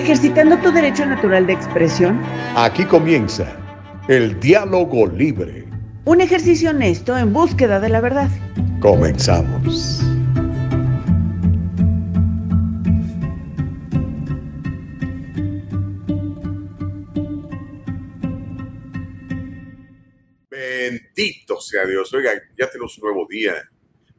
ejercitando tu derecho natural de expresión. Aquí comienza el diálogo libre. Un ejercicio honesto en búsqueda de la verdad. Comenzamos. Bendito sea Dios. Oiga, ya tenemos un nuevo día.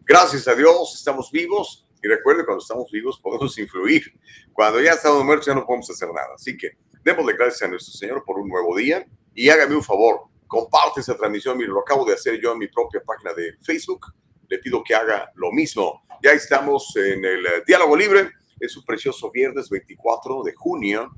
Gracias a Dios estamos vivos y recuerde, cuando estamos vivos podemos influir. Cuando ya estamos muertos ya no podemos hacer nada. Así que démosle gracias a nuestro Señor por un nuevo día y hágame un favor, comparte esa transmisión. Mire, lo acabo de hacer yo en mi propia página de Facebook. Le pido que haga lo mismo. Ya estamos en el eh, Diálogo Libre. Es un precioso viernes 24 de junio.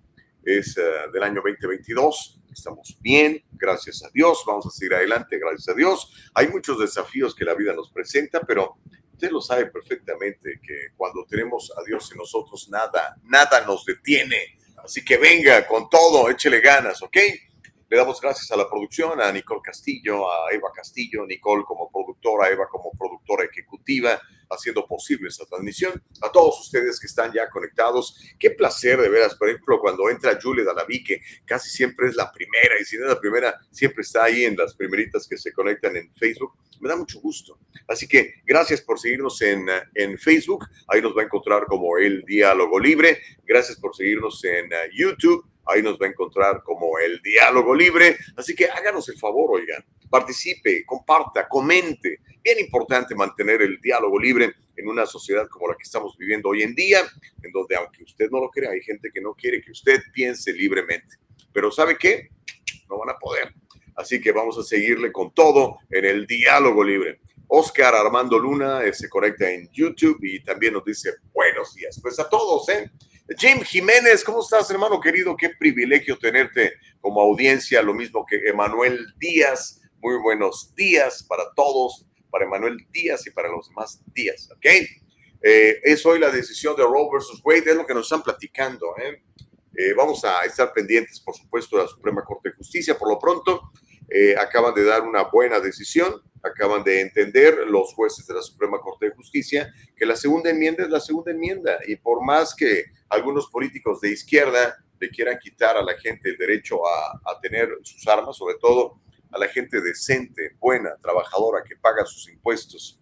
Es uh, del año 2022. Estamos bien, gracias a Dios. Vamos a seguir adelante, gracias a Dios. Hay muchos desafíos que la vida nos presenta, pero Usted lo sabe perfectamente que cuando tenemos a Dios en nosotros, nada, nada nos detiene. Así que venga con todo, échele ganas, ¿ok? Le damos gracias a la producción, a Nicole Castillo, a Eva Castillo, Nicole como productora, Eva como productora ejecutiva, haciendo posible esta transmisión. A todos ustedes que están ya conectados, qué placer de veras. Por ejemplo, cuando entra Julia Dalaví, que casi siempre es la primera, y si no es la primera, siempre está ahí en las primeritas que se conectan en Facebook. Me da mucho gusto. Así que gracias por seguirnos en, en Facebook. Ahí nos va a encontrar como El Diálogo Libre. Gracias por seguirnos en uh, YouTube. Ahí nos va a encontrar como El Diálogo Libre. Así que háganos el favor, oigan participe, comparta, comente. Bien importante mantener el diálogo libre en una sociedad como la que estamos viviendo hoy en día, en donde aunque usted no lo crea, hay gente que no quiere que usted piense libremente. Pero ¿sabe qué? No van a poder. Así que vamos a seguirle con todo en el diálogo libre. Oscar Armando Luna eh, se conecta en YouTube y también nos dice buenos días. Pues a todos, ¿eh? Jim Jiménez, ¿cómo estás, hermano querido? Qué privilegio tenerte como audiencia, lo mismo que Emanuel Díaz. Muy buenos días para todos, para Emanuel Díaz y para los demás días, ¿ok? Eh, es hoy la decisión de Roe versus Wade, es lo que nos están platicando, ¿eh? ¿eh? vamos a estar pendientes, por supuesto, de la Suprema Corte de Justicia. Por lo pronto, eh, acaban de dar una buena decisión, acaban de entender los jueces de la Suprema Corte de Justicia que la segunda enmienda es la segunda enmienda y por más que algunos políticos de izquierda le quieran quitar a la gente el derecho a, tener sus armas, sobre todo a la gente decente, buena, trabajadora, que paga sus impuestos.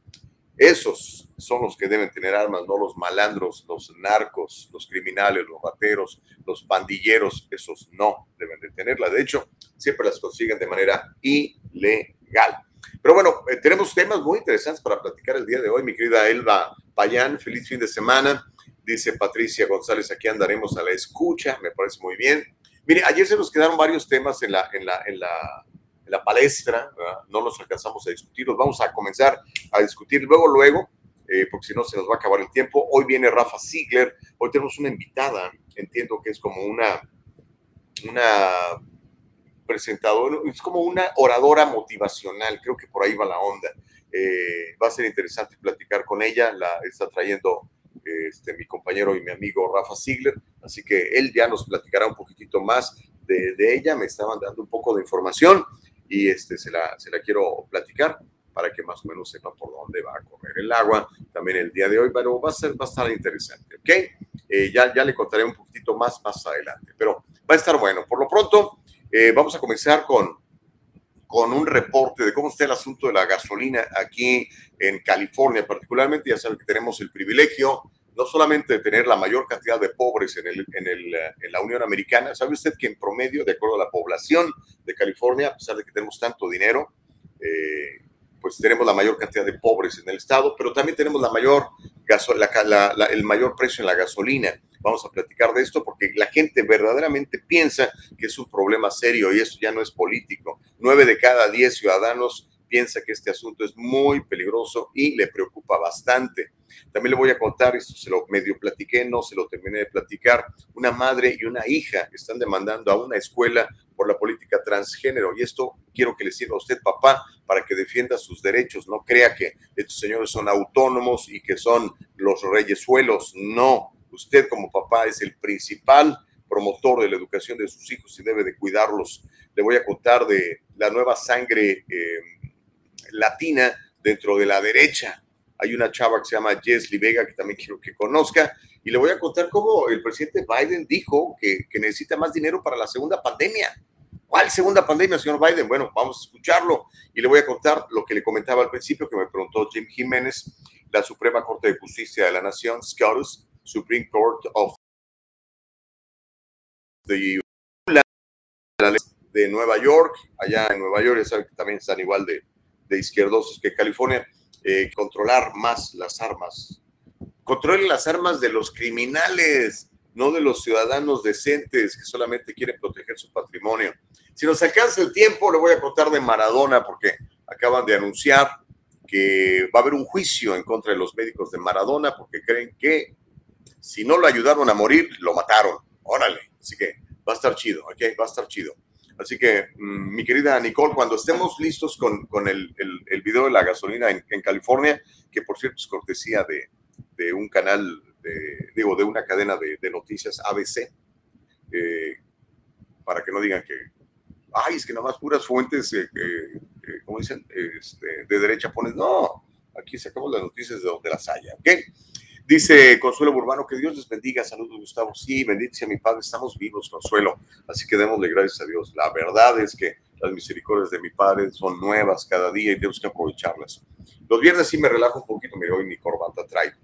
Esos son los que deben tener armas, no los malandros, los narcos, los criminales, los rateros, los pandilleros, esos no deben de tenerla. De hecho, siempre las consiguen de manera ilegal. Pero bueno, eh, tenemos temas muy interesantes para platicar el día de hoy, mi querida Elba Payán. Feliz fin de semana. Dice Patricia González, aquí andaremos a la escucha, me parece muy bien. Mire, ayer se nos quedaron varios temas en la, en la, en la la palestra, no los alcanzamos a discutir, los vamos a comenzar a discutir luego, luego, eh, porque si no se nos va a acabar el tiempo. Hoy viene Rafa Ziegler, hoy tenemos una invitada, entiendo que es como una, una presentadora, es como una oradora motivacional, creo que por ahí va la onda. Eh, va a ser interesante platicar con ella, la está trayendo este, mi compañero y mi amigo Rafa Ziegler, así que él ya nos platicará un poquitito más de, de, ella, me estaban dando un poco de información y este, se, la, se la quiero platicar para que más o menos sepa por dónde va a correr el agua también el día de hoy, pero va a, ser, estar interesante, ¿ok? Eh, ya, ya le contaré un poquitito más más adelante, pero va a estar bueno. Por lo pronto, eh, vamos a comenzar con, con un reporte de cómo está el asunto de la gasolina aquí en California, particularmente. Ya saben que tenemos el privilegio no solamente de tener la mayor cantidad de pobres en, el, en, el, en, la Unión Americana, ¿sabe usted que en promedio, de acuerdo a la población de California, a pesar de que tenemos tanto dinero, eh, pues tenemos la mayor cantidad de pobres en el estado, pero también tenemos la mayor la, la, la, el mayor precio en la gasolina. Vamos a platicar de esto porque la gente verdaderamente piensa que es un problema serio y eso ya no es político. Nueve de cada diez ciudadanos piensa que este asunto es muy peligroso y le preocupa bastante. También le voy a contar, esto se lo medio platiqué, no se lo terminé de platicar, una madre y una hija están demandando a una escuela por la política transgénero y esto quiero que le sirva a usted, papá, para que defienda sus derechos. No crea que estos señores son autónomos y que son los reyesuelos. No, usted como papá es el principal promotor de la educación de sus hijos y debe de cuidarlos. Le voy a contar de la nueva sangre. Eh, latina dentro de la derecha. Hay una chava que se llama Jesly Vega, que también quiero que conozca. Y le voy a contar cómo el presidente Biden dijo que necesita más dinero para la segunda pandemia. ¿Cuál segunda pandemia, señor Biden? Bueno, vamos a escucharlo y le voy a contar lo que le comentaba al principio, que me preguntó Jim Jiménez, la Suprema Corte de Justicia de la Nación, SCOTUS, Supreme Court of the de Nueva York, allá en Nueva York, ya que también están igual de, de izquierdosos que California, eh, controlar más las armas. Controlen las armas de los criminales, no de los ciudadanos decentes que solamente quieren proteger su patrimonio. Si nos alcanza el tiempo, le voy a contar de Maradona porque acaban de anunciar que va a haber un juicio en contra de los médicos de Maradona porque creen que si no lo ayudaron a morir, lo mataron. Órale. Así que va a estar chido, ¿ok? Va a estar chido. Así que, mm, mi querida Nicole, cuando estemos listos con, con el, el, video de la gasolina en, en, California, que por cierto es cortesía de, de un canal, de, digo, de una cadena de, de noticias ABC, eh, para que no digan que ay, es que nada más puras fuentes, eh, eh, eh, como dicen, este, de derecha pones, no, aquí sacamos las noticias de donde las haya, ¿ok? Dice Consuelo Burbano, que Dios les bendiga, saludos Gustavo, sí, bendice a mi Padre, estamos vivos, Consuelo, así que démosle gracias a Dios. La verdad es que las misericordias de mi Padre son nuevas cada día y tenemos que aprovecharlas. Los viernes sí me relajo un poquito, mire, hoy mi corbata traigo.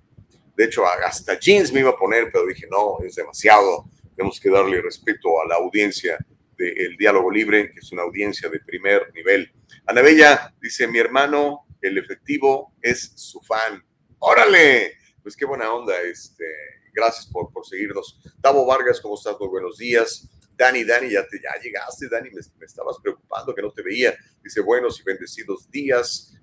De hecho, hasta jeans me iba a poner, pero dije, no, es demasiado, tenemos que darle respeto a la audiencia el Diálogo Libre, que es una audiencia de primer nivel. Ana Bella dice, mi hermano, el efectivo es su fan. ¡Órale! Pues qué buena onda. Este, gracias por, por seguirnos. Tavo Vargas, ¿cómo estás? Muy buenos días. Dani, Dani, ya, te, ya llegaste, Dani, me, estabas preocupando que no te veía. Dice, buenos y bendecidos días.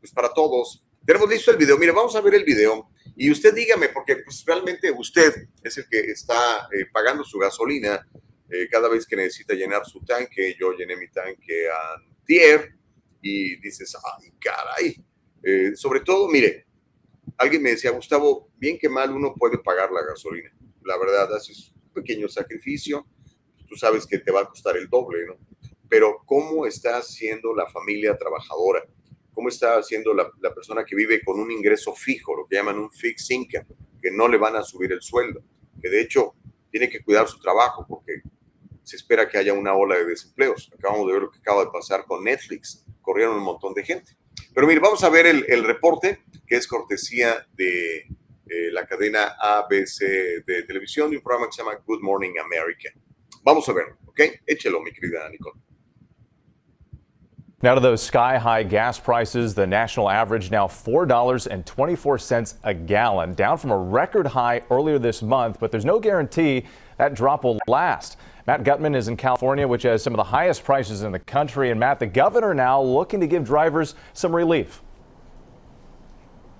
pues para todos. Tenemos listo el video. Mire, vamos a ver el video. Y usted dígame, porque pues, realmente usted es el que está eh, pagando su gasolina eh, cada vez que necesita llenar su tanque, yo llené mi tanque antier y dices, ay, caray. Eh, sobre todo, mire, alguien me decía, Gustavo, bien que mal uno puede pagar la gasolina. La verdad, haces un pequeño sacrificio, tú sabes que te va a costar el doble, ¿no? Pero ¿cómo está haciendo la familia trabajadora? ¿Cómo está haciendo la, la persona que vive con un ingreso fijo, lo que llaman un fixed income, que no le van a subir el sueldo? Que de hecho tiene que cuidar su trabajo porque se espera que haya una ola de desempleos. Acabamos de ver lo que acaba de pasar con Netflix. Corrieron un montón de gente. Pero mire, vamos a ver el, el reporte que es cortesía de eh, la cadena ABC de televisión de un programa que se llama Good Morning America. Vamos a verlo, ¿ok? Échelo, mi querida Nicole. Now to those sky high gas prices, the national average now $4.24 a gallon, down from a record high earlier this month, but there's no guarantee that drop will last. Matt Gutman is in California, which has some of the highest prices in the country. And Matt, the governor now looking to give drivers some relief.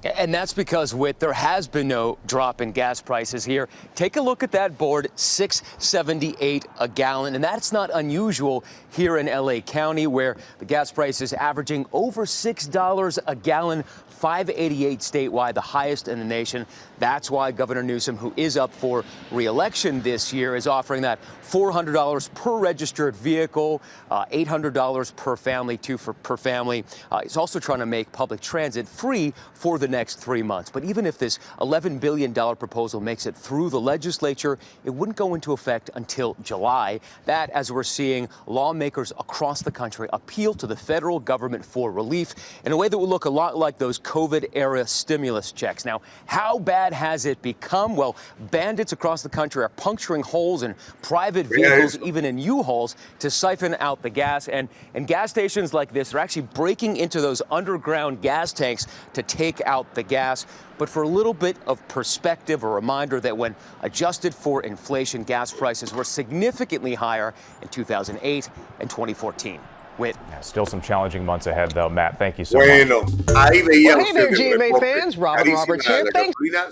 And that's because with there has been no drop in gas prices here. Take a look at that board, 678 a gallon, and that's not unusual here in LA County where the gas price is averaging over $6 a gallon 588 statewide, the highest in the nation. That's why Governor Newsom, who is up for reelection this year, is offering that $400 per registered vehicle, uh, $800 per family, two for per family. Uh, he's also trying to make public transit free for the next three months. But even if this $11 billion proposal makes it through the legislature, it wouldn't go into effect until July. That, as we're seeing lawmakers across the country appeal to the federal government for relief in a way that will look a lot like those COVID era stimulus checks. Now, how bad has it become? Well, bandits across the country are puncturing holes in private vehicles, even in U-Hauls, to siphon out the gas. And, and gas stations like this are actually breaking into those underground gas tanks to take out the gas. But for a little bit of perspective, a reminder that when adjusted for inflation, gas prices were significantly higher in 2008 and 2014. With yeah, still some challenging months ahead, though, Matt. Thank you so bueno, much. ahí veía well, hey there, GMA fans. Robin Roberts here.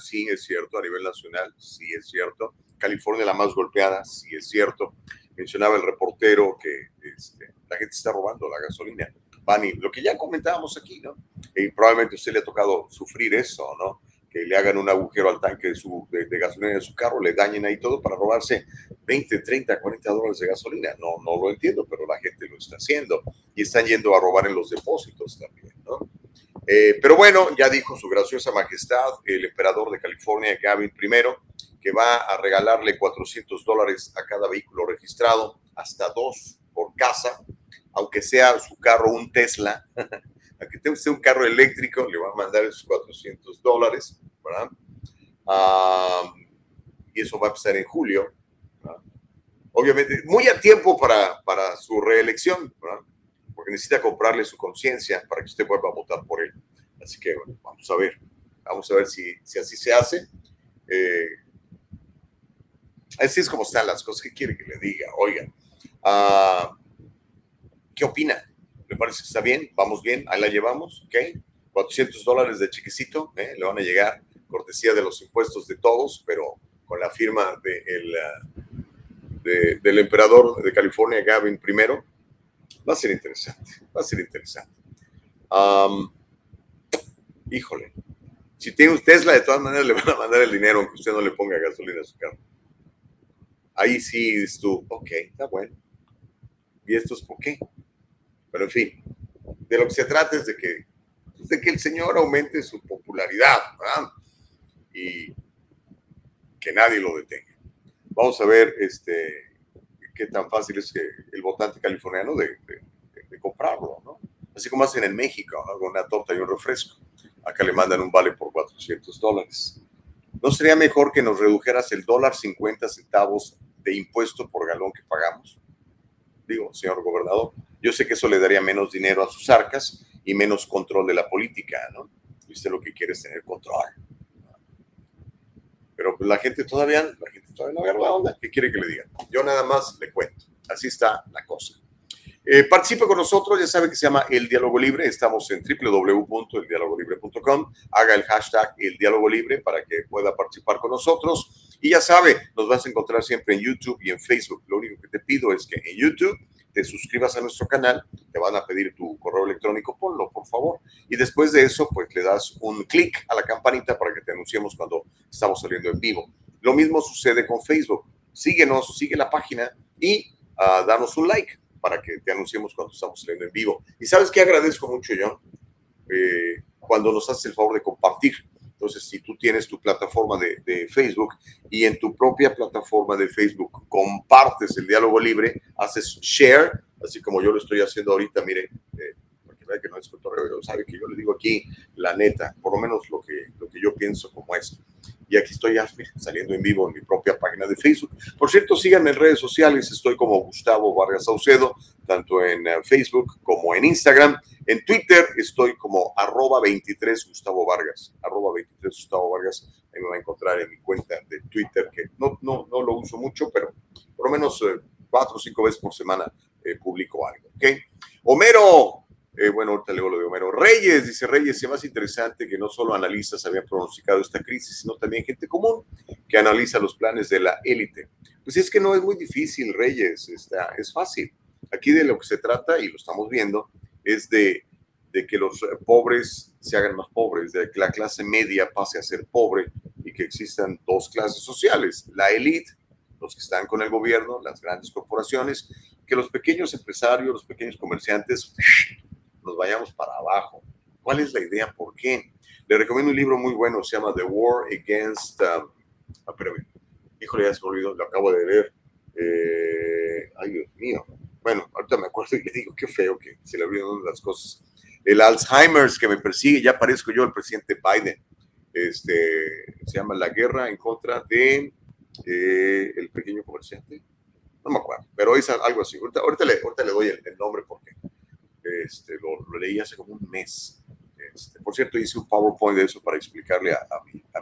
Sí, es cierto, a nivel nacional, sí es cierto. California la más golpeada, sí es cierto. Mencionaba el reportero que este, la gente está robando la gasolina. Bani, lo que ya comentábamos aquí, ¿no? Y probablemente a usted le ha tocado sufrir eso, ¿no? Que le hagan un agujero al tanque de, gasolina de su carro, le dañen ahí todo para robarse 20, 30, 40 dólares de gasolina. No, no lo entiendo, pero la gente lo está haciendo y están yendo a robar en los depósitos también, ¿no? Eh, pero bueno, ya dijo su graciosa majestad, el emperador de California, Gavin I, que va a regalarle 400 dólares a cada vehículo registrado, hasta dos por casa, aunque sea su carro un Tesla, aunque tenga usted un carro eléctrico, le va a mandar esos 400 dólares, ¿verdad? Ah, y eso va a empezar en julio. Obviamente, muy a tiempo para, para su reelección, ¿verdad? porque necesita comprarle su conciencia para que usted vuelva a votar por él. Así que bueno, vamos a ver, vamos a ver si, si así se hace. Eh, así es como están las cosas. ¿Qué quiere que le diga? Oiga, uh, ¿qué opina? ¿Le parece que está bien? ¿Vamos bien? Ahí la llevamos, ¿ok? 400 dólares de chiquecito, ¿eh? le van a llegar cortesía de los impuestos de todos, pero con la firma de el, de, del emperador de California, Gavin I. Va a ser interesante, va a ser interesante. Híjole, si tiene un Tesla, de todas maneras le van a mandar el dinero aunque usted no le ponga gasolina a su carro. Ahí sí dices tú, ok, está bueno. ¿Y esto es por qué? Pero en fin, de lo que se trata es de que, pues, de que el Señor aumente su popularidad ¿verdad? y que nadie lo detenga. Vamos a ver este, qué tan fácil es que el votante californiano de, comprarlo, ¿no? Así como hacen en México, ¿no? una torta y un refresco. Acá le mandan un vale por 400 dólares. ¿No sería mejor que nos redujeras el dólar 50 centavos de impuesto por galón que pagamos? Digo, señor gobernador, yo sé que eso le daría menos dinero a sus arcas y menos control de la política, ¿no? Y usted lo que quiere es tener control. Pero la gente todavía, la gente todavía no agarra la onda. ¿Qué quiere que le diga? Yo nada más le cuento. Así está la cosa. Eh, participe con nosotros, ya sabe que se llama El Diálogo Libre. Estamos en www.eldialogolibre.com. Haga el hashtag El Diálogo Libre para que pueda participar con nosotros. Y ya sabe, nos vas a encontrar siempre en YouTube y en Facebook. Lo único que te pido es que en YouTube te suscribas a nuestro canal, te van a pedir tu correo electrónico, ponlo por favor. Y después de eso, pues le das un clic a la campanita para que te anunciemos cuando estamos saliendo en vivo. Lo mismo sucede con Facebook. Síguenos, sigue la página y uh, danos un like para que te anunciemos cuando estamos saliendo en vivo. Y sabes que agradezco mucho yo eh, cuando nos haces el favor de compartir entonces, si tú tienes tu plataforma de, Facebook y en tu propia plataforma de Facebook compartes el diálogo libre, haces share, así como yo lo estoy haciendo ahorita, mire, eh, para que no es cotorreo, sabe que yo le digo aquí la neta, por lo menos lo que, lo que yo pienso como es. Y aquí estoy ya saliendo en vivo en mi propia página de Facebook. Por cierto, síganme en redes sociales, estoy como Gustavo Vargas Saucedo, tanto en eh, Facebook como en Instagram. En Twitter estoy como arroba 23 Gustavo Vargas, arroba 23 Gustavo Vargas. Ahí me va a encontrar en mi cuenta de Twitter, que no, no, no lo uso mucho, pero por lo menos eh, cuatro o cinco veces por semana eh, publico algo. ¿ok? Homero, eh, bueno, ahorita leo lo de Homero. Reyes, dice Reyes, es más interesante que no solo analistas habían pronosticado esta crisis, sino también gente común que analiza los planes de la élite. Pues es que no es muy difícil, Reyes, está, es fácil. Aquí de lo que se trata, y lo estamos viendo, es de, que los pobres se hagan más pobres, de que la clase media pase a ser pobre y que existan dos clases sociales, la élite, los que están con el gobierno, las grandes corporaciones, que los pequeños empresarios, los pequeños comerciantes, nos vayamos para abajo. ¿Cuál es la idea? ¿Por qué? Le recomiendo un libro muy bueno, se llama The War Against... Um, ah, híjole, ya se me olvidó, lo acabo de leer. Eh, ay, Dios mío. Bueno, ahorita me acuerdo y le digo, qué feo que se le olvidan las cosas. El Alzheimer's que me persigue, ya parezco yo el presidente Biden. Este, se llama La guerra en contra de eh, el pequeño comerciante. No me acuerdo, pero es algo así. Ahorita, le, ahorita le, doy el, nombre porque este, lo, leí hace como un mes. Este, por cierto, hice un PowerPoint de eso para explicarle a,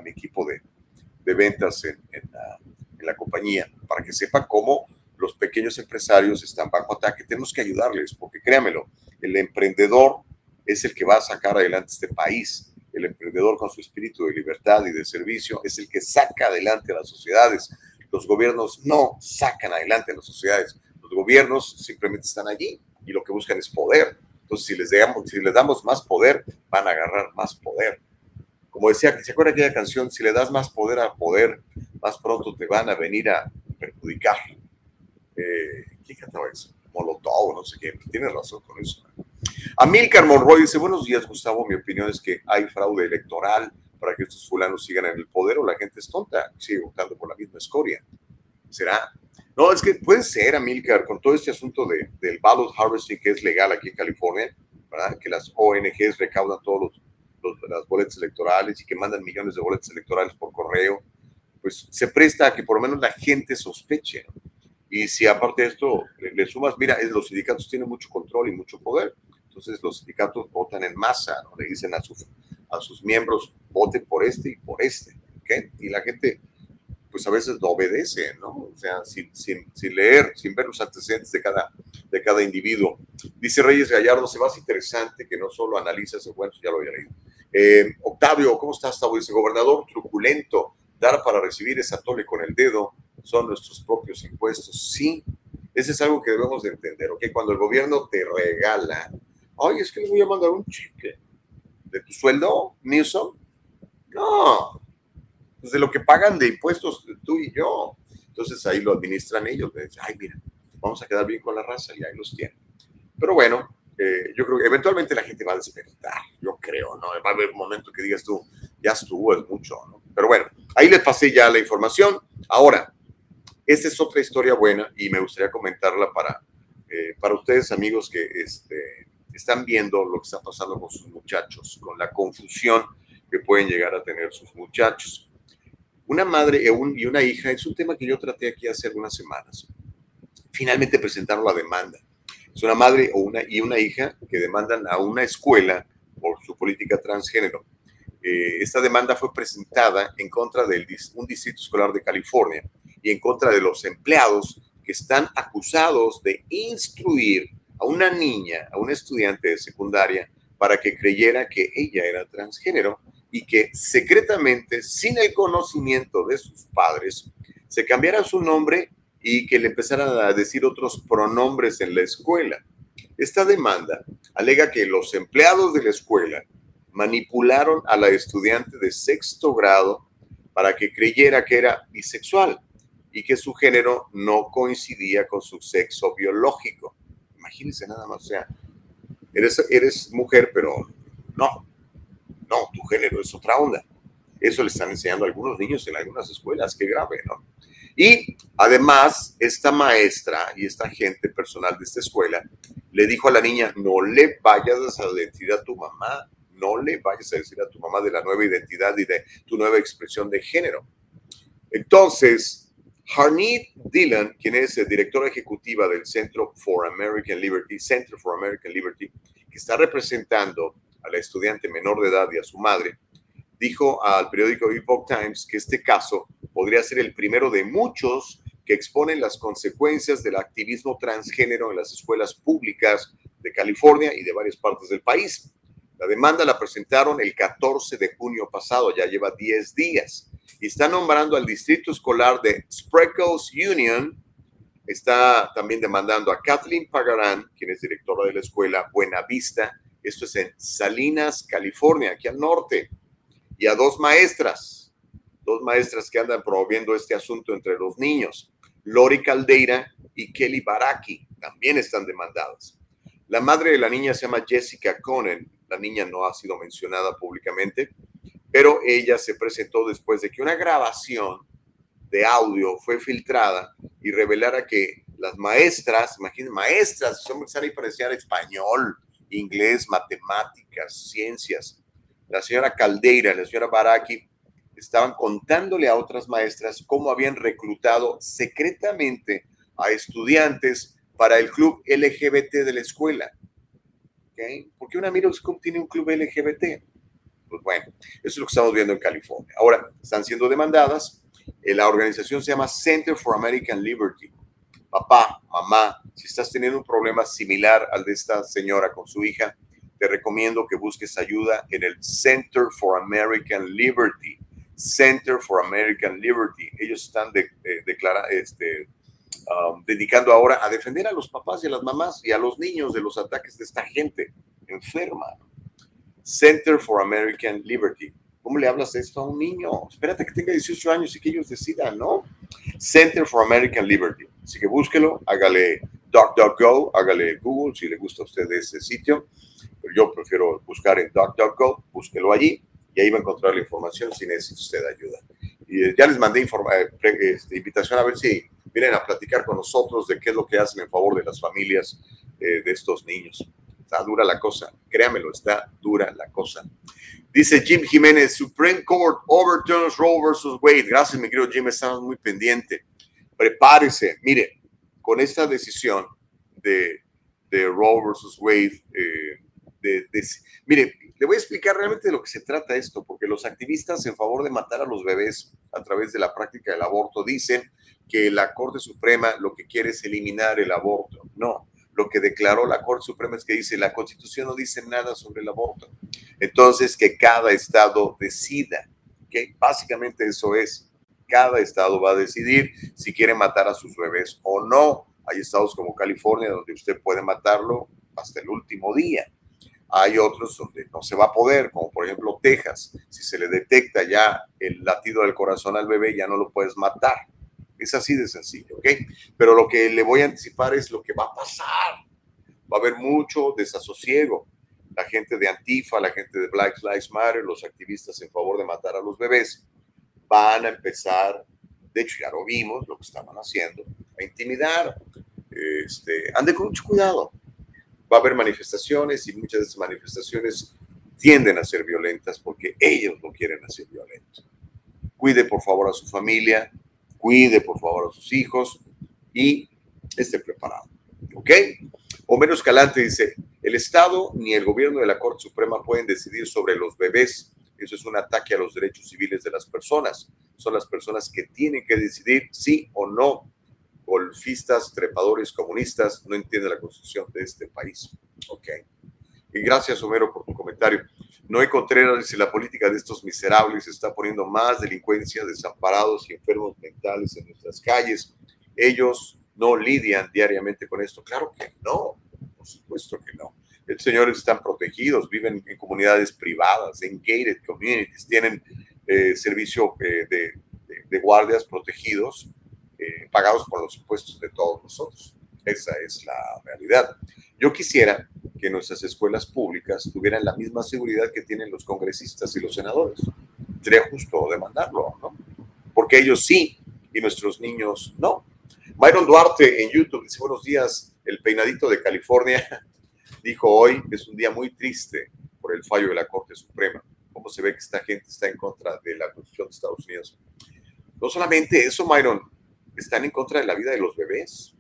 mi, equipo de, ventas en, la, compañía, para que sepa cómo los pequeños empresarios están bajo ataque. Tenemos que ayudarles, porque créamelo, el emprendedor es el que va a sacar adelante este país. El emprendedor con su espíritu de libertad y de servicio es el que saca adelante las sociedades. Los gobiernos no sacan adelante las sociedades. Los gobiernos simplemente están allí y lo que buscan es poder. Entonces, si les, damos, si les damos más poder, van a agarrar más poder. Como decía, ¿se acuerda aquella canción? Si le das más poder a poder, más pronto te van a venir a perjudicar. Eh, ¿Quién cantaba eso? Molotov, no sé qué. Tiene razón con eso. Amílcar Monroy dice, buenos días, Gustavo. Mi opinión es que hay fraude electoral para que estos fulanos sigan en el poder o la gente es tonta sigue votando por la misma escoria. ¿Será? No, es que puede ser, Amílcar, con todo este asunto de, del ballot harvesting que es legal aquí en California, ¿verdad? Que las ONGs recaudan todos los, las boletas electorales y que mandan millones de boletas electorales por correo, pues se presta a que por lo menos la gente sospeche. Y si aparte de esto le, sumas, mira, los sindicatos tienen mucho control y mucho poder, entonces los sindicatos votan en masa, ¿no? le dicen a sus, a sus miembros, vote por este y por este, ¿ok? Y la gente pues a veces no obedece, ¿no? O sea, sin, sin, sin, leer, sin ver los antecedentes de cada, de cada individuo. Dice Reyes Gallardo, se más interesante que no solo analiza ese bueno, ya lo había leído. Eh, Octavio, ¿cómo estás, Octavio? Dice, gobernador truculento, dar para recibir esa tole con el dedo son nuestros propios impuestos. Sí, ese es algo que debemos de entender, ¿ok? Cuando el gobierno te regala, ay, es que le voy a mandar un cheque de tu sueldo, Newsom. No, de lo que pagan de impuestos tú y yo. Entonces ahí lo administran ellos. Dicen, Ay, mira, vamos a quedar bien con la raza y ahí los tienen. Pero bueno, eh, yo creo que eventualmente la gente va a despertar, yo creo, ¿no? Va a haber un momento que digas tú, ya estuvo, es mucho, ¿no? Pero bueno, ahí les pasé ya la información. Ahora, esta es otra historia buena y me gustaría comentarla para, eh, para ustedes, amigos, que este, están viendo lo que está pasando con sus muchachos, con la confusión que pueden llegar a tener sus muchachos. Una madre y una hija es un tema que yo traté aquí hace algunas semanas. Finalmente presentaron la demanda. Es una madre y una hija que demandan a una escuela por su política transgénero. Eh, esta demanda fue presentada en contra de un distrito escolar de California y en contra de los empleados que están acusados de instruir a una niña, a una estudiante de secundaria, para que creyera que ella era transgénero y que secretamente, sin el conocimiento de sus padres, se cambiara su nombre y que le empezaran a decir otros pronombres en la escuela. Esta demanda alega que los empleados de la escuela manipularon a la estudiante de sexto grado para que creyera que era bisexual y que su género no coincidía con su sexo biológico. Imagínense nada más, o sea, eres, eres mujer, pero no, no, tu género es otra onda. Eso le están enseñando a algunos niños en algunas escuelas, qué grave, ¿no? Y además, esta maestra y esta gente personal de esta escuela le dijo a la niña, no le vayas a decir a tu mamá, no le vayas a decir a tu mamá de la nueva identidad y de tu nueva expresión de género. Entonces, Harneet Dillon, quien es directora ejecutiva del Centro for American Liberty, Center for American Liberty, que está representando la estudiante menor de edad y a su madre, dijo al periódico Epoch Times que este caso podría ser el primero de muchos que exponen las consecuencias del activismo transgénero en las escuelas públicas de California y de varias partes del país. La demanda la presentaron el 14 de junio pasado, ya lleva 10 días, y está nombrando al distrito escolar de Spreckles Union. Está también demandando a Kathleen Pagarán, quien es directora de la escuela Buena Vista, esto es en Salinas, California, aquí al norte. Y a dos maestras, dos maestras que andan promoviendo este asunto entre los niños. Lori Caldeira y Kelly Baraki también están demandadas. La madre de la niña se llama Jessica Conan. La niña no ha sido mencionada públicamente, pero ella se presentó después de que una grabación de audio fue filtrada y revelara que las maestras, imagínense, maestras, son que y parecían español, inglés, matemáticas, ciencias. La señora Caldeira, la señora Baraki, estaban contándole a otras maestras cómo habían reclutado secretamente a estudiantes para el club LGBT de la escuela. ¿Okay? ¿Por qué una School tiene un club LGBT? Pues bueno, eso es lo que estamos viendo en California. Ahora, están siendo demandadas. Eh, la organización se llama Center for American Liberty papá, mamá, si estás teniendo un problema similar al de esta señora con su hija, te recomiendo que busques ayuda en el Center for American Liberty. Center for American Liberty. Ellos están de, este, um, dedicando ahora a defender a los papás y a las mamás y a los niños de los ataques de esta gente enferma. Center for American Liberty. ¿Cómo le hablas esto a un niño? Espérate que tenga 18 años y que ellos decidan, ¿no? Center for American Liberty. Así que búsquelo, hágale DuckDuckGo, hágale Google si le gusta a usted ese sitio. pero yo prefiero buscar en DuckDuckGo, búsquelo allí y ahí va a encontrar la información si necesita usted ayuda. Y eh, ya les mandé eh, este, invitación a ver si vienen a platicar con nosotros de qué es lo que hacen en favor de las familias de estos niños. Está dura la cosa, créamelo, está dura la cosa. Dice Jim Jiménez, Supreme Court overturns Roe versus Wade. Gracias, mi querido Jim, estamos muy pendiente. Prepárese. Mire, con esta decisión de, de Roe versus Wade, eh, de, mire, le voy a explicar realmente de lo que se trata esto, porque los activistas en favor de matar a los bebés a través de la práctica del aborto dicen que la Corte Suprema lo que quiere es eliminar el aborto. No, lo que declaró la Corte Suprema es que dice la Constitución no dice nada sobre el aborto. Entonces, que cada estado decida. que Básicamente eso es. Cada estado va a decidir si quiere matar a sus bebés o no. Hay estados como California donde usted puede matarlo hasta el último día. Hay otros donde no se va a poder, como por ejemplo Texas. Si se le detecta ya el latido del corazón al bebé, ya no lo puedes matar. Es así de sencillo, ¿ok? Pero lo que le voy a anticipar es lo que va a pasar. Va a haber mucho desasosiego. La gente de Antifa, la gente de Black Lives Matter, los activistas en favor de matar a los bebés, van a empezar, de hecho ya lo vimos, lo que estaban haciendo, a intimidar. Este, ande con mucho cuidado. Va a haber manifestaciones y muchas de esas manifestaciones tienden a ser violentas porque ellos no quieren hacer violento. Cuide por favor a su familia, cuide por favor a sus hijos y esté preparado. ¿Ok? Homero Escalante dice, el Estado ni el gobierno de la Corte Suprema pueden decidir sobre los bebés. Eso es un ataque a los derechos civiles de las personas. Son las personas que tienen que decidir sí o no. Golfistas, trepadores, comunistas, no entienden la constitución de este país. Ok. Gracias, Homero, por tu comentario. Noé Contreras dice, la política de estos miserables está poniendo más delincuencia, desamparados y enfermos mentales en nuestras calles. Ellos no lidian diariamente con esto. Claro que no, por supuesto que no. Los señores están protegidos, viven en comunidades privadas, en gated communities, tienen eh, servicio eh, de, guardias protegidos, eh, pagados por los impuestos de todos nosotros. Esa es la realidad. Yo quisiera que nuestras escuelas públicas tuvieran la misma seguridad que tienen los congresistas y los senadores. Sería justo demandarlo, ¿no? Porque ellos sí y nuestros niños no. Myron Duarte en YouTube dice, buenos días, el peinadito de California dijo hoy es un día muy triste por el fallo de la Corte Suprema. ¿Cómo se ve que esta gente está en contra de la Constitución de Estados Unidos? No solamente eso, Myron, están en contra de la vida de los bebés.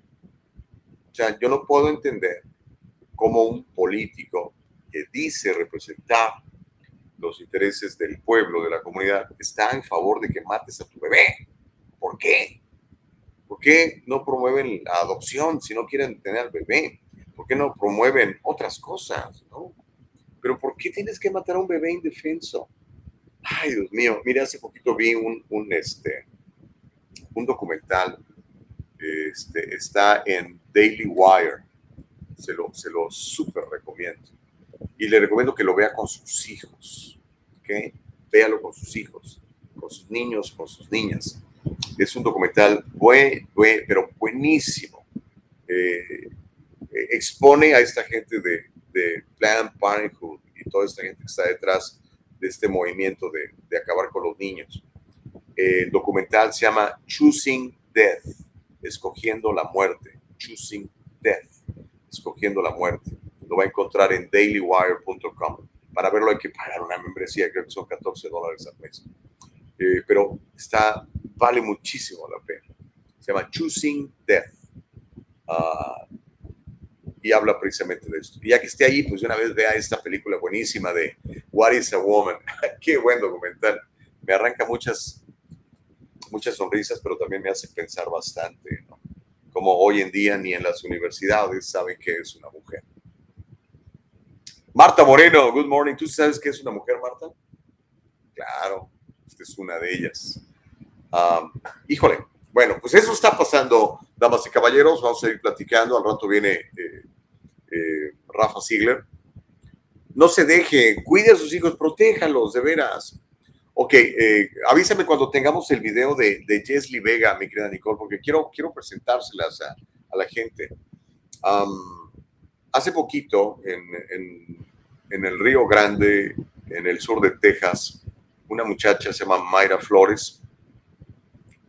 Sea, yo no puedo entender como un político que dice representar los intereses del pueblo, de la comunidad, está en favor de que mates a tu bebé. ¿Por qué? ¿Por qué no promueven la adopción si no quieren tener bebé? ¿Por qué no promueven otras cosas? ¿no? Pero ¿por qué tienes que matar a un bebé indefenso? Ay, Dios mío, mira, hace poquito vi un, un, este, un documental, este, está en Daily Wire, se lo, se lo súper recomiendo. Y le recomiendo que lo vea con sus hijos, ¿ok? Véalo con sus hijos, con sus niños, con sus niñas. Es un documental buen, buen pero buenísimo. Eh, expone a esta gente de, de Planned Parenthood y toda esta gente que está detrás de este movimiento de, de acabar con los niños. Eh, el documental se llama Choosing Death, escogiendo la muerte. Choosing Death escogiendo la muerte. Lo va a encontrar en dailywire.com. Para verlo hay que pagar una membresía, creo que son 14 dólares al mes. Eh, pero está, vale muchísimo la pena. Se llama Choosing Death. Ah, y habla precisamente de esto. Y ya que esté ahí, pues una vez vea esta película buenísima de What is a Woman. Qué buen documental. Me arranca muchas, muchas sonrisas, pero también me hace pensar bastante. ¿no? como hoy en día ni en las universidades saben que es una mujer. Marta Moreno, good morning. ¿Tú sabes qué es una mujer, Marta? Claro, esta es una de ellas. híjole, bueno, pues eso está pasando, damas y caballeros. Vamos a ir platicando. Al rato viene eh, eh, Rafa Ziegler. No se deje, cuide a sus hijos, protéjalos, de veras. Ok, eh, avísame cuando tengamos el video de, de Vega, mi querida Nicole, porque quiero, quiero presentárselas a, la gente. hace poquito, en, en el Río Grande, en el sur de Texas, una muchacha se llama Mayra Flores,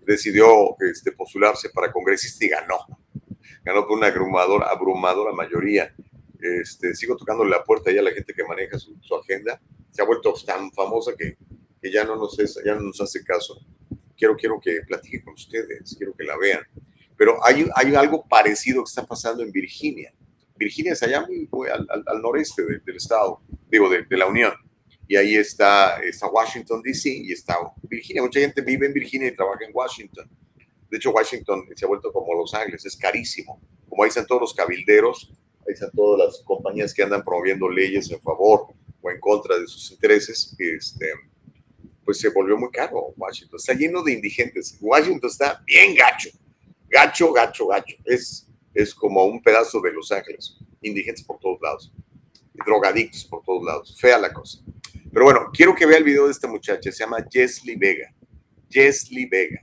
decidió este, postularse para congresista y ganó. Ganó por una abrumadora, abrumadora mayoría. Este, sigo tocando la puerta ya a la gente que maneja su, agenda. Se ha vuelto tan famosa que, que ya, no nos ya no nos hace caso. Quiero, quiero que platique con ustedes, quiero que la vean. Pero hay, hay algo parecido que está pasando en Virginia. Virginia es allá al, al, noreste del estado, digo, de, de la Unión y ahí está, está Washington, D.C. y está Virginia. Mucha gente vive en Virginia y trabaja en Washington. De hecho, Washington se ha vuelto como Los Ángeles, es carísimo. Como ahí están todos los cabilderos, ahí están todas las compañías que andan promoviendo leyes en favor o en contra de sus intereses, este, pues se volvió muy caro Washington. Está lleno de indigentes. Washington está bien gacho, gacho, gacho, gacho. Es, es como un pedazo de Los Ángeles. Indigentes por todos lados, drogadictos por todos lados. Fea la cosa. Pero bueno, quiero que vea el video de esta muchacha, se llama Jesly Vega. Jesly Vega.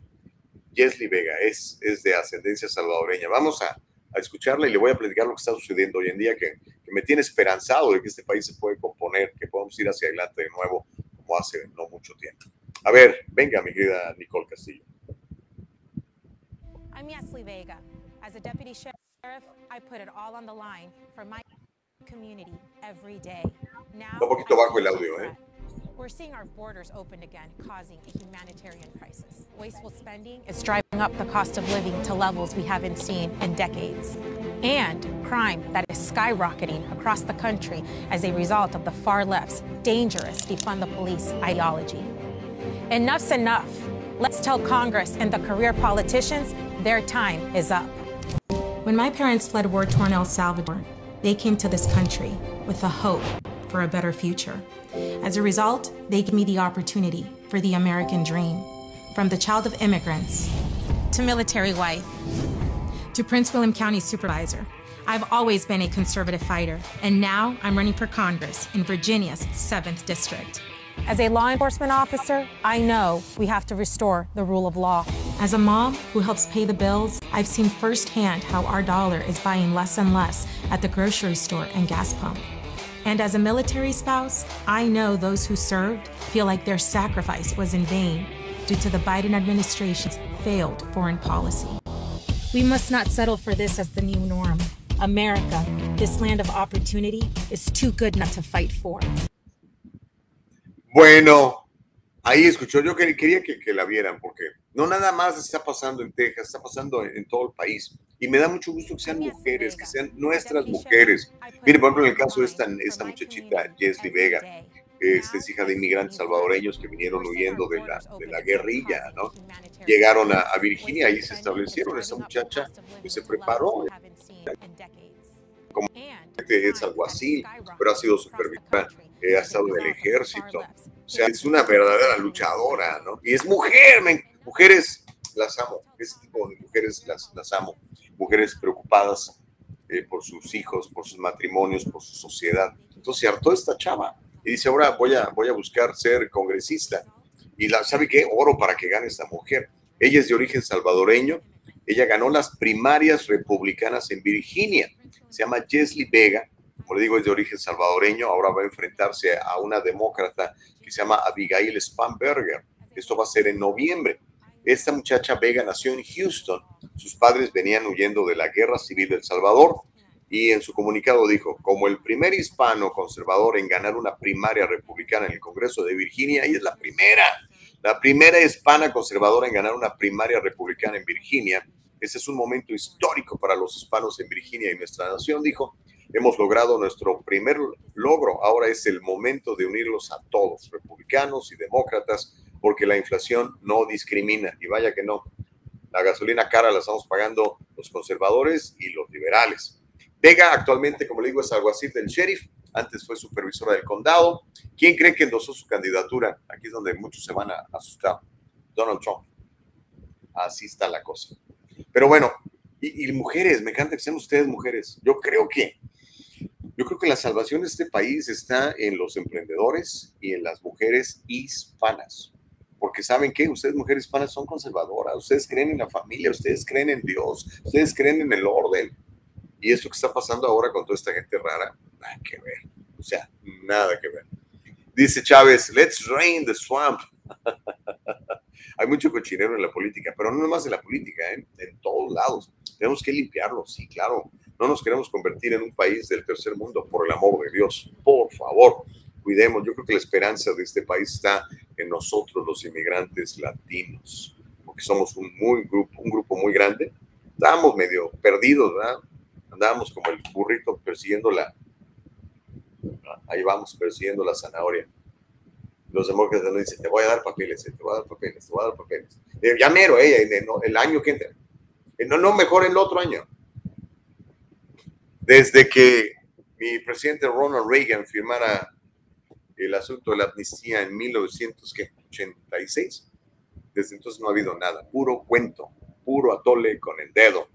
Jesly Vega es, es de ascendencia salvadoreña. Vamos a, a, escucharla y le voy a platicar lo que está sucediendo hoy en día, que, que, me tiene esperanzado de que este país se puede componer, que podamos ir hacia adelante de nuevo como hace no mucho tiempo. A ver, venga, mi querida Nicole Castillo. I'm Jesly Vega. As a deputy sheriff, I put it all on the line for my community every day. Now, un poquito bajo el audio, eh. We're seeing our borders opened again, causing a humanitarian crisis. Wasteful spending is driving up the cost of living to levels we haven't seen in decades. And crime that is skyrocketing across the country as a result of the far left's dangerous defund the police ideology. Enough's enough. Let's tell Congress and the career politicians their time is up. When my parents fled war torn El Salvador, they came to this country with a hope for a better future. As a result, they gave me the opportunity for the American dream. From the child of immigrants to military wife to Prince William County supervisor, I've always been a conservative fighter, and now I'm running for Congress in Virginia's 7th District. As a law enforcement officer, I know we have to restore the rule of law. As a mom who helps pay the bills, I've seen firsthand how our dollar is buying less and less at the grocery store and gas pump. And as a military spouse, I know those who served feel like their sacrifice was in vain due to the Biden administration's failed foreign policy. We must not settle for this as the new norm. America, this land of opportunity, is too good not to fight for. Bueno, ahí escuchó, yo quería que, que, la vieran porque no nada más está pasando en Texas, está pasando en, en, todo el país. Y me da mucho gusto que sean mujeres, que sean nuestras mujeres. Mire, por ejemplo, en el caso de esta, esta muchachita, Jesly Vega, este, es hija de inmigrantes salvadoreños que vinieron huyendo de la, de la guerrilla, ¿no? Llegaron a, a Virginia y se establecieron. Esta muchacha que se preparó como es alguacil, pero ha sido supervisora, eh, ha estado en el ejército. O sea, es una verdadera luchadora, ¿no? Y es mujer, men. mujeres las amo, ese tipo de mujeres las, las amo, mujeres preocupadas eh, por sus hijos, por sus matrimonios, por su sociedad. Entonces se hartó esta chava y dice, ahora voy a, voy a buscar ser congresista. Y la, ¿sabe qué? Oro para que gane esta mujer. Ella es de origen salvadoreño, ella ganó las primarias republicanas en Virginia. Se llama Jesly Vega, como le digo, es de origen salvadoreño. Ahora va a enfrentarse a una demócrata que se llama Abigail Spamberger. Esto va a ser en noviembre. Esta muchacha Vega nació en Houston. Sus padres venían huyendo de la guerra civil del Salvador y en su comunicado dijo, como el primer hispano conservador en ganar una primaria republicana en el Congreso de Virginia, ella es la primera, la primera hispana conservadora en ganar una primaria republicana en Virginia. Ese es un momento histórico para los hispanos en Virginia y nuestra nación, dijo. Hemos logrado nuestro primer logro. Ahora es el momento de unirlos a todos, republicanos y demócratas, porque la inflación no discrimina. Y vaya que no. La gasolina cara la estamos pagando los conservadores y los liberales. Vega actualmente, como le digo, es alguacil del sheriff. Antes fue supervisora del condado. ¿Quién cree que endosó su candidatura? Aquí es donde muchos se van a asustar. Donald Trump. Así está la cosa. Pero bueno, y, y, mujeres, me encanta que sean ustedes mujeres. Yo creo que, yo creo que la salvación de este país está en los emprendedores y en las mujeres hispanas. Porque saben que ustedes, mujeres hispanas, son conservadoras. Ustedes creen en la familia, ustedes creen en Dios, ustedes creen en el orden. Y esto que está pasando ahora con toda esta gente rara, nada que ver. O sea, nada que ver. Dice Chávez, let's drain the swamp. Hay mucho cochinero en la política, pero no nomás en la política, ¿eh? en todos lados. Tenemos que limpiarlo, sí, claro. No nos queremos convertir en un país del tercer mundo, por el amor de Dios. Por favor, cuidemos. Yo creo que la esperanza de este país está en nosotros, los inmigrantes latinos, porque somos un, muy grupo, un grupo muy grande. Estábamos medio perdidos, ¿verdad? Andábamos como el burrito persiguiendo la... Ahí vamos, persiguiendo la zanahoria los demócratas nos dicen, te voy a dar papeles, te voy a dar papeles, te voy a dar papeles. Ya mero, eh, el año que entra. No, no, mejor el otro año. Desde que mi presidente Ronald Reagan firmara el asunto de la amnistía en 1986, desde entonces no ha habido nada, puro cuento, puro atole con el dedo.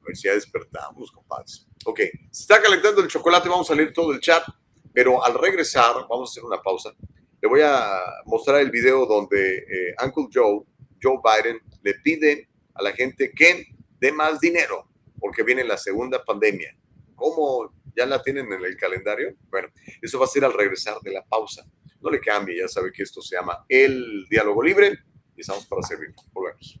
A ver si ya despertamos, compadres. Ok, se está calentando el chocolate, vamos a leer todo el chat, pero al regresar, vamos a hacer una pausa le voy a mostrar el video donde eh, Uncle Joe, Joe Biden, le pide a la gente que dé más dinero porque viene la segunda pandemia. ¿Cómo ya la tienen en el calendario? Bueno, eso va a ser al regresar de la pausa. No le cambie, ya sabe que esto se llama el diálogo libre y estamos para servir. Volvemos.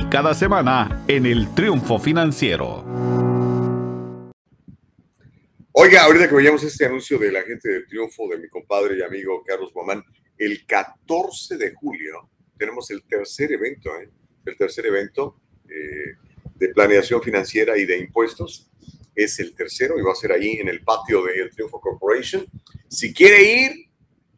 cada semana en el Triunfo Financiero. Oiga, ahorita que veíamos este anuncio de la gente del Triunfo de mi compadre y amigo Carlos Guamán, el 14 de julio tenemos el tercer evento, ¿eh? el tercer evento eh, de planeación financiera y de impuestos. Es el tercero y va a ser ahí en el patio de El Triunfo Corporation. Si quiere ir,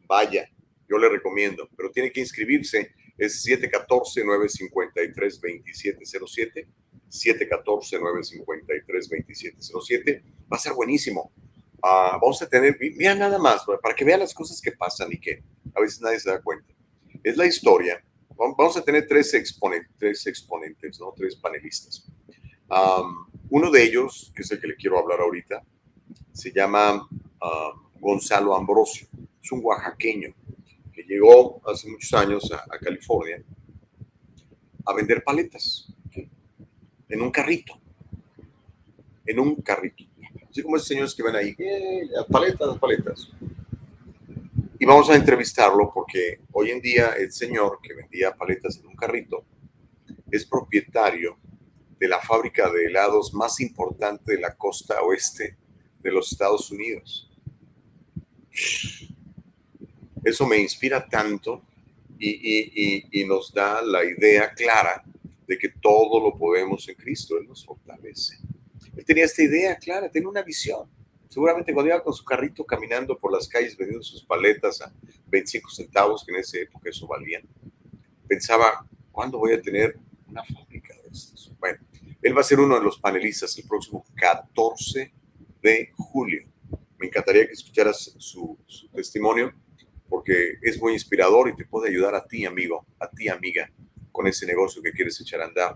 vaya, yo le recomiendo, pero tiene que inscribirse es 714-953-2707. 714-953-2707. Va a ser buenísimo. Uh, vamos a tener, mira nada más, para que vean las cosas que pasan y que a veces nadie se da cuenta. Es la historia. Vamos a tener tres, exponentes, tres exponentes, ¿no? tres panelistas. Uno de ellos, que es el que le quiero hablar ahorita, se llama uh, Gonzalo Ambrosio. Es un oaxaqueño llegó hace muchos años a, California a vender paletas en un carrito. En un carrito. Así como esos señores que ven ahí, eh, paletas, paletas. Y vamos a entrevistarlo porque hoy en día el señor que vendía paletas en un carrito es propietario de la fábrica de helados más importante de la costa oeste de los Estados Unidos. Eso me inspira tanto y, nos da la idea clara de que todo lo podemos en Cristo, Él nos fortalece. Él tenía esta idea clara, tenía una visión. Seguramente cuando iba con su carrito caminando por las calles vendiendo sus paletas a 25 centavos, que en esa época eso valía, pensaba, ¿cuándo voy a tener una fábrica de estos? Bueno, él va a ser uno de los panelistas el próximo 14 de julio. Me encantaría que escucharas su testimonio porque es muy inspirador y te puede ayudar a ti, amigo, a ti, amiga, con ese negocio que quieres echar a andar,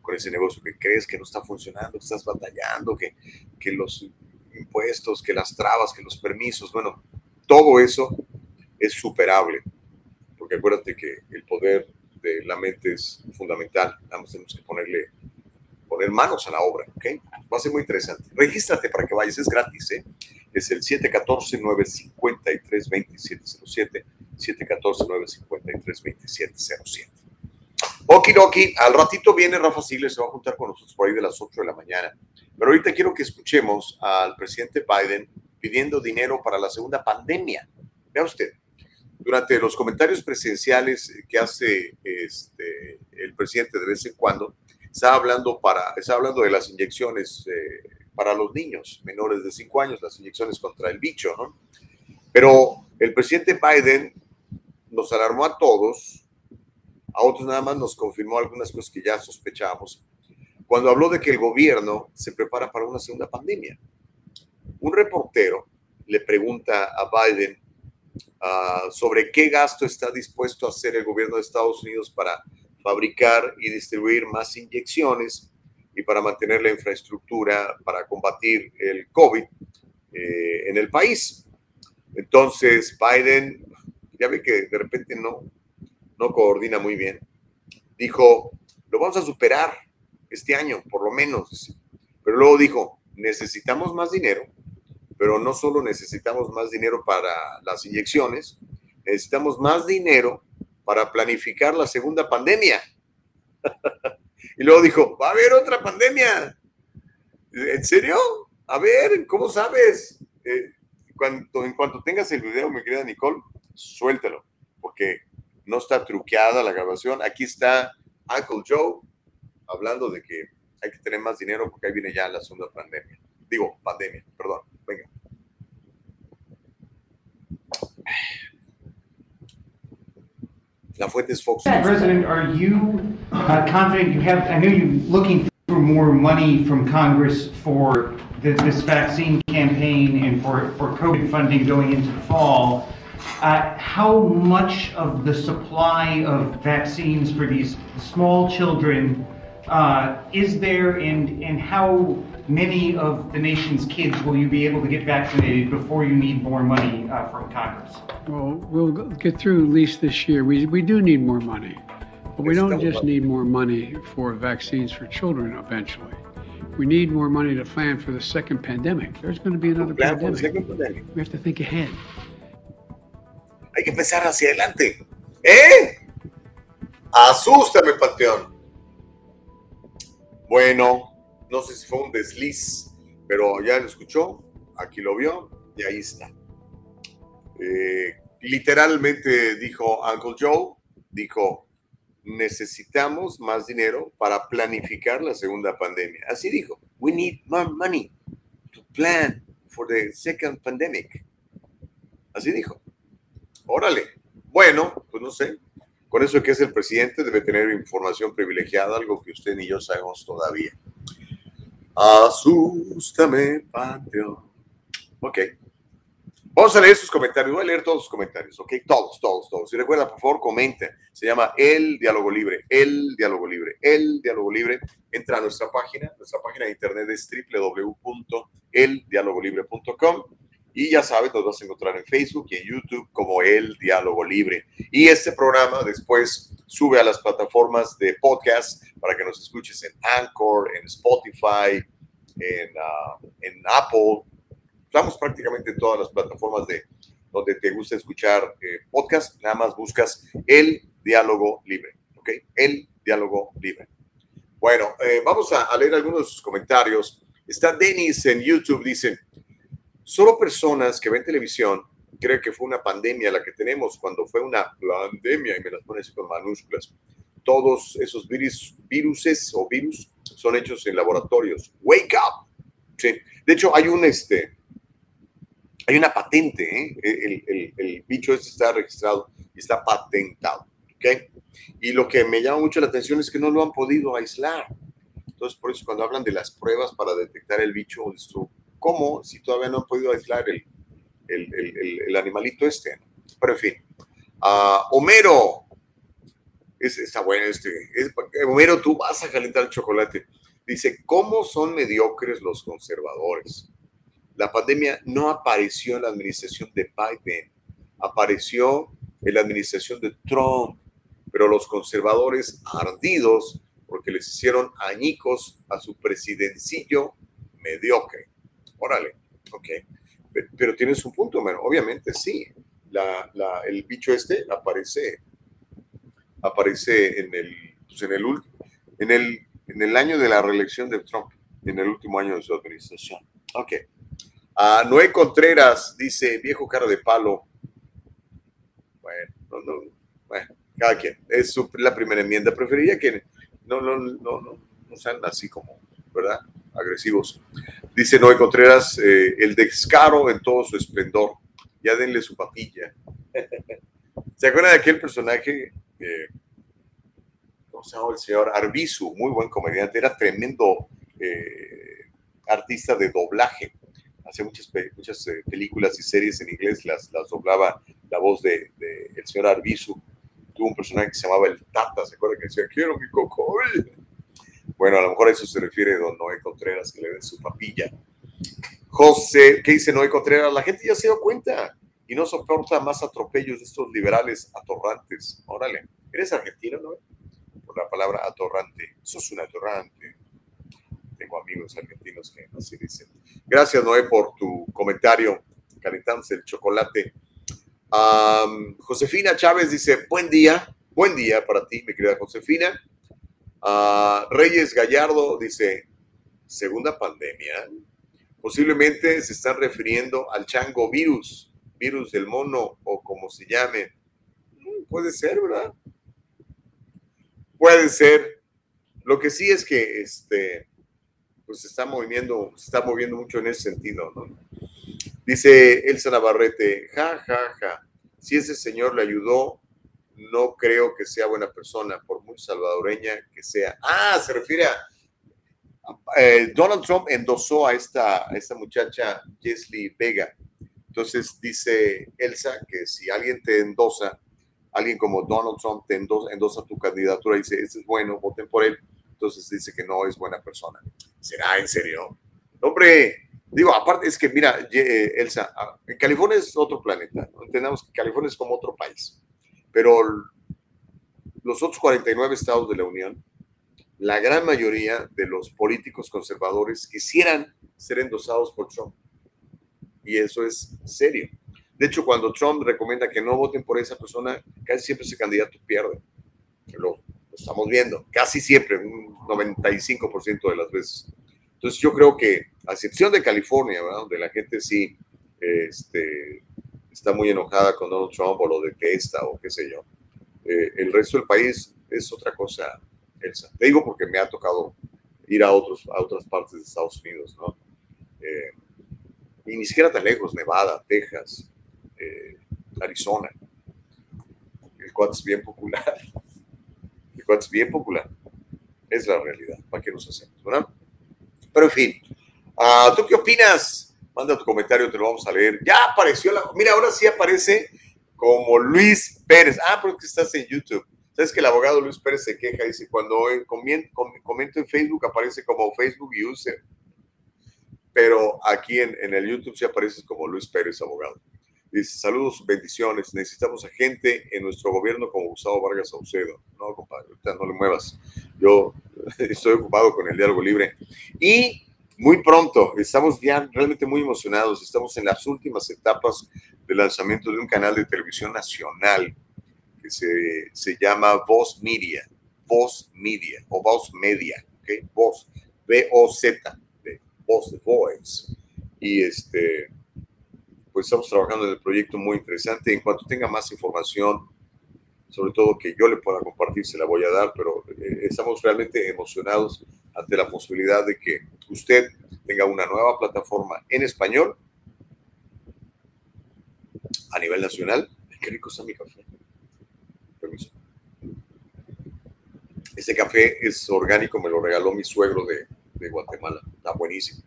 con ese negocio que crees que no está funcionando, que estás batallando, que, que los impuestos, que las trabas, que los permisos, bueno, todo eso es superable, porque acuérdate que el poder de la mente es fundamental, más tenemos que ponerle, poner manos a la obra, ¿ok? Va a ser muy interesante. Regístrate para que vayas, es gratis, ¿eh? Es el 714-953-2707, 714-953-2707. Okidoki, al ratito viene Rafa Sigles, se va a juntar con nosotros por ahí de las 8 de la mañana. Pero ahorita quiero que escuchemos al presidente Biden pidiendo dinero para la segunda pandemia. Vea usted, durante los comentarios presidenciales que hace este, el presidente de vez en cuando, está hablando, para, está hablando de las inyecciones eh, para los niños menores de 5 años, las inyecciones contra el bicho, ¿no? Pero el presidente Biden nos alarmó a todos, a otros nada más nos confirmó algunas cosas que ya sospechábamos, cuando habló de que el gobierno se prepara para una segunda pandemia. Un reportero le pregunta a Biden uh, sobre qué gasto está dispuesto a hacer el gobierno de Estados Unidos para fabricar y distribuir más inyecciones y para mantener la infraestructura para combatir el COVID eh, en el país. Entonces, Biden, ya ve que de repente no, no coordina muy bien, dijo, lo vamos a superar este año, por lo menos. Pero luego dijo, necesitamos más dinero, pero no solo necesitamos más dinero para las inyecciones, necesitamos más dinero para planificar la segunda pandemia. y luego dijo, va a haber otra pandemia. ¿En serio? A ver, ¿cómo sabes? Eh, cuando, en cuanto tengas el video, mi querida Nicole, suéltalo, porque no está truqueada la grabación. Aquí está Uncle Joe hablando de que hay que tener más dinero porque ahí viene ya la segunda pandemia. Digo, pandemia, perdón. Venga. Es Fox. President, are you uh, confident you have, I know you're looking for more money from Congress for the, this vaccine campaign and for, for COVID funding going into the fall. Uh, how much of the supply of vaccines for these small children uh, is there, and, and how many of the nation's kids will you be able to get vaccinated before you need more money uh, from Congress? Well, we'll get through at least this year. We, we do need more money, but we don't just need more money for vaccines for children eventually. We need more money to plan for the second pandemic. There's going to be another pandemic. pandemic. We have to think ahead. Hay que pensar hacia adelante. ¿Eh? Asústame, Panteón. Bueno, no sé si fue un desliz, pero ya lo escuchó, aquí lo vio y ahí está. Eh, literalmente dijo Uncle Joe, dijo, necesitamos más dinero para planificar la segunda pandemia. Así dijo, we need more money to plan for the second pandemic. Así dijo. Órale. Bueno, pues no sé. Con eso que es el presidente debe tener información privilegiada, algo que usted ni yo sabemos todavía. Asústame, Panteón. Ok. Vamos a leer sus comentarios. Voy a leer todos sus comentarios, ¿ok? Todos, todos, todos. Y recuerda, por favor, comente. Se llama El Diálogo Libre. El Diálogo Libre. El Diálogo Libre. Entra a nuestra página. Nuestra página de internet es www.eldialogolibre.com. Y ya sabes, nos vas a encontrar en Facebook y en YouTube como El Diálogo Libre. Y este programa después sube a las plataformas de podcast para que nos escuches en Anchor, en Spotify, en, ah, en Apple estamos prácticamente en todas las plataformas de donde te gusta escuchar eh, podcast. Nada más buscas el diálogo libre, ¿ok? El diálogo libre. Bueno, eh, vamos a, leer algunos de sus comentarios. Está Denis en YouTube, dice, solo personas que ven televisión creen que fue una pandemia la que tenemos cuando fue una pandemia, y me las pones con minúsculas. Todos esos virus, viruses o virus son hechos en laboratorios. Wake up. Sí. De hecho, hay un, este, hay una patente, ¿eh? el, el, bicho este está registrado y está patentado. ¿okay? Y lo que me llama mucho la atención es que no lo han podido aislar. Entonces, por eso cuando hablan de las pruebas para detectar el bicho, ¿cómo si todavía no han podido aislar el, el animalito este? Pero en fin. Uh, Homero, es, está bueno este. Homero, tú vas a calentar el chocolate. Dice, ¿cómo son mediocres los conservadores? La pandemia no apareció en la administración de Biden, apareció en la administración de Trump, pero los conservadores ardidos porque les hicieron añicos a su presidencillo mediocre. Órale, ok. Pero, tienes un punto, obviamente sí. el bicho este aparece, aparece en el, pues en el, en el, en el año de la reelección de Trump. en el último año de su administración. Ok. a Noé Contreras dice, viejo cara de palo. Bueno, no, no, bueno, cada quien. Es la primera enmienda. Preferiría que no, no, no, no, no sean así como, ¿verdad? Agresivos. Dice Noé Contreras, eh, el descaro en todo su esplendor. Ya denle su papilla. ¿Se acuerdan de aquel personaje? Eh, ¿Cómo se llama el señor? Arbizu, muy buen comediante. Era tremendo eh, artista de doblaje. Hacía muchas, muchas películas y series en inglés, las, las doblaba la voz de, el señor Arbizu. Tuvo un personaje que se llamaba el Tata, ¿se acuerdan que decía, quiero mi coco? Bueno, a lo mejor a eso se refiere don Noé Contreras, que le den su papilla. José, ¿qué dice Noé Contreras? La gente ya se dio cuenta y no soporta más atropellos de estos liberales atorrantes. Órale, ¿eres argentino, no? Por la palabra atorrante. Sos un atorrante. Tengo amigos argentinos que así dicen. Gracias, Noé, por tu comentario. Calentándose el chocolate. Josefina Chávez dice, buen día, buen día para ti, mi querida Josefina. Reyes Gallardo dice, segunda pandemia. Posiblemente se están refiriendo al chango virus, virus del mono o como se llame. Mm, puede ser, ¿verdad? Puede ser. Lo que sí es que este, pues se está moviendo, se está moviendo mucho en ese sentido, ¿no? Dice Elsa Navarrete, ja, ja, ja. Si ese señor le ayudó no creo que sea buena persona, por muy salvadoreña que sea. Ah, se refiere a... Eh, Donald Trump endosó a esta, esta muchacha, Jesly Vega. Entonces dice Elsa que si alguien te endosa, alguien como Donald Trump te endosa, tu candidatura y dice, ese es bueno, voten por él. Entonces dice que no es buena persona. ¿Será en serio? Hombre, digo, aparte es que mira, eh, Elsa, ah, California es otro planeta. Entendamos que California es como otro país. Pero los otros 49 estados de la Unión, la gran mayoría de los políticos conservadores quisieran ser endosados por Trump. Y eso es serio. De hecho, cuando Trump recomienda que no voten por esa persona, casi siempre ese candidato pierde. Lo, lo estamos viendo, casi siempre, un 95% de las veces. Entonces yo creo que, a excepción de California, donde la gente sí este, está muy enojada con Donald Trump o lo detesta o qué sé yo. Eh, el resto del país es otra cosa, Elsa. Te digo porque me ha tocado ir a, otros, a otras partes de Estados Unidos, ¿no? Eh, y ni siquiera tan lejos, Nevada, Texas, eh, Arizona. El cuate es bien popular. El cuate es bien popular. Es la realidad. ¿Para qué nos hacemos, verdad? Pero en fin, uh, ¿tú qué opinas? Manda tu comentario, te lo vamos a leer. Ya apareció la. Mira, ahora sí aparece como Luis Pérez. Ah, porque estás en YouTube. Sabes que el abogado Luis Pérez se queja, dice, cuando comento en Facebook aparece como Facebook user. Pero aquí en, el YouTube sí apareces como Luis Pérez, abogado. Dice, saludos, bendiciones. Necesitamos a gente en nuestro gobierno como Gustavo Vargas Saucedo. No, compadre, ahorita no le muevas. Yo estoy ocupado con el diálogo libre. Y muy pronto. Estamos ya realmente muy emocionados. Estamos en las últimas etapas del lanzamiento de un canal de televisión nacional que se, se llama Voz Media. Voz Media o Voz Media. ¿ok? Voz. V-O-Z. De Voz de Voice. Y este, pues estamos trabajando en el proyecto muy interesante. En cuanto tenga más información, sobre todo que yo le pueda compartir, se la voy a dar, pero eh, estamos realmente emocionados ante la posibilidad de que usted tenga una nueva plataforma en español a nivel nacional. Qué rico está mi café. Permiso. Este café es orgánico, me lo regaló mi suegro de, Guatemala. Está buenísimo,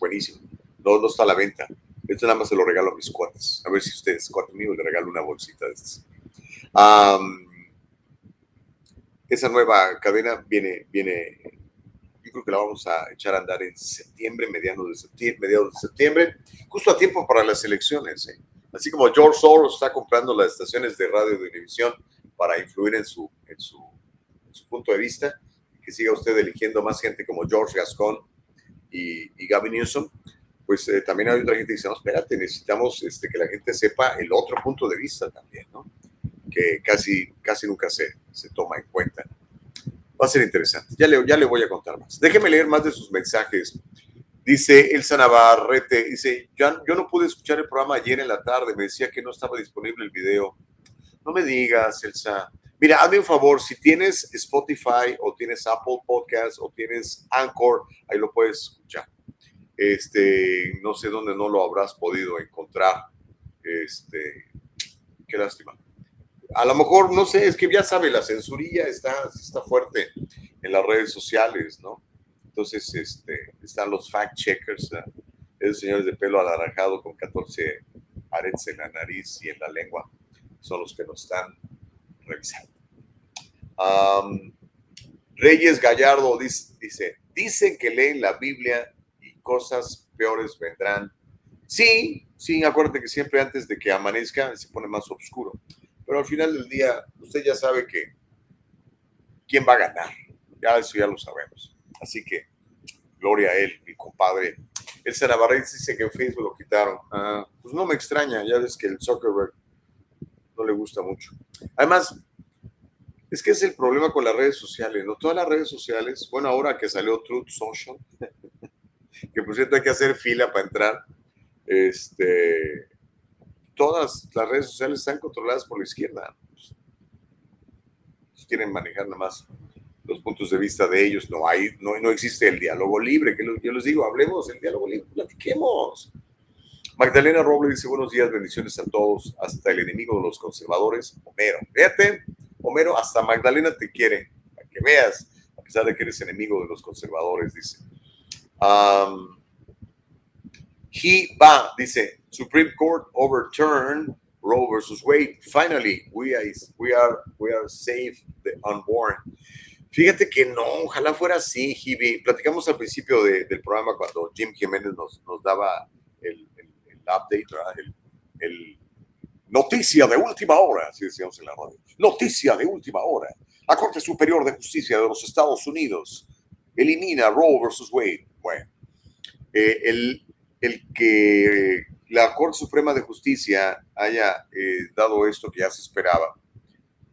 buenísimo. No, no está a la venta. Esto nada más se lo regalo a mis cuates. A ver si ustedes, cuates míos, le regalo una bolsita de estas. esa nueva cadena viene, viene creo que la vamos a echar a andar en septiembre, mediados de septiembre, mediados de septiembre, justo a tiempo para las elecciones. ¿eh? Así como George Soros está comprando las estaciones de radio de televisión para influir en su, en su, su, punto de vista, que siga usted eligiendo más gente como George Gascon y, y Gavin Newsom, pues eh, también hay otra gente que dice, no, espérate, necesitamos este, que la gente sepa el otro punto de vista también, ¿no? Que casi, casi nunca se, se toma en cuenta. Va a ser interesante. Ya le, ya le voy a contar más. Déjeme leer más de sus mensajes. Dice Elsa Navarrete, dice, yo, yo no pude escuchar el programa ayer en la tarde, me decía que no estaba disponible el video. No me digas, Elsa. Mira, hazme un favor, si tienes Spotify o tienes Apple Podcast o tienes Anchor, ahí lo puedes escuchar. Este, no sé dónde no lo habrás podido encontrar. Este, qué lástima. A lo mejor, no sé, es que ya sabe, la censurilla está, está fuerte en las redes sociales, ¿no? Entonces, este, están los fact checkers, ¿eh? esos señores de pelo anaranjado con 14 arets en la nariz y en la lengua, son los que nos están revisando. Reyes Gallardo dice, dice, dicen que leen la Biblia y cosas peores vendrán. Sí, sí, acuérdate que siempre antes de que amanezca se pone más oscuro. Pero al final del día, usted ya sabe que quién va a ganar. Ya eso ya lo sabemos. Así que, gloria a él, mi compadre. El Navarrete dice que en Facebook lo quitaron. Ah, pues no me extraña, ya ves que el Zuckerberg no le gusta mucho. Además, es que es el problema con las redes sociales, ¿no? Todas las redes sociales, bueno, ahora que salió Truth Social, que por cierto hay que hacer fila para entrar, este, todas las redes sociales están controladas por la izquierda. Pues, quieren manejar nada más los puntos de vista de ellos. No hay, no, no existe el diálogo libre, que yo les digo, hablemos el diálogo libre, platiquemos. Magdalena Robles dice buenos días, bendiciones a todos, hasta el enemigo de los conservadores, Homero. Fíjate, Homero, hasta Magdalena te quiere, para que veas, a pesar de que eres enemigo de los conservadores, dice. Um, he va, dice, Supreme Court overturned Roe versus Wade. Finally, we are, we are, we are safe the unborn. Fíjate que no, ojalá fuera así, Hibi. Platicamos al principio del programa cuando Jim Jiménez nos, nos daba el, update, El, noticia de última hora, así decíamos en la radio. Noticia de última hora. La Corte Superior de Justicia de los Estados Unidos elimina Roe versus Wade. Bueno, eh, el, el, que la Corte Suprema de Justicia haya eh, dado esto que ya se esperaba,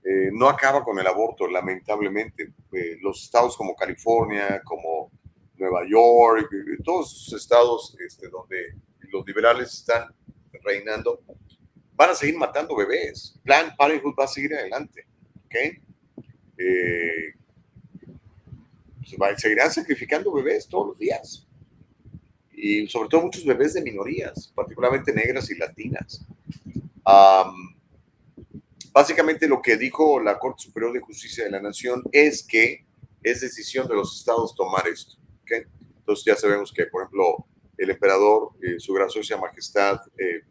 eh, no acaba con el aborto, lamentablemente. los estados como California, como Nueva York, todos esos estados este, donde los liberales están reinando, van a seguir matando bebés. Plan Parenthood va a seguir adelante. ¿ok? Eh, seguirán sacrificando bebés todos los días. Y sobre todo muchos bebés de minorías, particularmente negras y latinas. básicamente lo que dijo la Corte Superior de Justicia de la Nación es que es decisión de los estados tomar esto. Entonces ya sabemos que, por ejemplo, el emperador, eh, su graciosa majestad, eh,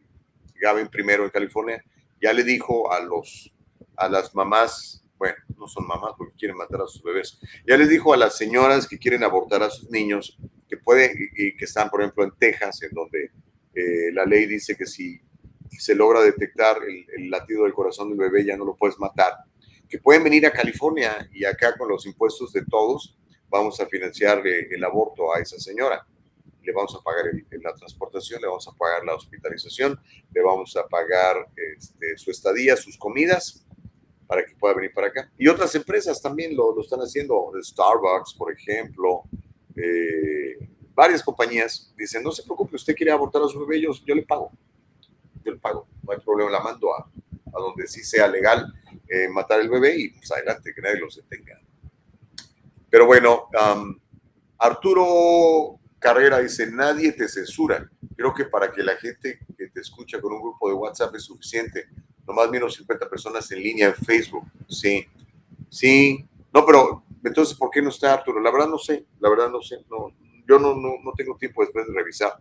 Gavin I en California, ya le dijo a, los, a las mamás, bueno, no son mamás porque quieren matar a sus bebés, ya les dijo a las señoras que quieren abortar a sus niños, que pueden, y que están, por ejemplo, en Texas, en donde eh, la ley dice que si se logra detectar el, latido del corazón del bebé, ya no lo puedes matar, que pueden venir a California y acá con los impuestos de todos vamos a financiar el aborto a esa señora le vamos a pagar la transportación, le vamos a pagar la hospitalización, le vamos a pagar este, su estadía, sus comidas, para que pueda venir para acá. Y otras empresas también lo, lo están haciendo, Starbucks, por ejemplo, eh, varias compañías dicen, no se preocupe, usted quiere abortar a sus bebé, yo, le pago, yo le pago, no hay problema, la mando a, a donde sí sea legal eh, matar el bebé y pues adelante, que nadie los detenga. Pero bueno, Arturo Carrera dice, nadie te censura. Creo que para que la gente que te escucha con un grupo de WhatsApp es suficiente. Nomás menos 50 personas en línea en Facebook. Sí, sí. No, pero entonces, ¿por qué no está Arturo? La verdad no sé, la verdad no sé. No, yo no, no, no tengo tiempo después de revisar.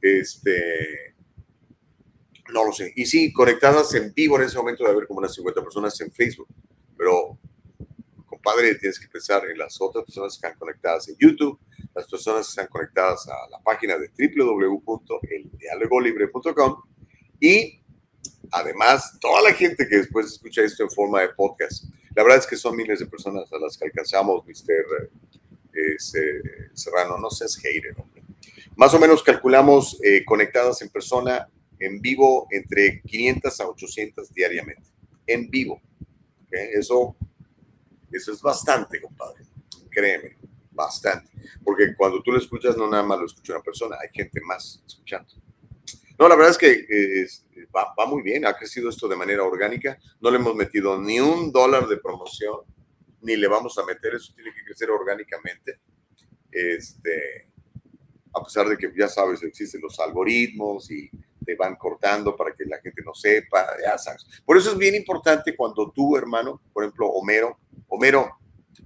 Este, no lo sé. Y sí, conectadas en vivo en ese momento de haber como unas 50 personas en Facebook. Pero, compadre, tienes que pensar en las otras personas que están conectadas en YouTube, las personas están conectadas a la página de www.eldialogolibre.com y además toda la gente que después escucha esto en forma de podcast. La verdad es que son miles de personas a las que alcanzamos, Mr. Eh, Serrano, no seas hater, hombre. Más o menos calculamos eh, conectadas en persona, en vivo, entre 500 a 800 diariamente. En vivo. Eso Eso es bastante, compadre. Créeme, bastante. Porque cuando tú lo escuchas, no nada más lo escucha una persona, hay gente más escuchando. No, la verdad es que va, muy bien, ha crecido esto de manera orgánica, no le hemos metido ni un dólar de promoción, ni le vamos a meter, eso tiene que crecer orgánicamente. Este, a pesar de que ya sabes, existen los algoritmos y te van cortando para que la gente no sepa, ya sabes. Por eso es bien importante cuando tú, hermano, por ejemplo, Homero, Homero,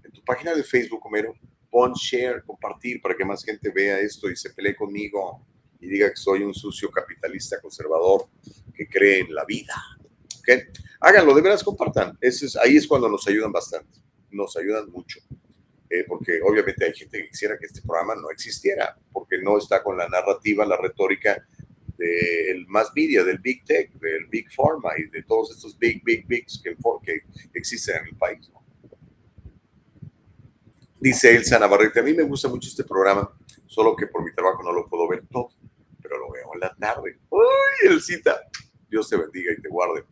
en tu página de Facebook, Homero, pon share, compartir para que más gente vea esto y se pelee conmigo y diga que soy un sucio capitalista conservador que cree en la vida. ¿Okay? Háganlo, de veras compartan. Ese es, ahí es cuando nos ayudan bastante, nos ayudan mucho. Eh, porque obviamente hay gente que quisiera que este programa no existiera, porque no está con la narrativa, la retórica del más media, del Big Tech, del Big Pharma y de todos estos Big, Big, Bigs que, que existen en el país. Dice Elsa Navarrete, a mí me gusta mucho este programa, solo que por mi trabajo no lo puedo ver todo, lo veo en la tarde. ¡Uy, Elcita! Dios te bendiga y te guarde.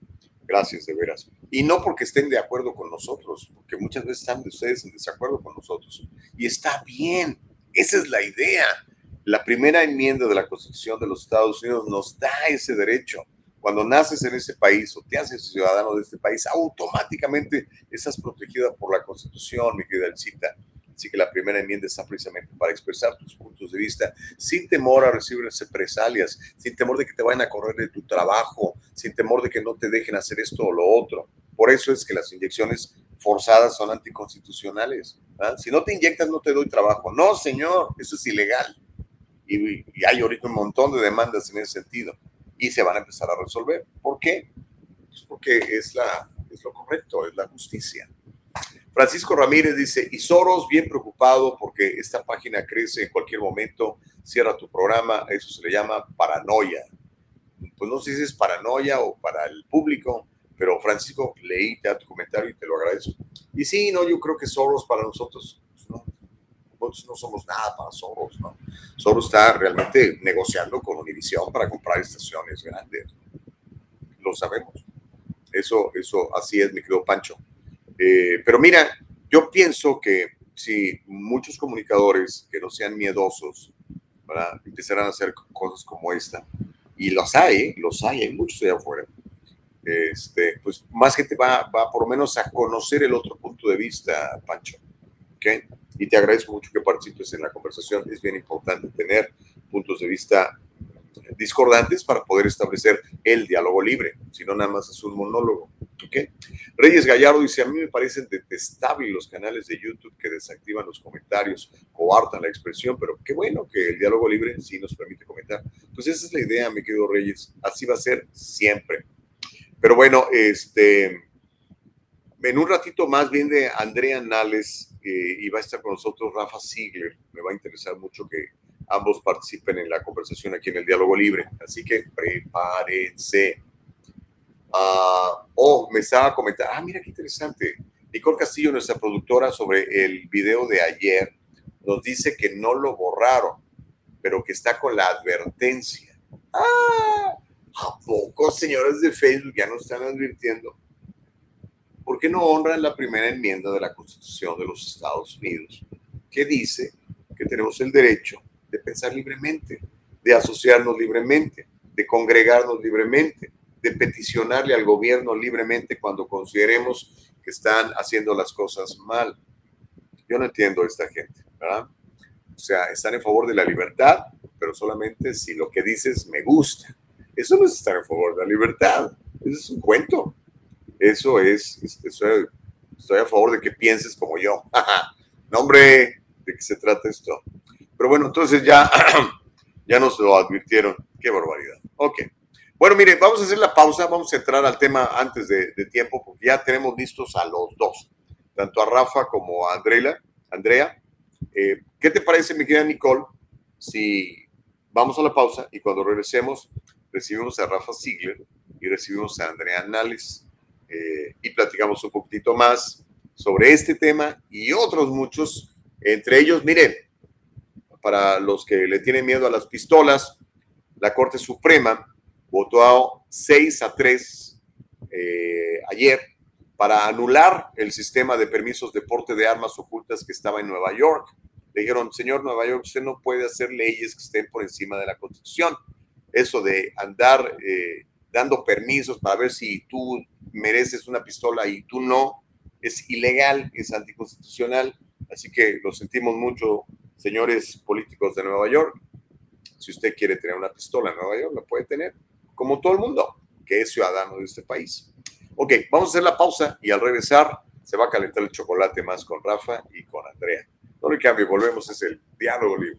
Gracias, de veras. Y no porque estén de acuerdo con nosotros, porque muchas veces están de ustedes en desacuerdo con nosotros. Y está bien, esa es la idea. La primera enmienda de la Constitución de los Estados Unidos nos da ese derecho. Cuando naces en ese país o te haces ciudadano de este país, automáticamente estás protegida por la Constitución, mi querida Elcita. Así que la primera enmienda está precisamente para expresar tus puntos de vista sin temor a recibir represalias, sin temor de que te vayan a correr de tu trabajo, sin temor de que no te dejen hacer esto o lo otro. Por eso es que las inyecciones forzadas son anticonstitucionales. Si no te inyectas, no te doy trabajo. No, señor, eso es ilegal. Y, y, hay ahorita un montón de demandas en ese sentido. Y se van a empezar a resolver. ¿Por qué? Pues porque es, la, es lo correcto, es la justicia. Francisco Ramírez dice, y Soros bien preocupado porque esta página crece en cualquier momento, cierra tu programa, eso se le llama paranoia. Pues no sé si es paranoia o para el público, pero Francisco, leí tu comentario y te lo agradezco. Y sí, no, yo creo que Soros para nosotros, pues no, nosotros no somos nada para Soros, ¿no? Soros está realmente negociando con Univision para comprar estaciones grandes. Lo sabemos. Eso, eso, así es, mi querido Pancho. Eh, pero mira, yo pienso que si muchos comunicadores que no sean miedosos ¿verdad? empezarán a hacer cosas como esta, y los hay, los hay, hay muchos allá afuera, este, pues más gente va, va por lo menos a conocer el otro punto de vista, Pancho. ¿okay? Y te agradezco mucho que participes en la conversación. Es bien importante tener puntos de vista discordantes para poder establecer el diálogo libre, si no nada más es un monólogo. ¿okay? Reyes Gallardo dice, a mí me parecen detestables los canales de YouTube que desactivan los comentarios, coartan la expresión, pero qué bueno que el diálogo libre sí nos permite comentar. Pues esa es la idea, mi querido Reyes, así va a ser siempre. Pero bueno, este, en un ratito más bien de Andrea Nales eh, y va a estar con nosotros Rafa Ziegler, me va a interesar mucho que ambos participen en la conversación aquí en el diálogo libre. Así que prepárense. Uh, oh, me estaba comentando, ah, mira qué interesante. Nicole Castillo, nuestra productora, sobre el video de ayer, nos dice que no lo borraron, pero que está con la advertencia. Ah, ¿a poco, señores de Facebook, ya nos están advirtiendo? ¿Por qué no honran la primera enmienda de la Constitución de los Estados Unidos, que dice que tenemos el derecho de pensar libremente, de asociarnos libremente, de congregarnos libremente, de peticionarle al gobierno libremente cuando consideremos que están haciendo las cosas mal. Yo no entiendo a esta gente, ¿verdad? O sea, están en favor de la libertad, pero solamente si lo que dices me gusta. Eso no es estar en favor de la libertad, eso es un cuento. Eso es, estoy, a favor de que pienses como yo. no, hombre, ¿de qué se trata esto? Pero bueno, entonces ya, ya nos lo advirtieron. Qué barbaridad. Ok. Bueno, mire, vamos a hacer la pausa, vamos a entrar al tema antes de, tiempo, porque ya tenemos listos a los dos, tanto a Rafa como a Andrea. Andrea, eh, ¿qué te parece, mi querida Nicole, si vamos a la pausa y cuando regresemos recibimos a Rafa Ziegler y recibimos a Andrea Nales eh, y platicamos un poquitito más sobre este tema y otros muchos, entre ellos, miren, para los que le tienen miedo a las pistolas, la Corte Suprema votó 6 a 3 eh, ayer para anular el sistema de permisos de porte de armas ocultas que estaba en Nueva York. Le dijeron, señor Nueva York, usted no puede hacer leyes que estén por encima de la Constitución. Eso de andar eh, dando permisos para ver si tú mereces una pistola y tú no, es ilegal, es anticonstitucional. Así que lo sentimos mucho, señores políticos de Nueva York. Si usted quiere tener una pistola en Nueva York, la puede tener, como todo el mundo que es ciudadano de este país. Ok, vamos a hacer la pausa y al regresar se va a calentar el chocolate más con Rafa y con Andrea. No le cambie, volvemos, es el diálogo libre.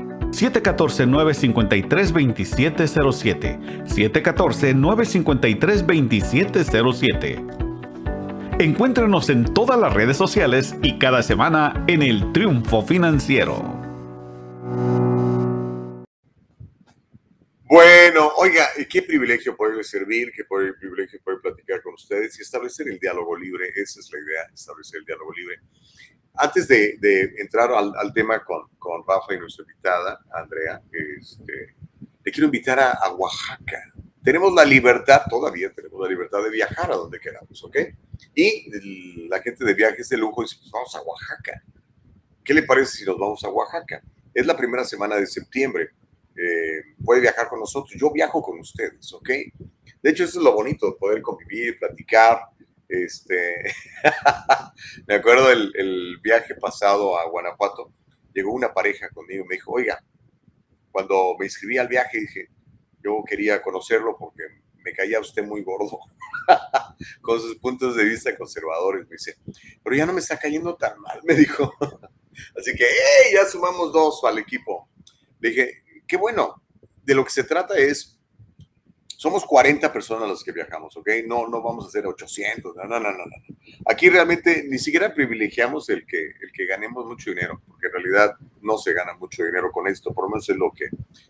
714-953-2707. 714-953-2707. Encuéntrenos en todas las redes sociales y cada semana en El Triunfo Financiero. Bueno, oiga, qué privilegio poderles servir, qué privilegio poder platicar con ustedes y establecer el diálogo libre. Esa es la idea, establecer el diálogo libre. Antes de, entrar al, tema con, con, Rafa y nuestra invitada, Andrea, este, le quiero invitar a, Oaxaca. Tenemos la libertad, todavía tenemos la libertad de viajar a donde queramos, ¿ok? Y la gente de viajes de lujo dice, pues vamos a Oaxaca. ¿Qué le parece si nos vamos a Oaxaca? Es la primera semana de septiembre. Eh, puede viajar con nosotros. Yo viajo con ustedes, ¿ok? De hecho, eso es lo bonito, poder convivir, platicar, este, me acuerdo el, viaje pasado a Guanajuato, llegó una pareja conmigo y me dijo, oiga, cuando me inscribí al viaje dije, yo quería conocerlo porque me caía usted muy gordo, con sus puntos de vista conservadores, me dice, pero ya no me está cayendo tan mal, me dijo. Así que, hey, ya sumamos dos al equipo. Le dije, qué bueno, de lo que se trata es somos 40 personas las que viajamos, ¿ok? No, no vamos a hacer 800, no, no, no, no. Aquí realmente ni siquiera privilegiamos el que, el que ganemos mucho dinero, porque en realidad no se gana mucho dinero con esto, por lo menos es lo que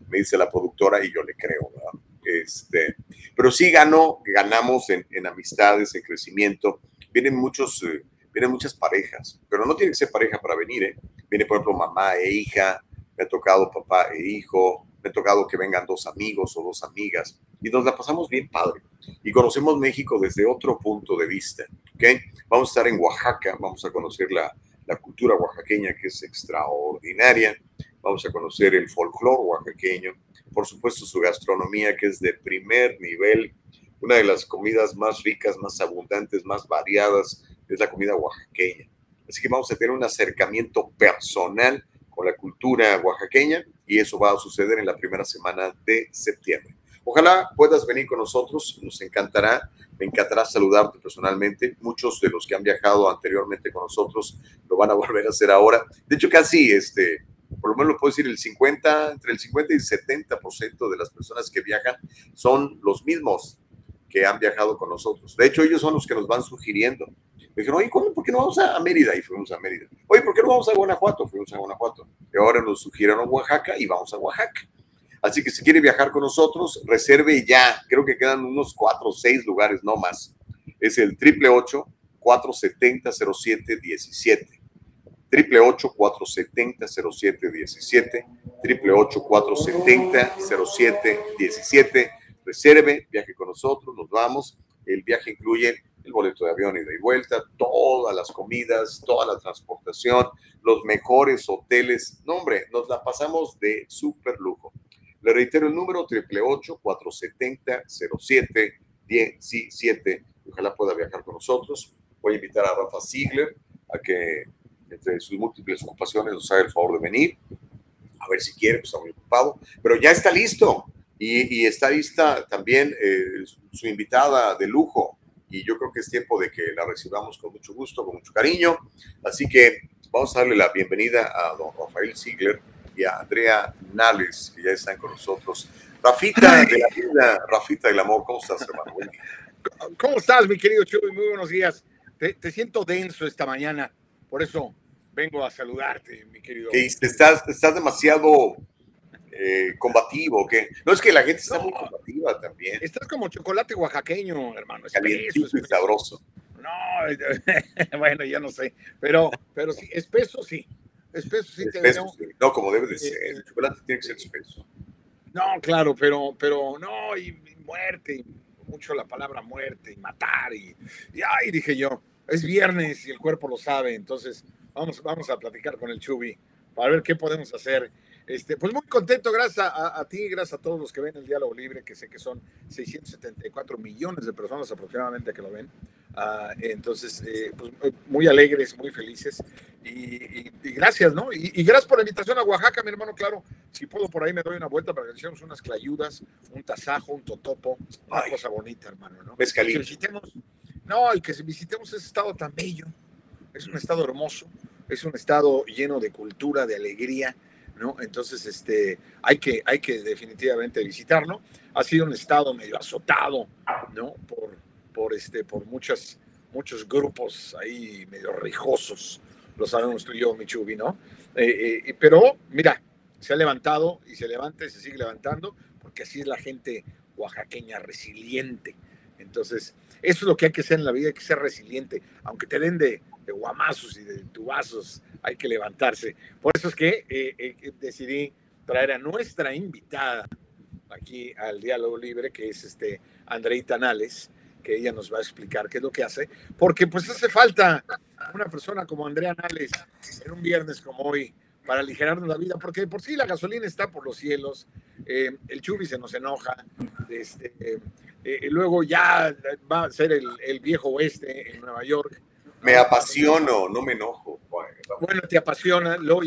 me dice la productora y yo le creo, ¿verdad? Este, pero sí ganó, ganamos en, en amistades, en crecimiento. Vienen muchos, eh, vienen muchas parejas, pero no tiene que ser pareja para venir, ¿eh? Viene, por ejemplo, mamá e hija, me ha tocado papá e hijo, me ha tocado que vengan dos amigos o dos amigas y nos la pasamos bien padre. Y conocemos México desde otro punto de vista. ¿okay? Vamos a estar en Oaxaca, vamos a conocer la, la cultura oaxaqueña que es extraordinaria, vamos a conocer el folclore oaxaqueño, por supuesto su gastronomía que es de primer nivel, una de las comidas más ricas, más abundantes, más variadas es la comida oaxaqueña. Así que vamos a tener un acercamiento personal con la cultura oaxaqueña y eso va a suceder en la primera semana de septiembre. Ojalá puedas venir con nosotros, nos encantará, me encantará saludarte personalmente. Muchos de los que han viajado anteriormente con nosotros lo van a volver a hacer ahora. De hecho, casi, este, por lo menos lo puedo decir, el 50, entre el 50 y el 70% de las personas que viajan son los mismos que han viajado con nosotros. De hecho, ellos son los que nos van sugiriendo. Me dijeron, oye, ¿por qué no vamos a Mérida? Y fuimos a Mérida. Oye, ¿por qué no vamos a Guanajuato? Fuimos a Guanajuato. Y ahora nos sugirieron Oaxaca y vamos a Oaxaca. Así que si quiere viajar con nosotros, reserve ya. Creo que quedan unos cuatro o seis lugares, no más. Es el triple 470 0717 triple 470 0717 triple 470 0717 Reserve, viaje con nosotros, nos vamos. El viaje incluye el boleto de avión ida y vuelta, todas las comidas, toda la transportación, los mejores hoteles. No, hombre, nos la pasamos de súper lujo. Le reitero el número, 888-470-0717. Ojalá pueda viajar con nosotros. Voy a invitar a Rafa Ziegler a que, entre sus múltiples ocupaciones, nos haga el favor de venir. A ver si quiere, pues está muy ocupado. Pero ya está listo. Y, está lista también eh, su invitada de lujo. Y yo creo que es tiempo de que la recibamos con mucho gusto, con mucho cariño. Así que vamos a darle la bienvenida a don Rafael Ziegler y a Andrea Nales, que ya están con nosotros. Rafita de la vida, Rafita del amor, ¿cómo estás, hermano? ¿Cómo estás, mi querido Chuy? Muy buenos días. Te, siento denso esta mañana, por eso vengo a saludarte, mi querido. ¿Estás, estás demasiado eh, combativo, ¿qué? No, es que la gente está muy combativa también. Estás como chocolate oaxaqueño, hermano. Calientito y sabroso. No, bueno, ya no sé, pero, pero sí, espeso sí. Espeso sí espeso, sí. No, como debe de ser. El chocolate tiene que ser espeso. No, claro, pero, pero no, y, muerte, mucho la palabra muerte y matar, y, y ay, dije yo, es viernes y el cuerpo lo sabe, entonces vamos, vamos a platicar con el Chubi para ver qué podemos hacer. Este, pues muy contento, gracias a, ti, gracias a todos los que ven el diálogo libre, que sé que son 674 millones de personas aproximadamente que lo ven. Ah, entonces, eh, pues muy alegres, muy felices y, gracias, ¿no? Y, gracias por la invitación a Oaxaca, mi hermano, claro. Si puedo, por ahí me doy una vuelta para que hagamos unas clayudas, un tasajo, un totopo, una cosa bonita, hermano, ¿no? Que visitemos, no, y que visitemos ese estado tan bello. Es un estado hermoso, es un estado lleno de cultura, de alegría, ¿no? Entonces, este, hay que, hay que definitivamente visitarlo. Ha sido un estado medio azotado, ¿no? Por, por, este, por muchas, muchos grupos ahí medio rijosos, lo sabemos tú y yo, Michubi, ¿no? Eh, eh, pero, mira, se ha levantado y se levanta y se sigue levantando, porque así es la gente oaxaqueña resiliente. Entonces, eso es lo que hay que ser en la vida, hay que ser resiliente, aunque te den de, guamazos y de tubazos, hay que levantarse. Por eso es que eh, decidí traer a nuestra invitada aquí al Diálogo Libre, que es este Andreita Nales, que ella nos va a explicar qué es lo que hace, porque pues hace falta una persona como Andrea Nales en un viernes como hoy para aligerarnos la vida, porque por sí la gasolina está por los cielos, eh, el chubi se nos enoja, este, eh, luego ya va a ser el, viejo oeste en Nueva York. Me apasiono, no me enojo. Bueno, te apasiona, luego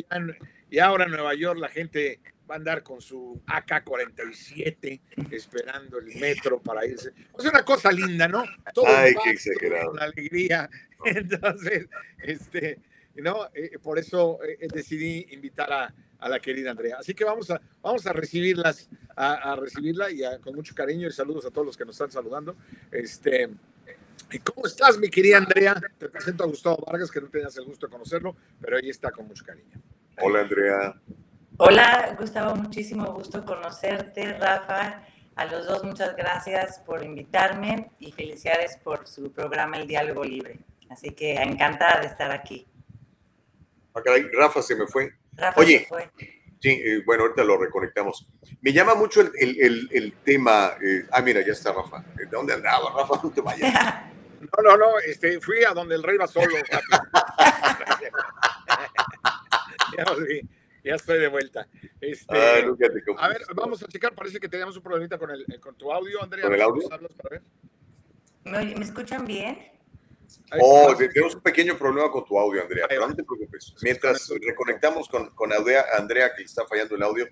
y ahora en Nueva York la gente va a andar con su AK-47 esperando el metro para irse. Es una cosa linda, ¿no? Todo Ay, qué exagerado. Con alegría. Entonces, este, ¿no? Eh, por eso eh, decidí invitar a, a, la querida Andrea. Así que vamos a, vamos a recibirlas, a, recibirla y con mucho cariño y saludos a todos los que nos están saludando. Este, ¿Cómo estás, mi querida Andrea? Te presento a Gustavo Vargas, que no tenías el gusto de conocerlo, pero ahí está con mucho cariño. Hola, Andrea. Hola, Gustavo, muchísimo gusto conocerte, Rafa. A los dos, muchas gracias por invitarme y felicidades por su programa El Diálogo Libre. Así que encantada de estar aquí. Ah, Rafa se me fue. Rafa Oye, se fue. Sí, eh, bueno, ahorita lo reconectamos. Me llama mucho el, el, el, tema. Eh, ah, mira, ya está Rafa. ¿De dónde andaba, Rafa? No te vayas. No, no, no, este, fui a donde el rey va solo. ya, ya estoy de vuelta. Este, a ver, vamos a checar. Parece que teníamos un problemita con, el, con tu audio, Andrea. ¿Con el audio? ¿Me, escuchan bien? Oh, tenemos un pequeño problema con tu audio, Andrea, pero no te preocupes. Mientras reconectamos con, con Andrea, que está fallando el audio,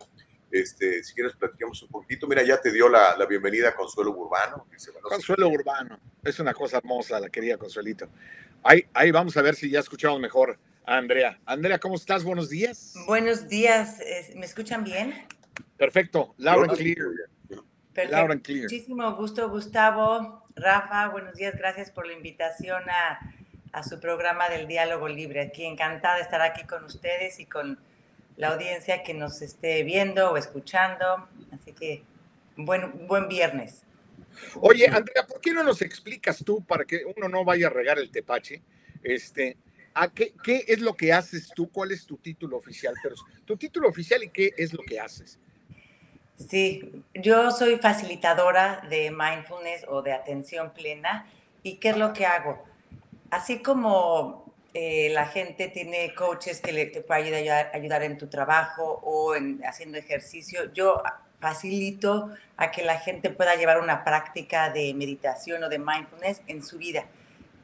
este, si quieres platicamos un poquito. Mira, ya te dio la, la bienvenida a Consuelo Urbano. Consuelo Urbano, es una cosa hermosa, la querida Consuelito. Ahí, ahí vamos a ver si ya escuchamos mejor Andrea. Andrea, ¿cómo estás? Buenos días. Buenos días. ¿Me escuchan bien? Perfecto. Laura clear. Perfecto. clear. Muchísimo gusto, Gustavo. Rafa, buenos días. Gracias por la invitación a, a su programa del Diálogo Libre. Aquí encantada de estar aquí con ustedes y con la audiencia que nos esté viendo o escuchando. Así que buen, buen viernes. Oye, Andrea, ¿por qué no nos explicas tú para que uno no vaya a regar el tepache? Este, qué, qué, es lo que haces tú? ¿Cuál es tu título oficial? Pero tu título oficial y qué es lo que haces. Sí, yo soy facilitadora de mindfulness o de atención plena. ¿Y qué es lo que hago? Así como eh, la gente tiene coaches que le, te pueden ayudar, ayudar en tu trabajo o en, haciendo ejercicio, yo facilito a que la gente pueda llevar una práctica de meditación o de mindfulness en su vida.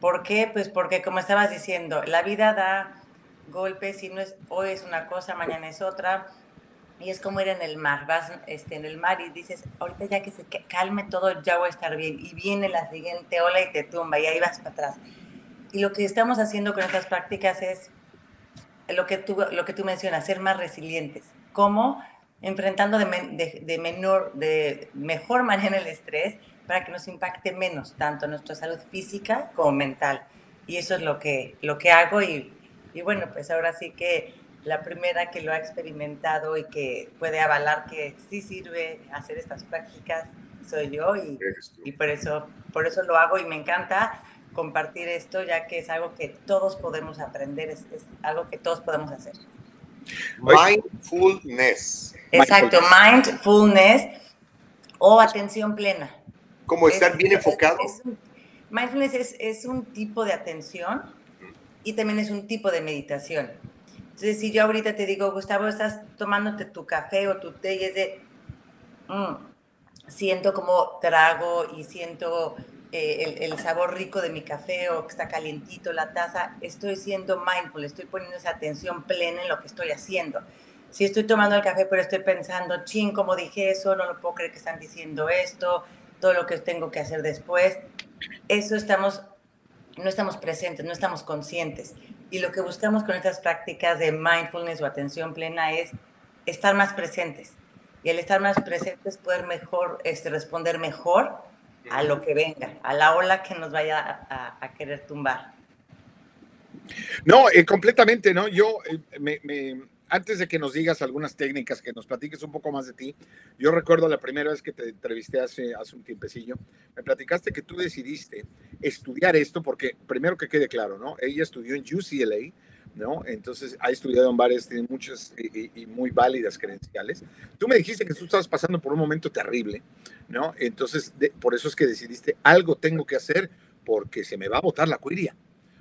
¿Por qué? Pues porque como estabas diciendo, la vida da golpes y no es hoy es una cosa, mañana es otra. y es como ir en el mar, vas este, en el mar y dices, ahorita ya que se calme todo, ya voy a estar bien. Y viene la siguiente ola y te tumba y ahí vas para atrás. Y lo que estamos haciendo con estas prácticas es lo que tú, lo que tú mencionas, ser más resilientes. ¿Cómo? Enfrentando de, de, menor, de mejor manera el estrés para que nos impacte menos, tanto nuestra salud física como mental. Y eso es lo que, lo que hago y, y bueno, pues ahora sí que la primera que lo ha experimentado y que puede avalar que sí sirve hacer estas prácticas soy yo y, y, por, eso, por eso lo hago y me encanta compartir esto ya que es algo que todos podemos aprender, es, algo que todos podemos hacer. Mindfulness. Exacto, mindfulness o atención plena. Como estar bien enfocado. mindfulness es, es un tipo de atención y también es un tipo de meditación. Entonces, si yo ahorita te digo, Gustavo, estás tomándote tu café o tu té y es de, mm, siento como trago y siento eh, el, sabor rico de mi café o que está calientito la taza, estoy siendo mindful, estoy poniendo esa atención plena en lo que estoy haciendo. Si estoy tomando el café pero estoy pensando, ching, como dije eso, no lo puedo creer que están diciendo esto, todo lo que tengo que hacer después, eso estamos, no estamos presentes, no estamos conscientes. Y lo que buscamos con estas prácticas de mindfulness o atención plena es estar más presentes. Y el estar más presentes poder mejor, este, responder mejor a lo que venga, a la ola que nos vaya a, querer tumbar. No, eh, completamente, ¿no? Yo eh, me, antes de que nos digas algunas técnicas, que nos platiques un poco más de ti, yo recuerdo la primera vez que te entrevisté hace, hace un tiempecillo, me platicaste que tú decidiste estudiar esto porque, primero que quede claro, ¿no? Ella estudió en UCLA, ¿no? Entonces ha estudiado en varias, tiene muchas y, muy válidas credenciales. Tú me dijiste que tú estabas pasando por un momento terrible, ¿no? Entonces, por eso es que decidiste, algo tengo que hacer porque se me va a botar la cuiria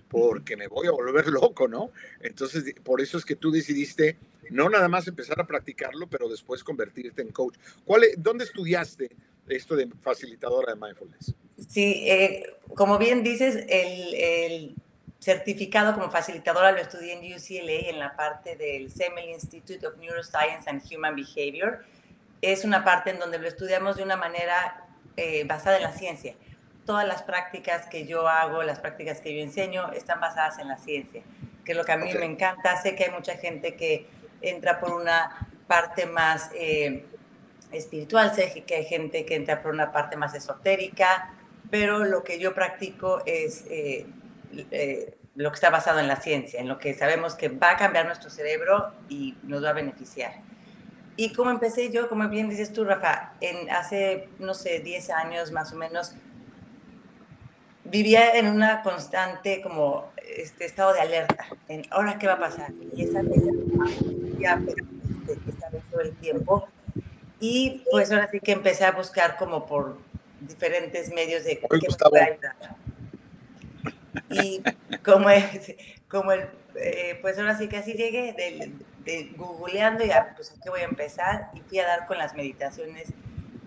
porque me voy a volver loco, ¿no? Entonces, por eso es que tú decidiste no nada más empezar a practicarlo, pero después convertirte en coach. ¿Cuál, ¿Dónde estudiaste esto de facilitadora de mindfulness? Sí, eh, como bien dices, el, certificado como facilitadora lo estudié en UCLA en la parte del Semel Institute of Neuroscience and Human Behavior. Es una parte en donde lo estudiamos de una manera eh, basada en la ciencia todas las prácticas que yo hago, las prácticas que yo enseño, están basadas en la ciencia, que es lo que a mí me encanta. Sé que hay mucha gente que entra por una parte más eh, espiritual, sé que hay gente que entra por una parte más esotérica, pero lo que yo practico es eh, eh, lo que está basado en la ciencia, en lo que sabemos que va a cambiar nuestro cerebro y nos va a beneficiar. Y como empecé yo, como bien dices tú, Rafa, en hace, no sé, 10 años más o menos, vivía en una constante como este estado de alerta, en ahora qué va a pasar. Y esa ya que estaba todo el tiempo. Y pues ahora sí que empecé a buscar como por diferentes medios de qué me ayudar. Y como, es, como el, eh, pues ahora sí que así llegué, de, de googleando y pues qué voy a empezar y fui a dar con las meditaciones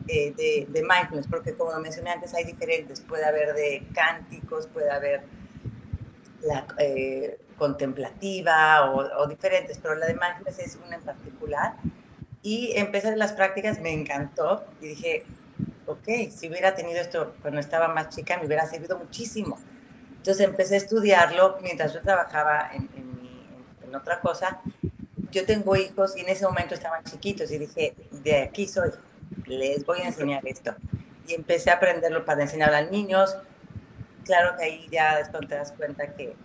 eh, de, de, mindfulness, porque como mencioné antes, hay diferentes. Puede haber de cánticos, puede haber la eh, contemplativa o, diferentes, pero la de mindfulness es una en particular. Y empecé las prácticas, me encantó y dije, ok, si hubiera tenido esto cuando estaba más chica, me hubiera servido muchísimo. Entonces empecé a estudiarlo mientras yo trabajaba en, otra cosa. Yo tengo hijos y en ese momento estaban chiquitos y dije, de aquí soy les voy a enseñar esto. Y empecé a aprenderlo para enseñar a los niños. Claro que ahí ya después te das cuenta que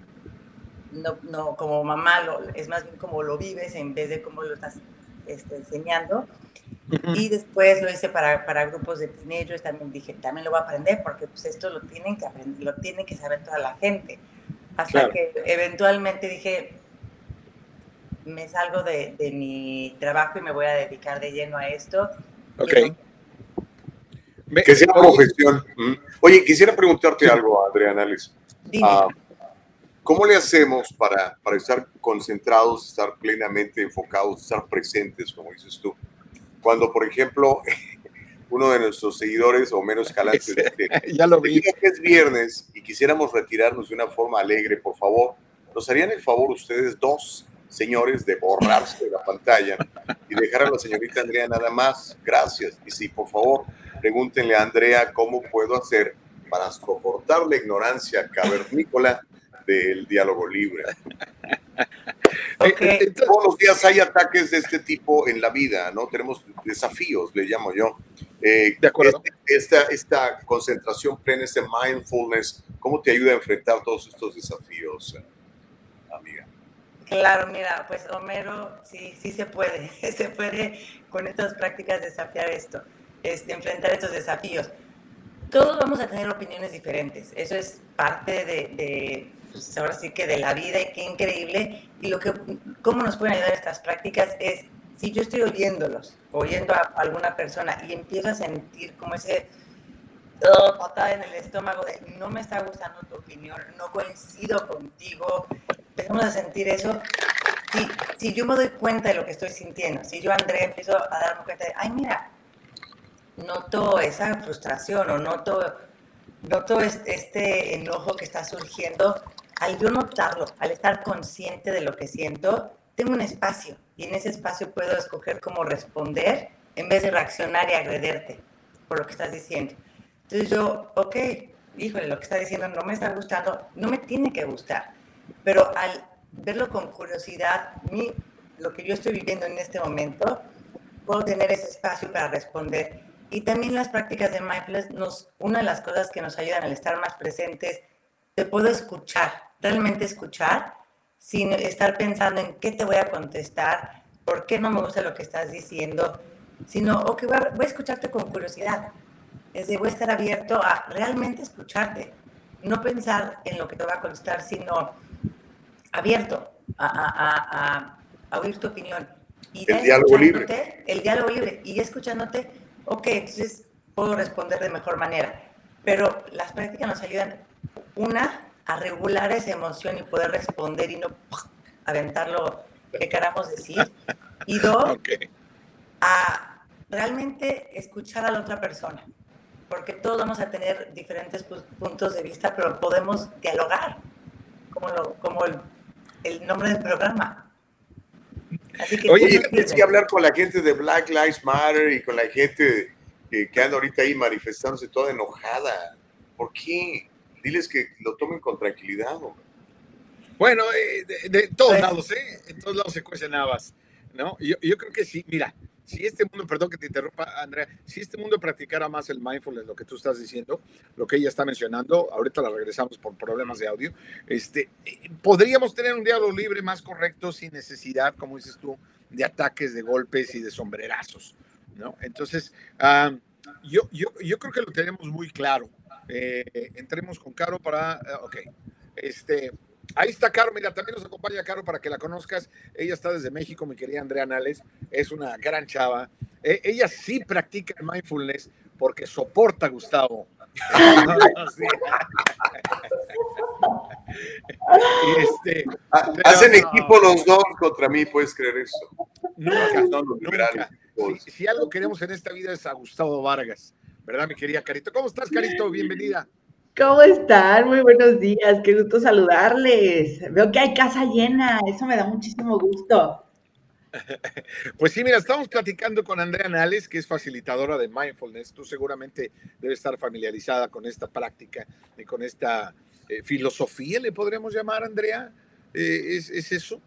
no, no como mamá lo, es más bien como lo vives en vez de cómo lo estás este, enseñando. Y después lo hice para, para, grupos de teenagers, también dije, también lo voy a aprender porque pues esto lo tienen que aprender, lo tiene que saber toda la gente. Hasta que eventualmente dije, me salgo de, de, mi trabajo y me voy a dedicar de lleno a esto Ok. Que sea profesión. Oye, quisiera preguntarte algo, Adriana Alex. Ah, ¿Cómo le hacemos para, para estar concentrados, estar plenamente enfocados, estar presentes, como dices tú? Cuando, por ejemplo, uno de nuestros seguidores o menos calantes dice, ya lo vi. que es viernes y quisiéramos retirarnos de una forma alegre, por favor, ¿nos harían el favor ustedes dos señores, de borrarse de la pantalla y dejar a la señorita Andrea nada más. Gracias. Y sí, por favor, pregúntenle a Andrea cómo puedo hacer para soportar la ignorancia cavernícola del diálogo libre. Eh, todos los días hay ataques de este tipo en la vida, ¿no? Tenemos desafíos, le llamo yo. Eh, de acuerdo. Este, esta, esta concentración plena, este mindfulness, ¿cómo te ayuda a enfrentar todos estos desafíos, amiga? Claro, mira, pues Homero, sí, sí se puede, se puede con estas prácticas desafiar esto, este, enfrentar estos desafíos. Todos vamos a tener opiniones diferentes, eso es parte de pues ahora sí que de la vida y qué increíble. Y lo que, cómo nos pueden ayudar estas prácticas es, si yo estoy oyéndolos, oyendo a alguna persona y empiezo a sentir como ese oh, patada en el estómago de no me está gustando tu opinión, no coincido contigo, empezamos a sentir eso. Si, si yo me doy cuenta de lo que estoy sintiendo, si yo, André, empiezo a darme cuenta de, ay, mira, noto esa frustración o noto, noto este enojo que está surgiendo, al yo notarlo, al estar consciente de lo que siento, tengo un espacio y en ese espacio puedo escoger cómo responder en vez de reaccionar y agrederte por lo que estás diciendo. Entonces yo, ok, híjole, lo que está diciendo no me está gustando, no me tiene que gustar, pero al verlo con curiosidad, mi, lo que yo estoy viviendo en este momento, puedo tener ese espacio para responder. Y también las prácticas de mindfulness, nos, una de las cosas que nos ayudan al estar más presentes, te puedo escuchar realmente escuchar sin estar pensando en qué te voy a contestar, por qué no me gusta lo que estás diciendo, sino, ok, voy a, voy a escucharte con curiosidad. Es de, voy a estar abierto a realmente escucharte, no pensar en lo que te va a contestar, sino abierto a, a, a, oír tu opinión. Y el diálogo libre. El diálogo libre. Y escuchándote, ok, entonces puedo responder de mejor manera. Pero las prácticas nos ayudan, una, a regular esa emoción y poder responder y no aventar lo que queramos decir. Y dos, a realmente escuchar a la otra persona. Porque todos vamos a tener diferentes puntos de vista, pero podemos dialogar, como, como el, nombre del programa. Así que Oye, tienes que hablar con la gente de Black Lives Matter y con la gente que, que anda ahorita ahí manifestándose toda enojada. ¿Por qué? Diles que lo tomen con tranquilidad. Bueno, eh, de, todos lados, ¿eh? En todos lados se cuecen habas, ¿no? Yo, yo creo que sí, mira, si este mundo, perdón que te interrumpa, Andrea, si este mundo practicara más el mindfulness, lo que tú estás diciendo, lo que ella está mencionando, ahorita la regresamos por problemas de audio, este, podríamos tener un diálogo libre más correcto sin necesidad, como dices tú, de ataques, de golpes y de sombrerazos, ¿no? Entonces, ah, yo, yo, yo creo que lo tenemos muy claro. Eh, entremos con Caro para, eh, ok, este, ahí está Caro, mira, también nos acompaña Caro para que la conozcas. Ella está desde México, mi querida Andrea Nales, es una gran chava. E, ella sí practica el mindfulness porque soporta a Gustavo. este, Hacen equipo los dos contra mí, puedes creer eso. Nunca, nunca. Si, si, algo queremos en esta vida es a Gustavo Vargas. ¿Verdad, mi querida Carito? ¿Cómo estás, Carito? Bienvenida. ¿Cómo están? Muy buenos días, qué gusto saludarles. Veo que hay casa llena, eso me da muchísimo gusto. Pues sí, mira, estamos platicando con Andrea Nales, que es facilitadora de mindfulness. Tú seguramente debes estar familiarizada con esta práctica y con esta eh, filosofía, le podríamos llamar, Andrea. Eh, ¿es, eso?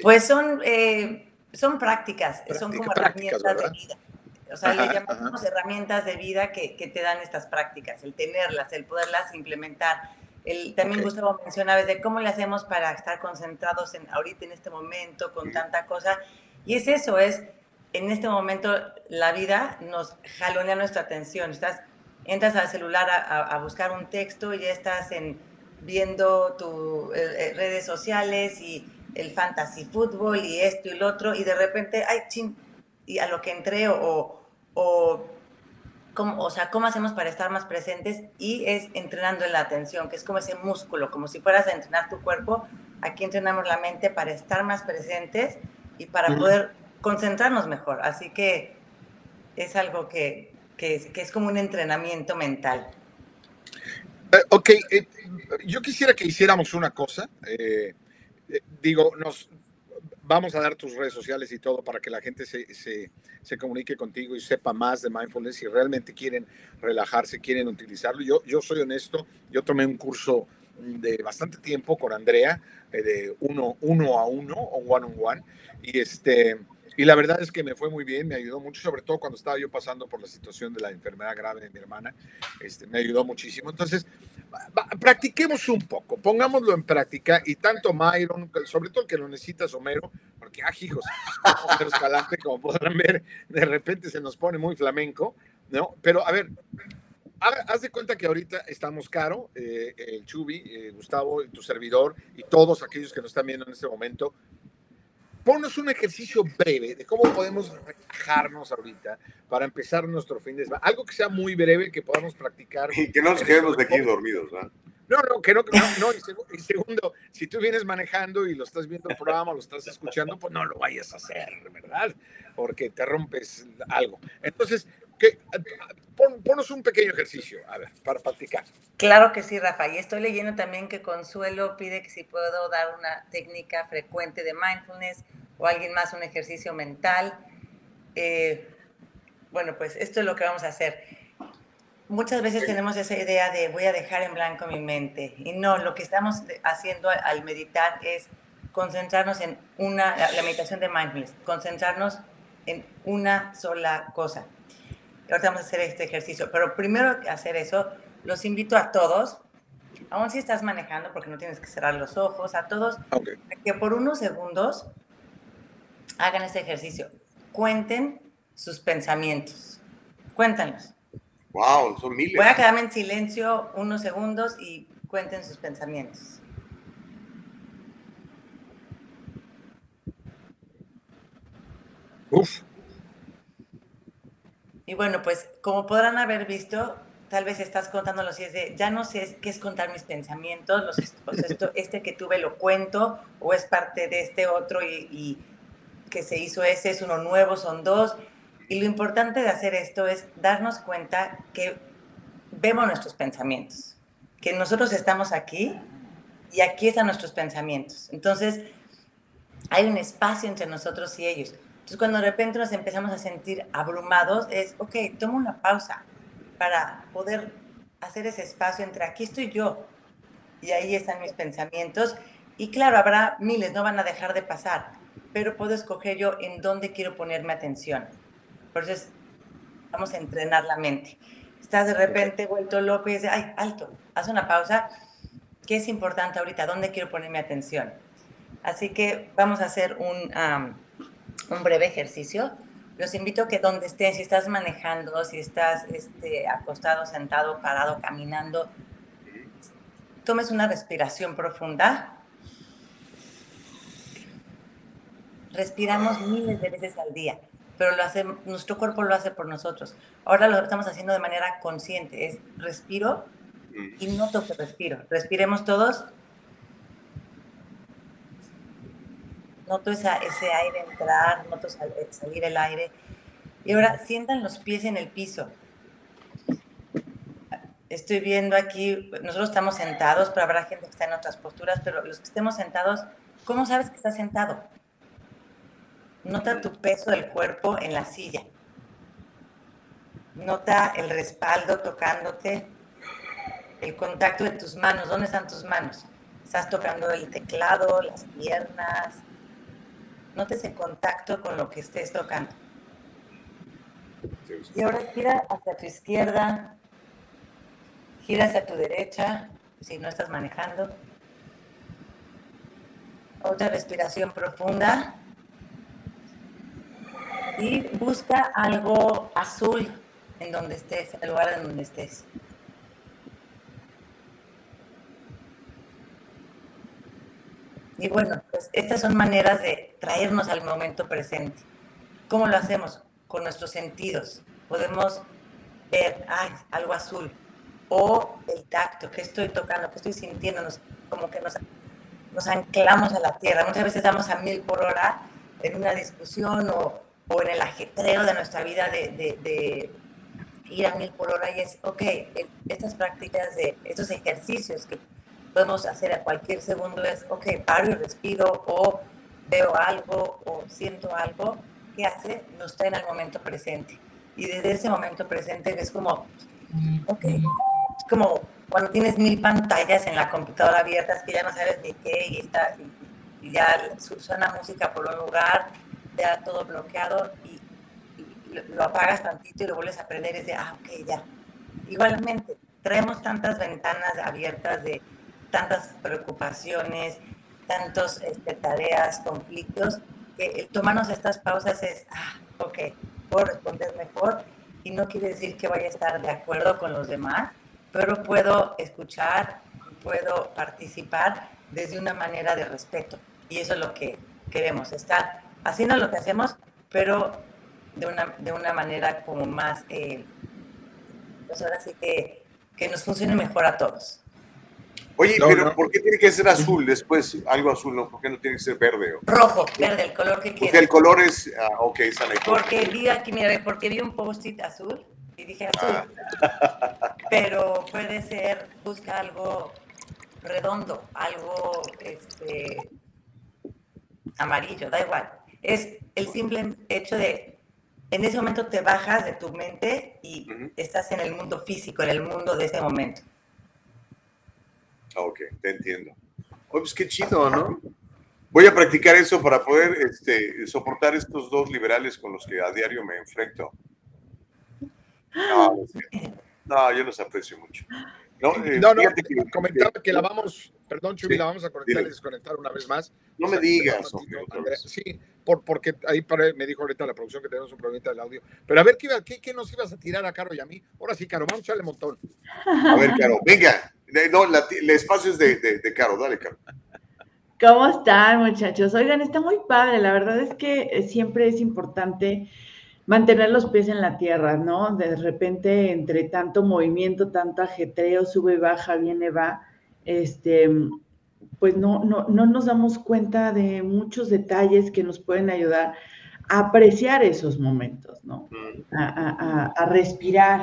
Pues son, eh, son prácticas, son como herramientas de vida. O sea, le llamamos herramientas de vida que, que, te dan estas prácticas, el tenerlas, el poderlas implementar. El, también Gustavo mencionaba de cómo le hacemos para estar concentrados en ahorita, en este momento, con tanta cosa. Y es eso, es en este momento la vida nos jalonea nuestra atención. Estás, entras al celular a, a buscar un texto y ya estás en, viendo tus eh, eh, redes sociales y el fantasy fútbol y esto y lo otro, y de repente, ay, ching, y a lo que entré o, o, cómo, o sea, cómo hacemos para estar más presentes y es entrenando en la atención, que es como ese músculo, como si fueras a entrenar tu cuerpo, aquí entrenamos la mente para estar más presentes y para poder concentrarnos mejor. Así que es algo que, que, es, que es, como un entrenamiento mental. Eh, ok, eh, yo quisiera que hiciéramos una cosa. Eh, digo, nos vamos a dar tus redes sociales y todo para que la gente se, se, se, comunique contigo y sepa más de mindfulness si realmente quieren relajarse, quieren utilizarlo. Yo, yo soy honesto, yo tomé un curso de bastante tiempo con Andrea, eh, de uno, uno a uno o one on one, y este y la verdad es que me fue muy bien, me ayudó mucho, sobre todo cuando estaba yo pasando por la situación de la enfermedad grave de mi hermana, este, me ayudó muchísimo. Entonces, practiquemos un poco, pongámoslo en práctica y tanto Myron, sobre todo el que lo necesita Homero, porque, ah, hijos, Homero Escalante, como podrán ver, de repente se nos pone muy flamenco, ¿no? Pero, a ver, haz de cuenta que ahorita estamos caro, eh, el Chubi, eh, Gustavo, tu servidor y todos aquellos que nos están viendo en este momento, Ponnos un ejercicio breve de cómo podemos relajarnos ahorita para empezar nuestro fin de semana. Algo que sea muy breve, que podamos practicar. Y que no nos quedemos de aquí dormidos, ¿no? No, no, que no, no, y, segundo, si tú vienes manejando y lo estás viendo el programa, lo estás escuchando, pues no lo vayas a hacer, ¿verdad? Porque te rompes algo. Entonces, que, ponos un pequeño ejercicio, a ver, para practicar. Claro que sí, Rafa. Y estoy leyendo también que Consuelo pide que si puedo dar una técnica frecuente de mindfulness o alguien más un ejercicio mental. Eh, bueno, pues esto es lo que vamos a hacer. Muchas veces tenemos esa idea de voy a dejar en blanco mi mente. Y no, lo que estamos haciendo al meditar es concentrarnos en una, la meditación de mindfulness, concentrarnos en una sola cosa ahorita vamos a hacer este ejercicio. Pero primero que hacer eso, los invito a todos, aún si estás manejando, porque no tienes que cerrar los ojos, a todos, que por unos segundos hagan este ejercicio. Cuenten sus pensamientos. Cuéntanos. Wow, son miles. Voy a quedarme en silencio unos segundos y cuenten sus pensamientos. Uf. Y bueno, pues como podrán haber visto, tal vez estás contándolo si es de, ya no sé qué es contar mis pensamientos, los, esto, este que tuve lo cuento o es parte de este otro y, y, que se hizo ese, es uno nuevo, son dos. Y lo importante de hacer esto es darnos cuenta que vemos nuestros pensamientos, que nosotros estamos aquí y aquí están nuestros pensamientos. Entonces, hay un espacio entre nosotros y ellos. Entonces, cuando de repente nos empezamos a sentir abrumados, es, ok, tomo una pausa para poder hacer ese espacio entre aquí estoy yo y ahí están mis pensamientos. Y claro, habrá miles, no van a dejar de pasar, pero puedo escoger yo en dónde quiero ponerme atención. Eso vamos a entrenar la mente. Estás de repente vuelto loco y dices, ay, alto, haz una pausa. ¿Qué es importante ahorita? ¿Dónde quiero ponerme atención? Así que vamos a hacer un, un breve ejercicio. Los invito a que donde estés, si estás manejando, si estás este, acostado, sentado, parado, caminando, tomes una respiración profunda. Respiramos miles de veces al día, pero lo hace, nuestro cuerpo lo hace por nosotros. Ahora lo estamos haciendo de manera consciente. Es respiro y noto que respiro. Respiremos todos noto ese aire entrar, noto salir el aire. Y ahora sientan los pies en el piso. Estoy viendo aquí, nosotros estamos sentados, pero habrá gente que está en otras posturas, pero los que estemos sentados, ¿cómo sabes que estás sentado? Nota tu peso del cuerpo en la silla. Nota el respaldo tocándote, el contacto de tus manos. ¿Dónde están tus manos? Estás tocando el teclado, las piernas, notes el contacto con lo que estés tocando. Y ahora gira hacia tu izquierda, gira hacia tu derecha, si no estás manejando. Otra respiración profunda. Y busca algo azul en donde estés, el lugar en donde estés. Y bueno, pues estas son maneras de traernos al momento presente. ¿Cómo lo hacemos? Con nuestros sentidos. Podemos ver, ay, algo azul. O el tacto, que estoy tocando, que estoy sintiendo, como que nos, nos anclamos a la tierra. Muchas veces estamos a mil por hora en una discusión o, o en el ajetreo de nuestra vida de, de, de, ir a mil por hora y es, ok, estas prácticas de estos ejercicios que podemos hacer a cualquier segundo es, ok, paro y respiro o veo algo o siento algo, ¿qué hace? Nos trae al momento presente. Y desde ese momento presente es como, ok, es como cuando tienes mil pantallas en la computadora abiertas que ya no sabes ni qué y, está, y, ya suena música por un lugar, ya todo bloqueado y, lo apagas tantito y lo vuelves a prender y dices, ah, ok, ya. Igualmente, traemos tantas ventanas abiertas de tantas preocupaciones, tantas este, tareas, conflictos, que tomarnos estas pausas es, ah, ok, puedo responder mejor y no quiere decir que vaya a estar de acuerdo con los demás, pero puedo escuchar, puedo participar desde una manera de respeto. Y eso es lo que queremos, estar haciendo lo que hacemos, pero de una, de una manera como más, eh, pues ahora sí que, que nos funcione mejor a todos. Oye, pero ¿por qué tiene que ser azul después? Algo azul, ¿no? ¿Por qué no tiene que ser verde? Rojo, verde, el color que quieras. Porque el color es, ah, ok, esa Porque vi aquí, mira, porque vi un post-it azul y dije azul. Ah. Pero puede ser, busca algo redondo, algo este, amarillo, da igual. Es el simple hecho de, en ese momento te bajas de tu mente y estás en el mundo físico, en el mundo de ese momento. Ok, te entiendo. Oye, pues qué chido, ¿no? Voy a practicar eso para poder este, soportar estos dos liberales con los que a diario me enfrento. No, yo los aprecio mucho. No, eh, no, comentaba que, la vamos, perdón, Chubi, la vamos a conectar y desconectar una vez más. No me digas. sí, por, porque ahí me dijo ahorita la producción que tenemos un problema del audio. Pero a ver, ¿qué, qué, qué nos ibas a tirar a Caro y a mí? Ahora sí, Caro, vamos a echarle montón. A ver, Caro, venga. No, el espacio es de, de, Caro, dale, Caro. ¿Cómo están, muchachos? Oigan, está muy padre. La verdad es que eh, siempre es importante mantener los pies en la tierra, ¿no? De repente, entre tanto movimiento, tanto ajetreo, sube y baja, viene, va, este, pues no, no, no nos damos cuenta de muchos detalles que nos pueden ayudar a apreciar esos momentos, ¿no? Mm. A, a, respirar,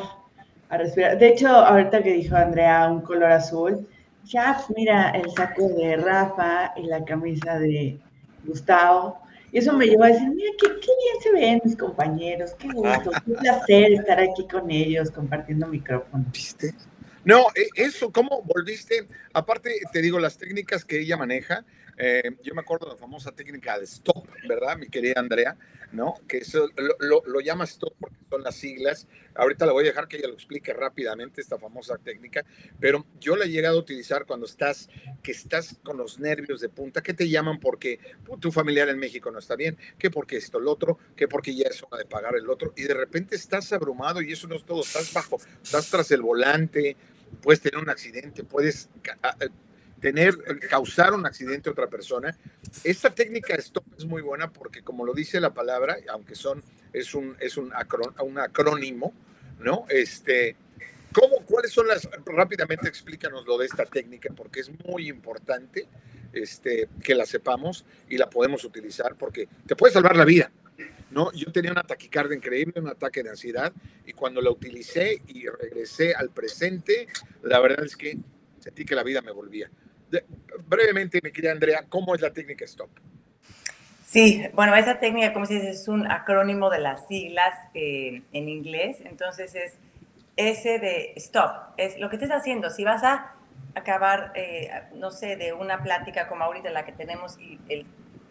a respirar. De hecho, ahorita que dijo Andrea un color azul, ya, pues mira el saco de Rafa y la camisa de Gustavo, y eso me llevó a decir, mira, qué, qué, bien se ven mis compañeros, qué gusto, qué placer estar aquí con ellos compartiendo micrófono. ¿Viste? No, e, eso, ¿cómo volviste? Aparte, te digo, las técnicas que ella maneja, eh, yo me acuerdo de la famosa técnica de stop, ¿verdad, mi querida Andrea? ¿No? Que eso lo, lo, llama stop porque son las siglas. Ahorita le voy a dejar que ella lo explique rápidamente, esta famosa técnica, pero yo la he llegado a utilizar cuando estás, que estás con los nervios de punta, que te llaman porque tu familiar en México no está bien, que porque esto, lo otro, que porque ya es hora de pagar el otro, y de repente estás abrumado y eso no es todo, estás bajo, estás tras el volante, puedes tener un accidente, puedes tener, causar un accidente a otra persona. Esta técnica stop es muy buena porque, como lo dice la palabra, aunque son, es un, es un, un acrónimo, ¿no? Este, ¿cómo, ¿Cuáles son las, rápidamente explícanos lo de esta técnica, porque es muy importante este, que la sepamos y la podemos utilizar porque te puede salvar la vida. ¿no? Yo tenía una taquicardia increíble, un ataque de ansiedad, y cuando la utilicé y regresé al presente, la verdad es que sentí que la vida me volvía brevemente, mi querida Andrea, ¿cómo es la técnica STOP? Sí, bueno, esa técnica, como se es un acrónimo de las siglas eh, en inglés. Entonces es S de stop. Es lo que estés haciendo. Si vas a acabar, eh, no sé, de una plática como ahorita la que tenemos y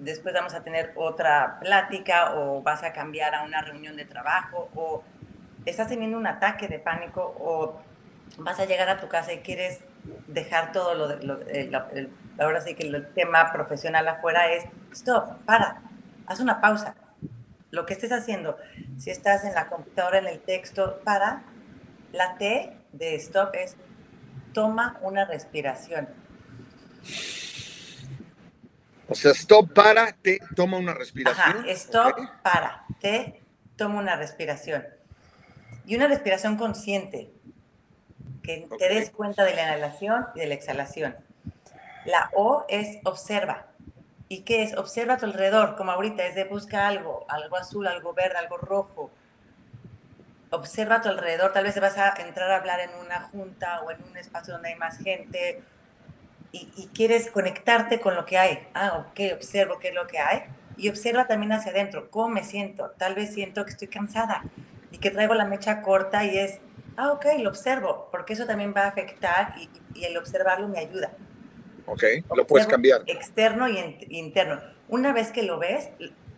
después vamos a tener otra plática o vas a cambiar a una reunión de trabajo o estás teniendo un ataque de pánico o vas a llegar a tu casa y quieres dejar todo lo, lo ahora sí que el tema profesional afuera es, stop, para, haz una pausa. Lo que estés haciendo, si estás en la computadora, en el texto, para, la T de stop es toma una respiración. O sea, stop para, te toma una respiración. Ajá, stop para, te toma una respiración. Y una respiración consciente que te des cuenta de la inhalación y de la exhalación. La O es observa. ¿Y qué es? Observa a tu alrededor, como ahorita es de busca algo, algo azul, algo verde, algo rojo. Observa a tu alrededor, tal vez vas a entrar a hablar en una junta o en un espacio donde hay más gente. y, quieres conectarte con lo que hay. Ah, ok, observo qué es lo que hay y observa también hacia adentro, cómo me siento. Tal vez siento que estoy cansada y que traigo la mecha corta y es, ah, ok, lo observo, porque eso también va a afectar y, el observarlo me ayuda. Ok, lo puedes cambiar. Externo y interno. Una vez que lo ves,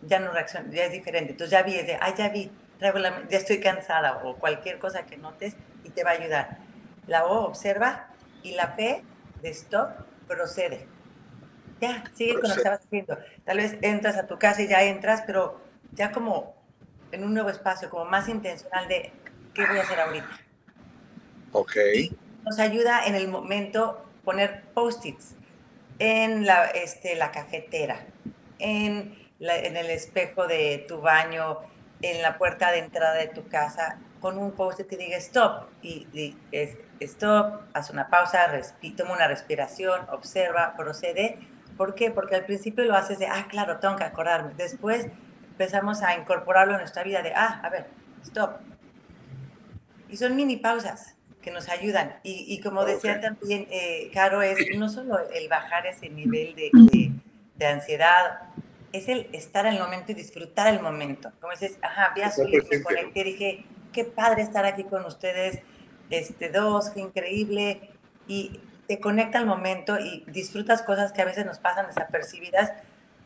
ya no reacciona, ya es diferente. Entonces ya vi, de, ah, ya vi, traigo la, ya estoy cansada o cualquier cosa que notes y te va a ayudar. La O, observa, y la P, de stop, procede. Ya, sigue con lo que estabas haciendo. Tal vez entras a tu casa y ya entras, pero ya como en un nuevo espacio, como más intencional de qué voy a hacer ahorita. Ok. nos ayuda en el momento poner post-its en la, este, la cafetera, en, en el espejo de tu baño, en la puerta de entrada de tu casa, con un post-it que diga stop y, es, stop, haz una pausa, toma una respiración, observa, procede. ¿Por qué? Porque al principio lo haces de, ah, claro, tengo que acordarme. Después empezamos a incorporarlo en nuestra vida de, ah, a ver, stop. Y son mini pausas que nos ayudan. Y, como decía también eh, Caro, es no solo el bajar ese nivel de, de, ansiedad, es el estar en el momento y disfrutar el momento. Como dices, ajá, vi a me conecté, dije, qué padre estar aquí con ustedes, este, dos, qué increíble, y te conecta al momento y disfrutas cosas que a veces nos pasan desapercibidas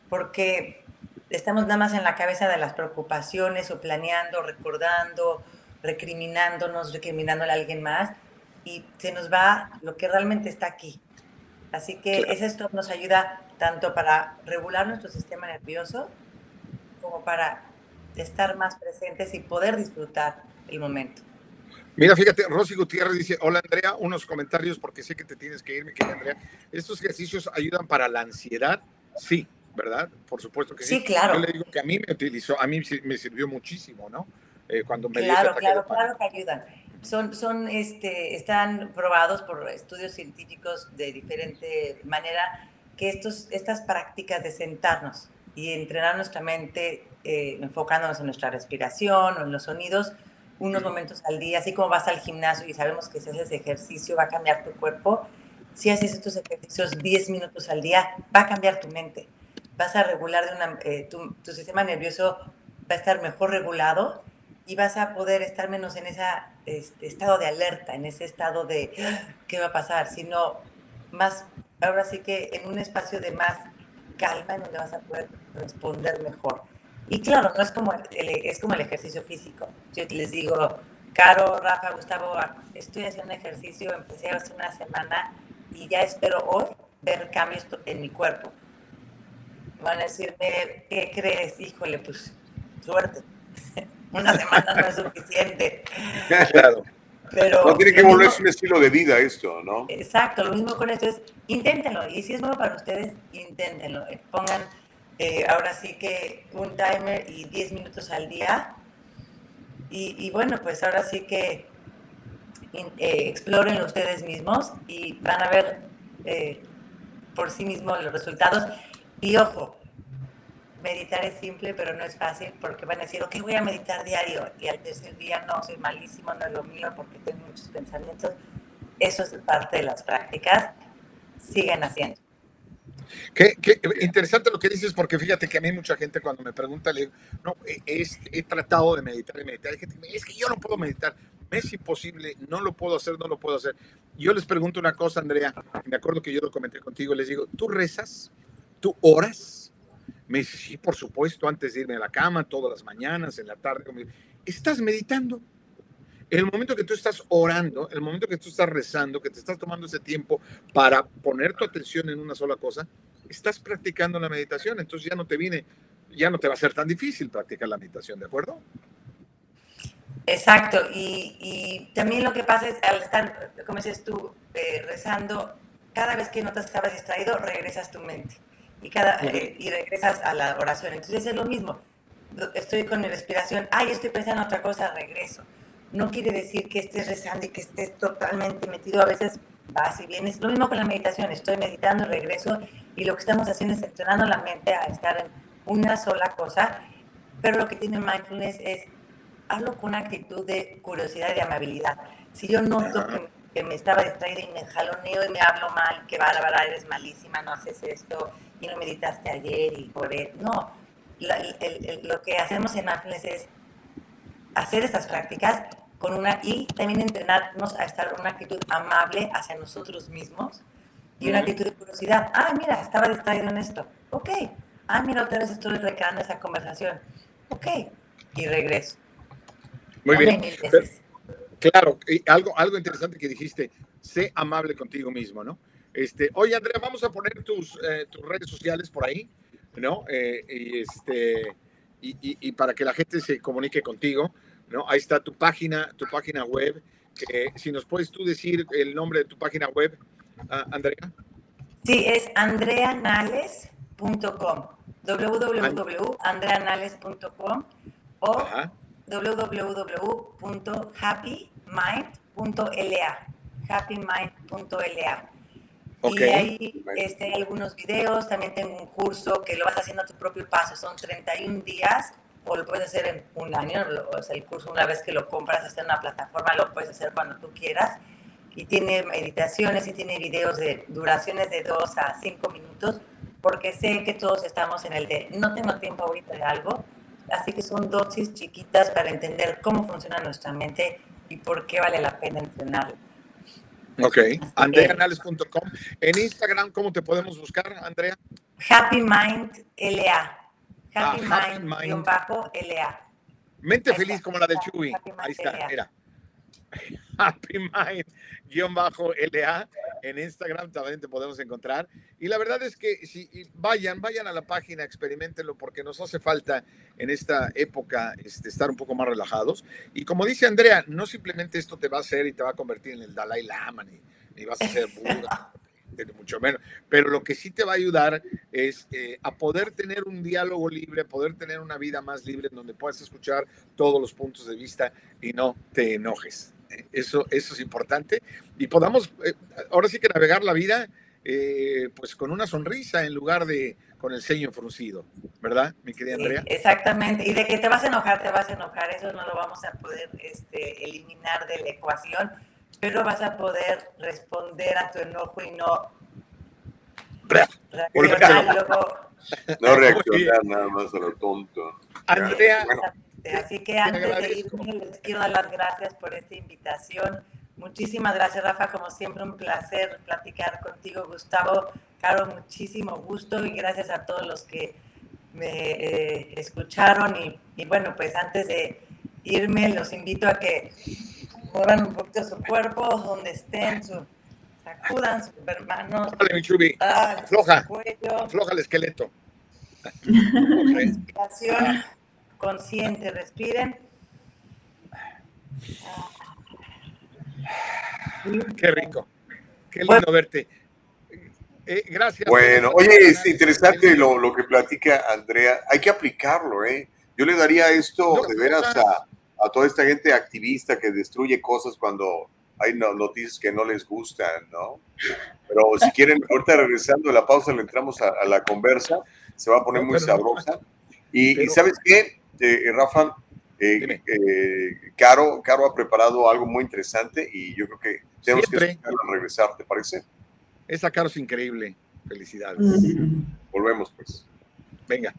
porque estamos nada más en la cabeza de las preocupaciones o planeando, recordando, recriminándonos, recriminándole a alguien más y se nos va lo que realmente está aquí. Así que ese stop nos ayuda tanto para regular nuestro sistema nervioso como para estar más presentes y poder disfrutar el momento. Mira, fíjate, Rosy Gutiérrez dice, hola Andrea, unos comentarios porque sé que te tienes que ir, mi querida Andrea. ¿Estos ejercicios ayudan para la ansiedad? Sí, ¿verdad? Por supuesto que sí. Sí, claro. Yo le digo que a mí me utilizó, a mí me sirvió muchísimo, ¿no? Eh, cuando me claro, claro, claro que ayudan. Son, son, este, están probados por estudios científicos de diferente manera que estos, estas prácticas de sentarnos y entrenar nuestra mente eh, enfocándonos en nuestra respiración o en los sonidos, unos momentos al día, así como vas al gimnasio y sabemos que si haces ejercicio va a cambiar tu cuerpo, si haces estos ejercicios 10 minutos al día, va a cambiar tu mente. Vas a regular de una, eh, tu, tu, sistema nervioso va a estar mejor regulado y vas a poder estar menos en ese este, estado de alerta, en ese estado de qué va a pasar, sino más, ahora sí que en un espacio de más calma en donde vas a poder responder mejor. Y claro, no es como el, es como el ejercicio físico. Yo les digo, Caro, Rafa, Gustavo, estoy haciendo ejercicio, empecé hace una semana y ya espero hoy ver cambios en mi cuerpo. Van a decirme, ¿qué crees? Híjole, pues suerte. una semana no es suficiente. Claro. Pero no tiene que volverse un estilo de vida esto, ¿no? Exacto, lo mismo con esto es, inténtenlo. Y si es nuevo para ustedes, inténtenlo. Pongan eh, ahora sí que un timer y 10 minutos al día. Y, bueno, pues ahora sí que eh, exploren ustedes mismos y van a ver eh, por sí mismos los resultados. Y ojo, meditar es simple, pero no es fácil porque van a decir, ok, voy a meditar diario y al tercer día no, soy malísimo, no es lo mío porque tengo muchos pensamientos. Eso es parte de las prácticas. Siguen haciendo. Qué, interesante lo que dices, porque fíjate que a mí mucha gente cuando me pregunta, le digo, no, he tratado de meditar y meditar. es que yo no puedo meditar, es imposible, no lo puedo hacer, no lo puedo hacer. Yo les pregunto una cosa, Andrea, me acuerdo que yo lo comenté contigo, les digo, ¿tú rezas? ¿Tú oras? Me dice, sí, por supuesto, antes de irme a la cama, todas las mañanas, en la tarde. ¿Estás meditando? El momento que tú estás orando, el momento que tú estás rezando, que te estás tomando ese tiempo para poner tu atención en una sola cosa, estás practicando la meditación. Entonces ya no te viene, ya no te va a ser tan difícil practicar la meditación, ¿de acuerdo? Exacto. Y, también lo que pasa es, al estar, como dices tú, eh, rezando, cada vez que notas que estabas distraído, regresas tu mente. Y, cada, eh, y regresas a la oración. Entonces es lo mismo. Estoy con mi respiración, ay, estoy pensando en otra cosa, regreso no quiere decir que estés rezando y que estés totalmente metido. A veces vas y vienes. Lo mismo con la meditación. Estoy meditando, regreso y lo que estamos haciendo es entrenando la mente a estar en una sola cosa. Pero lo que tiene mindfulness es hazlo con una actitud de curiosidad y de amabilidad. Si yo noto que que me estaba distraída y me jaloneo y me hablo mal, que bárbara, eres malísima, no haces esto y no meditaste ayer y por él. No, lo que hacemos en mindfulness es hacer estas prácticas con una y también entrenarnos a estar en una actitud amable hacia nosotros mismos y una actitud de curiosidad. Ah, mira, estaba distraído en esto. Ok. Ah, mira, otra vez estoy recreando esa conversación. Ok. Y regreso. Muy bien. claro, y algo, algo interesante que dijiste, sé amable contigo mismo, ¿no? Este, oye, Andrea, vamos a poner tus, eh, tus redes sociales por ahí, ¿no? Eh, y, este, y, y, para que la gente se comunique contigo, ¿no? Ahí está tu página, tu página web. Si nos puedes tú decir el nombre de tu página web, uh, Andrea. Sí, es andreanales.com www.andreanales.com o www.happymind.la happymind.la y ahí este, hay algunos videos, también tengo un curso que lo vas haciendo a tu propio paso, son 31 días o lo puedes hacer en un año, o sea, el curso una vez que lo compras está en una plataforma, lo puedes hacer cuando tú quieras y tiene meditaciones y tiene videos de duraciones de 2 a 5 minutos porque sé que todos estamos en el de no tengo tiempo ahorita de algo, así que son dosis chiquitas para entender cómo funciona nuestra mente y por qué vale la pena entrenarlo. Ok, andreanales.com. En Instagram, ¿cómo te podemos buscar, Andrea? Happy Mind LA. Happy, ah, Mind, bajo LA. Mente feliz como la de Chuy. Ahí está, mira. Happy Mind guion bajo LA en Instagram también te podemos encontrar. Y la verdad es que si vayan, vayan a la página, experimentenlo porque nos hace falta en esta época este, estar un poco más relajados. Y como dice Andrea, no simplemente esto te va a hacer y te va a convertir en el Dalai Lama, ni, ni vas a ser Buda, mucho menos. Pero lo que sí te va a ayudar es eh, a poder tener un diálogo libre, poder tener una vida más libre en donde puedas escuchar todos los puntos de vista y no te enojes. Eso, eso es importante. Y podamos, eh, ahora sí que navegar la vida, eh, pues con una sonrisa en lugar de con el ceño fruncido, ¿verdad, mi querida Andrea? exactamente. Y de que te vas a enojar, te vas a enojar. Eso no lo vamos a poder este, eliminar de la ecuación, pero vas a poder responder a tu enojo y no no reaccionar nada más a lo tonto. Andrea, Así que antes de irme, les quiero dar las gracias por esta invitación. Muchísimas gracias, Rafa. Como siempre, un placer platicar contigo, Gustavo. Caro, muchísimo gusto y gracias a todos los que me eh, escucharon. Y, bueno, pues antes de irme, los invito a que muevan un poquito su cuerpo, donde estén, su, sacudan sus hermanos. Mi chubi. Afloja. Afloja el esqueleto. Consciente, respiren. Qué rico, qué lindo verte. Eh, gracias. Bueno, oye, es interesante lo, lo, que platica Andrea. Hay que aplicarlo, ¿eh? Yo le daría esto de veras a, a, toda esta gente activista que destruye cosas cuando hay noticias que no les gustan, ¿no? Pero si quieren, ahorita regresando de la pausa, le entramos a, la conversa, se va a poner muy sabrosa. Y, y, ¿sabes qué? Eh, Rafa, eh, eh, Caro, Caro ha preparado algo muy interesante y yo creo que tenemos que regresar, ¿te parece? Esa Caro es increíble. Felicidades. Volvemos pues. Venga.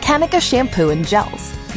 Kanika shampoo and gels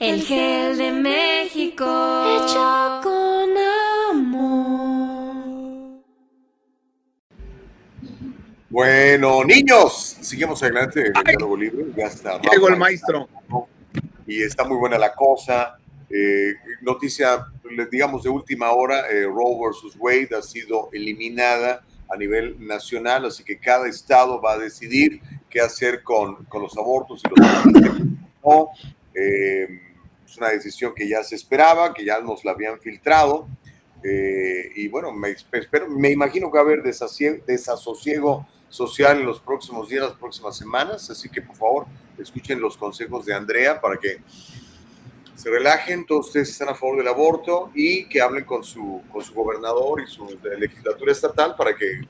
El gel de México. Hecho con amor. Bueno, niños, sigamos adelante. Diálogo libre. Ya está. Llegó el maestro. Y está muy buena la cosa. Eh, noticia, pues, digamos, de última hora, eh, Roe versus Wade ha sido eliminada a nivel nacional, así que cada estado va a decidir qué hacer con, con los abortos y los no. Eh, es una decisión que ya se esperaba, que ya nos la habían filtrado. Eh, y bueno, me, espero, me imagino que va a haber desasosiego social en los próximos días, las próximas semanas. Así que por favor, escuchen los consejos de Andrea para que se relajen, todos ustedes están a favor del aborto y que hablen con su, con su gobernador y su legislatura estatal para que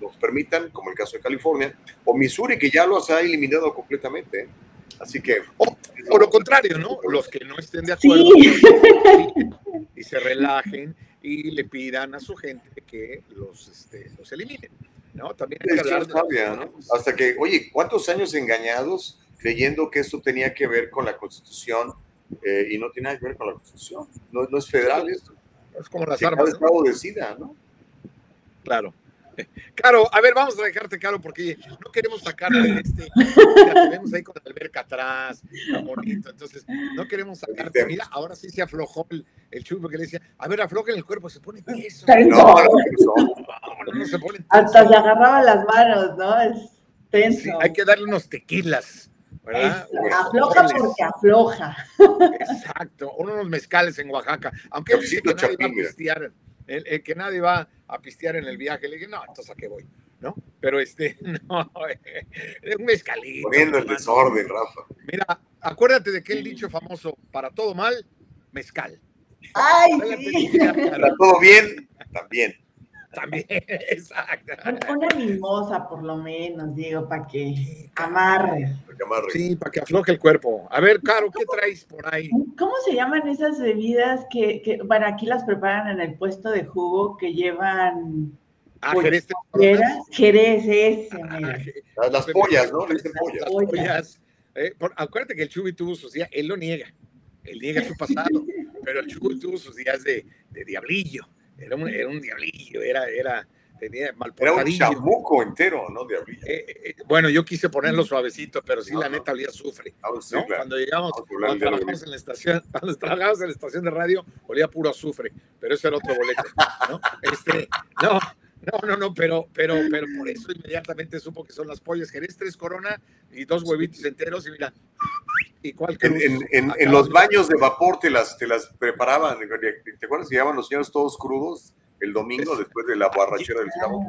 nos permitan, como el caso de California, o Missouri, que ya los ha eliminado completamente. ¿eh? Así que... O, lo contrario, ¿no? Los que no estén de acuerdo y, se relajen y le pidan a su gente que los, este, los eliminen. ¿no? También hay que hablar de Hasta que, oye, ¿cuántos años engañados creyendo que esto tenía que ver con la Constitución eh, y no tiene nada que ver con la Constitución. No, no es federal esto. Es como las armas. Estado decida, ¿no? Claro. Caro, a ver, vamos a dejarte, Caro, porque no queremos sacarte de este. Mira, tenemos ahí con el alberca atrás, tan bonito. Entonces, no queremos sacarte. Mira, ahora sí se aflojó el, el chupo que le decía, a ver, aflojen el cuerpo, se pone tieso. No, no, no, se pone Hasta se agarraba las manos, ¿no? Es tenso. Sí, hay que darle unos tequilas afloja porque afloja. Exacto, unos mezcales en Oaxaca. Aunque él dice que nadie va a pistear, el, que nadie va a pistear en el viaje, le dije, no, entonces a qué voy, ¿no? Pero este, no, un mezcalito. Poniendo el desorden, Rafa. Mira, acuérdate de aquel dicho famoso, para todo mal, mezcal. Ay, sí. Para todo bien, también. También, exacto. Una mimosa, por lo menos, digo, para que amarre. Sí, para que afloje el cuerpo. A ver, Caro, ¿qué traes por ahí? ¿Cómo se llaman esas bebidas que, que bueno, aquí las preparan en el puesto de jugo que llevan... Ah, Jerez. Jerez, ese. Ah, las pollas, ¿no? Las pollas. Eh, acuérdate que el Chubi tuvo sus días, él lo niega, él niega su pasado, pero el Chubi tuvo sus días de, de diablillo. Era un, era un diablillo, era, era, tenía mal Era un chamuco entero, ¿no? Diablillo. Eh, eh, bueno, yo quise ponerlo suavecito, pero sí, la neta olía sufre. Ah, ¿no? Cuando llegamos, cuando trabajamos en la estación, cuando trabajamos en la estación de radio, olía puro azufre, pero ese era otro boleto, ¿no? Este, no, no, no, no, pero, pero, pero por eso inmediatamente supo que son las pollas Jerez, tres corona y dos huevitos enteros y mira, ¿y cuál En, en, en, los baños de vapor te las, te las preparaban, ¿te acuerdas que llegaban los señores todos crudos el domingo después de la borrachera del sábado?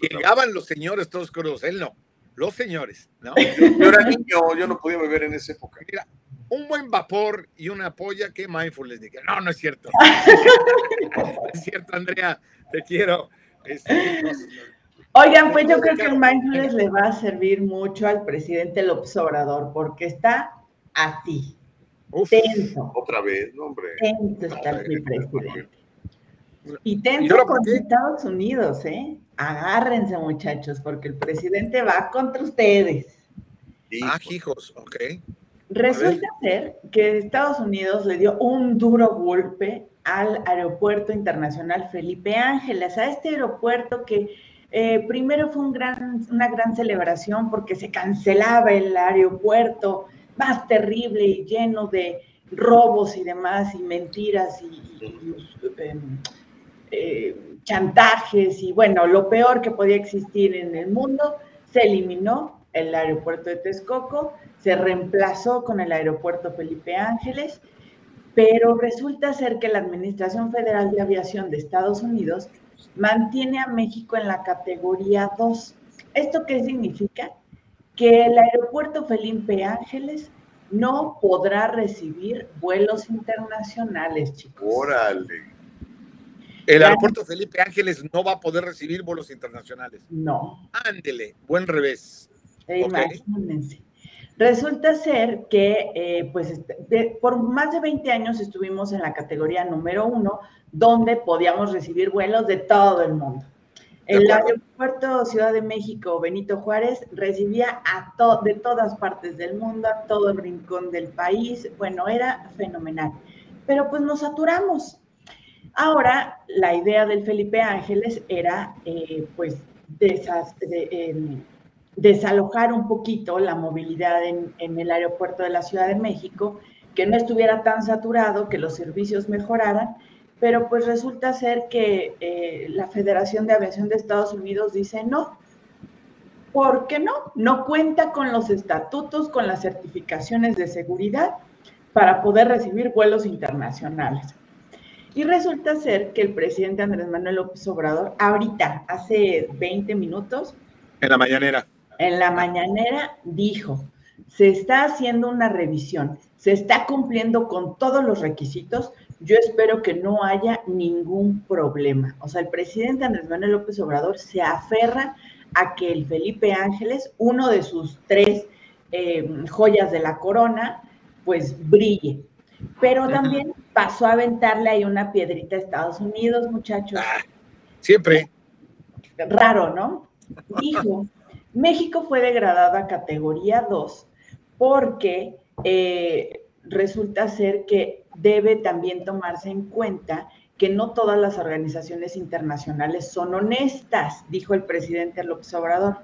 Llegaban los señores todos crudos, él no, los señores, ¿no? Yo, era niño, yo no podía beber en esa época. Mira, un buen vapor y una polla, qué mindfulness. No, no es cierto. es cierto, Andrea, te quiero. Este, Oigan, pues yo creo que el mindfulness le va a servir mucho al presidente López Obrador porque está así. tenso. Otra vez, no, hombre. Tenso está el presidente. Y tenso con Estados Unidos, ¿eh? Agárrense, muchachos, porque el presidente va contra ustedes. Ah, hijos, ok. Resulta ser que Estados Unidos le dio un duro golpe al Aeropuerto Internacional Felipe Ángeles, a este aeropuerto que eh, primero fue un gran, una gran celebración porque se cancelaba el aeropuerto más terrible y lleno de robos y demás, y mentiras y, em, eh, chantajes y bueno, lo peor que podía existir en el mundo, se eliminó el aeropuerto de Texcoco, se reemplazó con el aeropuerto Felipe Ángeles pero resulta ser que la Administración Federal de Aviación de Estados Unidos mantiene a México en la categoría 2. ¿Esto qué significa? Que el aeropuerto Felipe Ángeles no podrá recibir vuelos internacionales, chicos. Órale. El aeropuerto Felipe Ángeles no va a poder recibir vuelos internacionales. No. Ándele, buen revés. Imagínense. Resulta ser que, eh, pues, este, por más de 20 años estuvimos en la categoría número uno, donde podíamos recibir vuelos de todo el mundo. El aeropuerto Ciudad de México Benito Juárez recibía a de todas partes del mundo, a todo el rincón del país. Bueno, era fenomenal. Pero pues nos saturamos. Ahora, la idea del Felipe Ángeles era, eh, pues, desalojar un poquito la movilidad en, en el aeropuerto de la Ciudad de México, que no estuviera tan saturado, que los servicios mejoraran, pero pues resulta ser que eh, la Federación de Aviación de Estados Unidos dice no. ¿Por qué no? No cuenta con los estatutos, con las certificaciones de seguridad para poder recibir vuelos internacionales. Y resulta ser que el presidente Andrés Manuel López Obrador, ahorita, hace 20 minutos. En la mañanera. En la mañanera dijo, se está haciendo una revisión, se está cumpliendo con todos los requisitos, yo espero que no haya ningún problema. O sea, el presidente Andrés Manuel López Obrador se aferra a que el Felipe Ángeles, uno de sus tres eh, joyas de la corona, pues brille. Pero también pasó a aventarle ahí una piedrita a Estados Unidos, muchachos. Ah, siempre. Raro, ¿no? Dijo, México fue degradado a categoría 2 porque eh, resulta ser que debe también tomarse en cuenta que no todas las organizaciones internacionales son honestas, dijo el presidente López Obrador.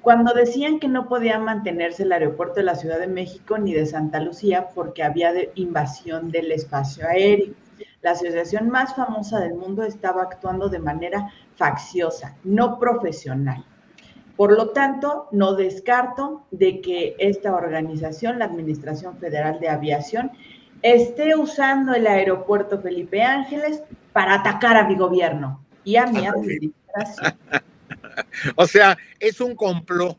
Cuando decían que no podía mantenerse el aeropuerto de la Ciudad de México ni de Santa Lucía porque había invasión del espacio aéreo. La asociación más famosa del mundo estaba actuando de manera facciosa, no profesional. Por lo tanto, no descarto de que esta organización, la Administración Federal de Aviación, esté usando el aeropuerto Felipe Ángeles para atacar a mi gobierno y a mi administración. o sea, es un complot.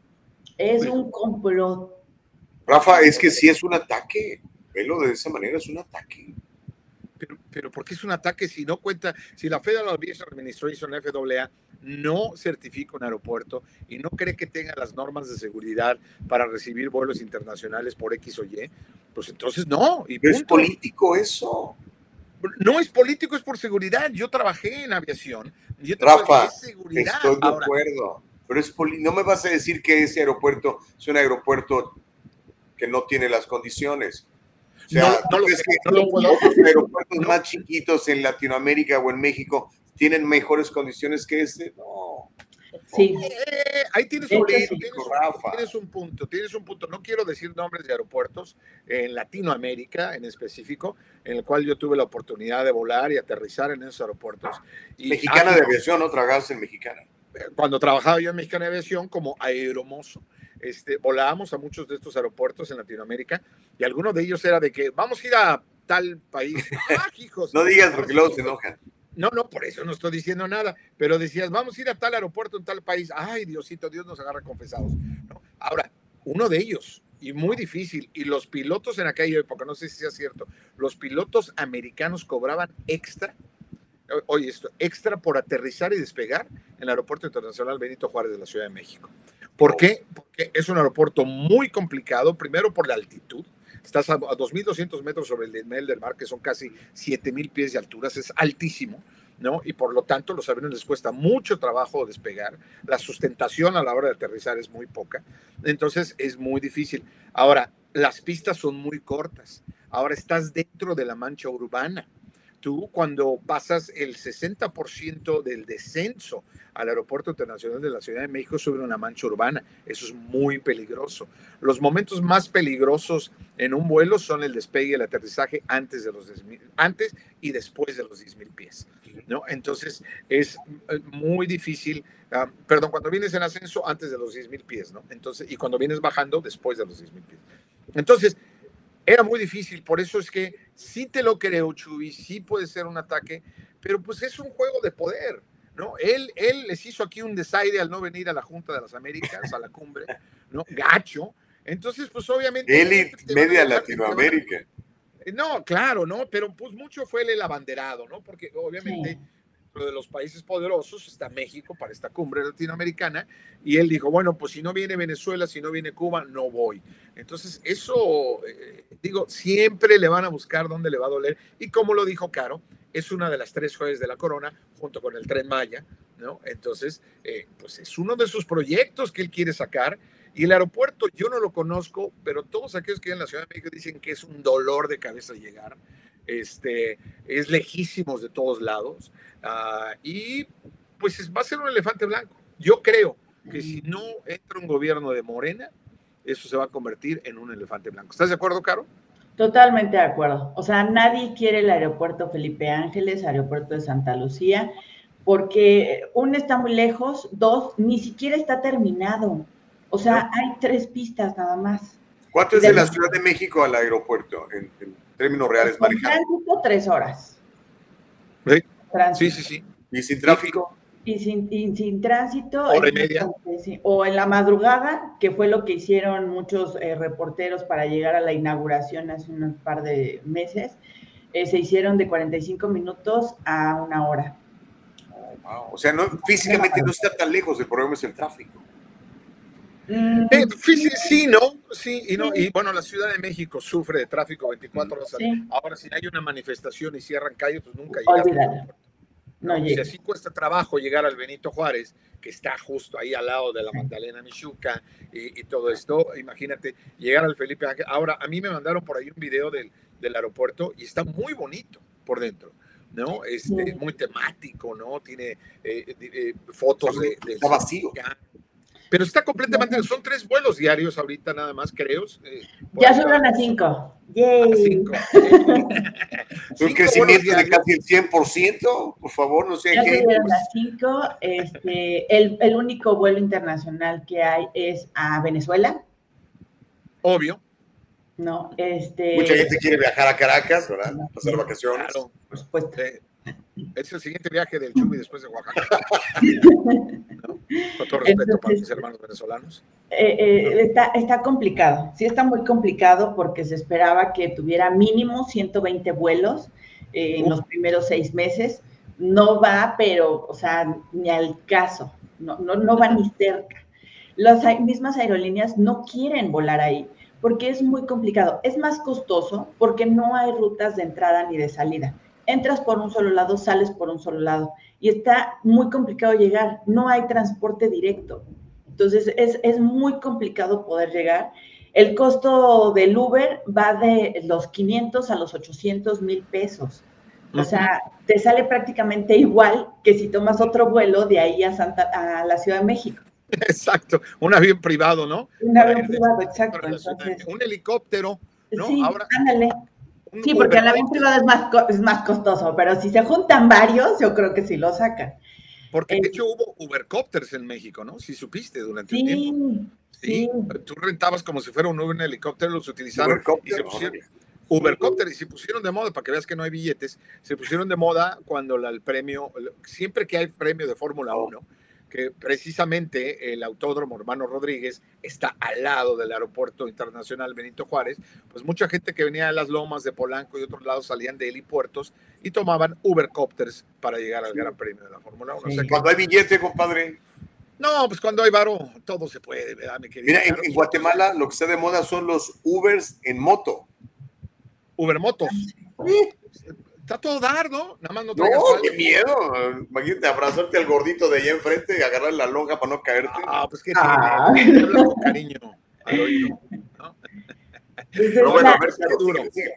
Es un complot. Rafa, es que si es un ataque. Velo de esa manera, es un ataque. Pero, pero ¿por qué es un ataque si no cuenta, si la Federal Aviation Administration, FAA, no certifica un aeropuerto y no cree que tenga las normas de seguridad para recibir vuelos internacionales por X o Y, pues entonces no. Y es político eso. No es político, es por seguridad. Yo trabajé en aviación. Yo Rafa, seguridad. estoy de acuerdo. Pero es no me vas a decir que ese aeropuerto es un aeropuerto que no tiene las condiciones. O sea, no, lo que los aeropuertos más chiquitos en Latinoamérica o en México tienen mejores condiciones que este. No. Sí. Eh, ahí tienes un, tienes, tienes, un punto, tienes un punto. No quiero decir nombres de aeropuertos en Latinoamérica en específico, en el cual yo tuve la oportunidad de volar y aterrizar en esos aeropuertos. Y mexicana de aviación, ¿no? Tragarse en mexicana. Cuando trabajaba yo en Mexicana de Aviación como aeromozo, este, volábamos a muchos de estos aeropuertos en Latinoamérica y algunos de ellos era de que vamos a ir a tal país. ¡Ah, hijos! no digas porque luego se enojan. No, no, por eso no estoy diciendo nada, pero decías, vamos a ir a tal aeropuerto en tal país. Ay, Diosito, Dios nos agarra confesados. Ahora, uno de ellos, y muy difícil, y los pilotos en aquella época, no sé si sea cierto, los pilotos americanos cobraban extra, oye esto, extra por aterrizar y despegar en el Aeropuerto Internacional Benito Juárez de la Ciudad de México. ¿Por qué? Porque es un aeropuerto muy complicado, primero por la altitud, Estás a, 2.200 metros sobre el nivel del mar, que son casi 7.000 pies de altura, es altísimo. ¿no? Y por lo tanto, los aviones les cuesta mucho trabajo despegar. La sustentación a la hora de aterrizar es muy poca. Entonces, es muy difícil. Ahora, las pistas son muy cortas. Ahora estás dentro de la mancha urbana tú cuando pasas el 60% del descenso al Aeropuerto Internacional de la Ciudad de México sobre una mancha urbana. Eso es muy peligroso. Los momentos más peligrosos en un vuelo son el despegue y el aterrizaje antes, de los antes y después de los 10.000 pies. ¿no? Entonces es eh, muy difícil, ah, perdón, cuando vienes en ascenso antes de los 10.000 pies, ¿no? Entonces, y cuando vienes bajando después de los 10.000 pies. Entonces, era muy difícil, por eso es que sí te lo creo, Chuy, sí puede ser un ataque, pero pues es un juego de poder, ¿no? Él, él les hizo aquí un desaire al no venir a la Junta de las Américas, a la cumbre, ¿no? Gacho. Entonces, pues obviamente... Él y media Latinoamérica. No, claro, ¿no? Pero pues mucho fue el abanderado, ¿no? Porque obviamente de los países poderosos está México para esta cumbre latinoamericana y él dijo, bueno, pues si no viene Venezuela, si no viene Cuba, no voy. Entonces, eso, eh, digo, siempre le van a buscar dónde le va a doler y como lo dijo Caro, es una de las tres joyas de la corona junto con el tren Maya, ¿no? Entonces, eh, pues es uno de sus proyectos que él quiere sacar. Y el aeropuerto yo no lo conozco, pero todos aquellos que en la Ciudad de México dicen que es un dolor de cabeza llegar este, es lejísimos de todos lados, ah, y pues va a ser un elefante blanco. yo creo que si no entra un gobierno de Morena, eso se va a convertir en un elefante blanco. ¿Estás de acuerdo, Caro? Totalmente de acuerdo. O sea, nadie quiere el aeropuerto Felipe Ángeles, aeropuerto de Santa Lucía, porque uno está muy lejos, dos, ni siquiera está terminado. O sea, hay tres pistas nada más. ¿Cuánto es de, la Ciudad de México al aeropuerto en, términos reales Con tránsito, tres horas. Sí, sí, sí. ¿Y sin tráfico? Y sin, y sin tránsito. Hora y media. O en la madrugada, que fue lo que hicieron muchos eh, reporteros para llegar a la inauguración hace un par de meses, eh, se hicieron de 45 minutos a una hora. O sea, no, físicamente no está tan lejos, el problema es el tráfico. Mm, Eh, sí, sí, no, sí, y no, y bueno, la Ciudad de México sufre de tráfico 24 horas. al día. Sí. Ahora, si hay una manifestación y cierran calles, pues nunca llegas. Olvídalo. No Si así cuesta trabajo llegar al Benito Juárez, que está justo ahí al lado de la Magdalena Michuca y, y todo esto, imagínate llegar al Felipe Ángel. Ahora, a mí me mandaron por ahí un video del, del aeropuerto y está muy bonito por dentro. ¿no? Este, Sí. muy temático, ¿no? Tiene eh, eh, fotos de, de- Está vacío. Pero está completamente, son tres vuelos diarios ahorita nada más, creo. eh, Ya subieron a cinco. Yay. cinco. Un crecimiento de casi el 100%, por favor, no sean Ya subieron a cinco. Este, el, el único vuelo internacional que hay es a Venezuela, Obvio. ¿no? Este, Mucha gente quiere viajar a Caracas, ¿verdad? Pasar vacaciones. Claro. por supuesto. Eh, es el siguiente viaje del Chumi después de Oaxaca. Con todo respeto para mis hermanos venezolanos. Eh, eh, está, está complicado, sí está muy complicado porque se esperaba que tuviera mínimo 120 vuelos eh, en los primeros seis meses. No va, pero, o sea, ni al caso, no, no, no va ni cerca. Las mismas aerolíneas no quieren volar ahí porque es muy complicado. Es más costoso porque no hay rutas de entrada ni de salida. Entras por un solo lado, sales por un solo lado y está muy complicado llegar. No hay transporte directo. Entonces es, es muy complicado poder llegar. El costo del Uber va de los 500 a los 800 mil pesos. O sea, te sale prácticamente igual que si tomas otro vuelo de ahí a, Santa, a la Ciudad de México. Exacto, un avión privado, ¿no? Un avión de- privado, exacto. Entonces, un helicóptero, ¿no? sí, Ahora, ándale. Sí, porque el Uber- avión privado es más, co- es más costoso, pero si se juntan varios, yo creo que sí lo sacan. Porque de Eh, hecho hubo Ubercópteros en México, ¿no? Si supiste durante un tiempo. Sí, Sí, sí. tú rentabas como si fuera un, un helicóptero, los utilizaron y se pusieron, órale. Ubercóptero y se pusieron de moda, para que veas que no hay billetes, se pusieron de moda cuando la- el premio, siempre que hay premio de Fórmula 1, que precisamente el Autódromo Hermano Rodríguez está al lado del Aeropuerto Internacional Benito Juárez, pues mucha gente que venía de las lomas de Polanco y otros lados salían de helipuertos y tomaban Ubercópteros para llegar al Gran Premio de la Fórmula 1. O sea que- Cuando hay billete, compadre. no, pues cuando hay varo, todo se puede, ¿verdad, mi querido? Mira, en, Guatemala lo que está de moda son los Ubers en moto. Ubermotos. Está todo dar, ¿no? Nada más no No, traigas qué falda. miedo. Imagínate abrazarte al gordito de allá enfrente y agarrar la lonja para no caerte. Ah, pues qué Ah. tiene. Con cariño al oído. ¿no? Pero bueno, la- a ver, Carlos, duro. sigue, sigue.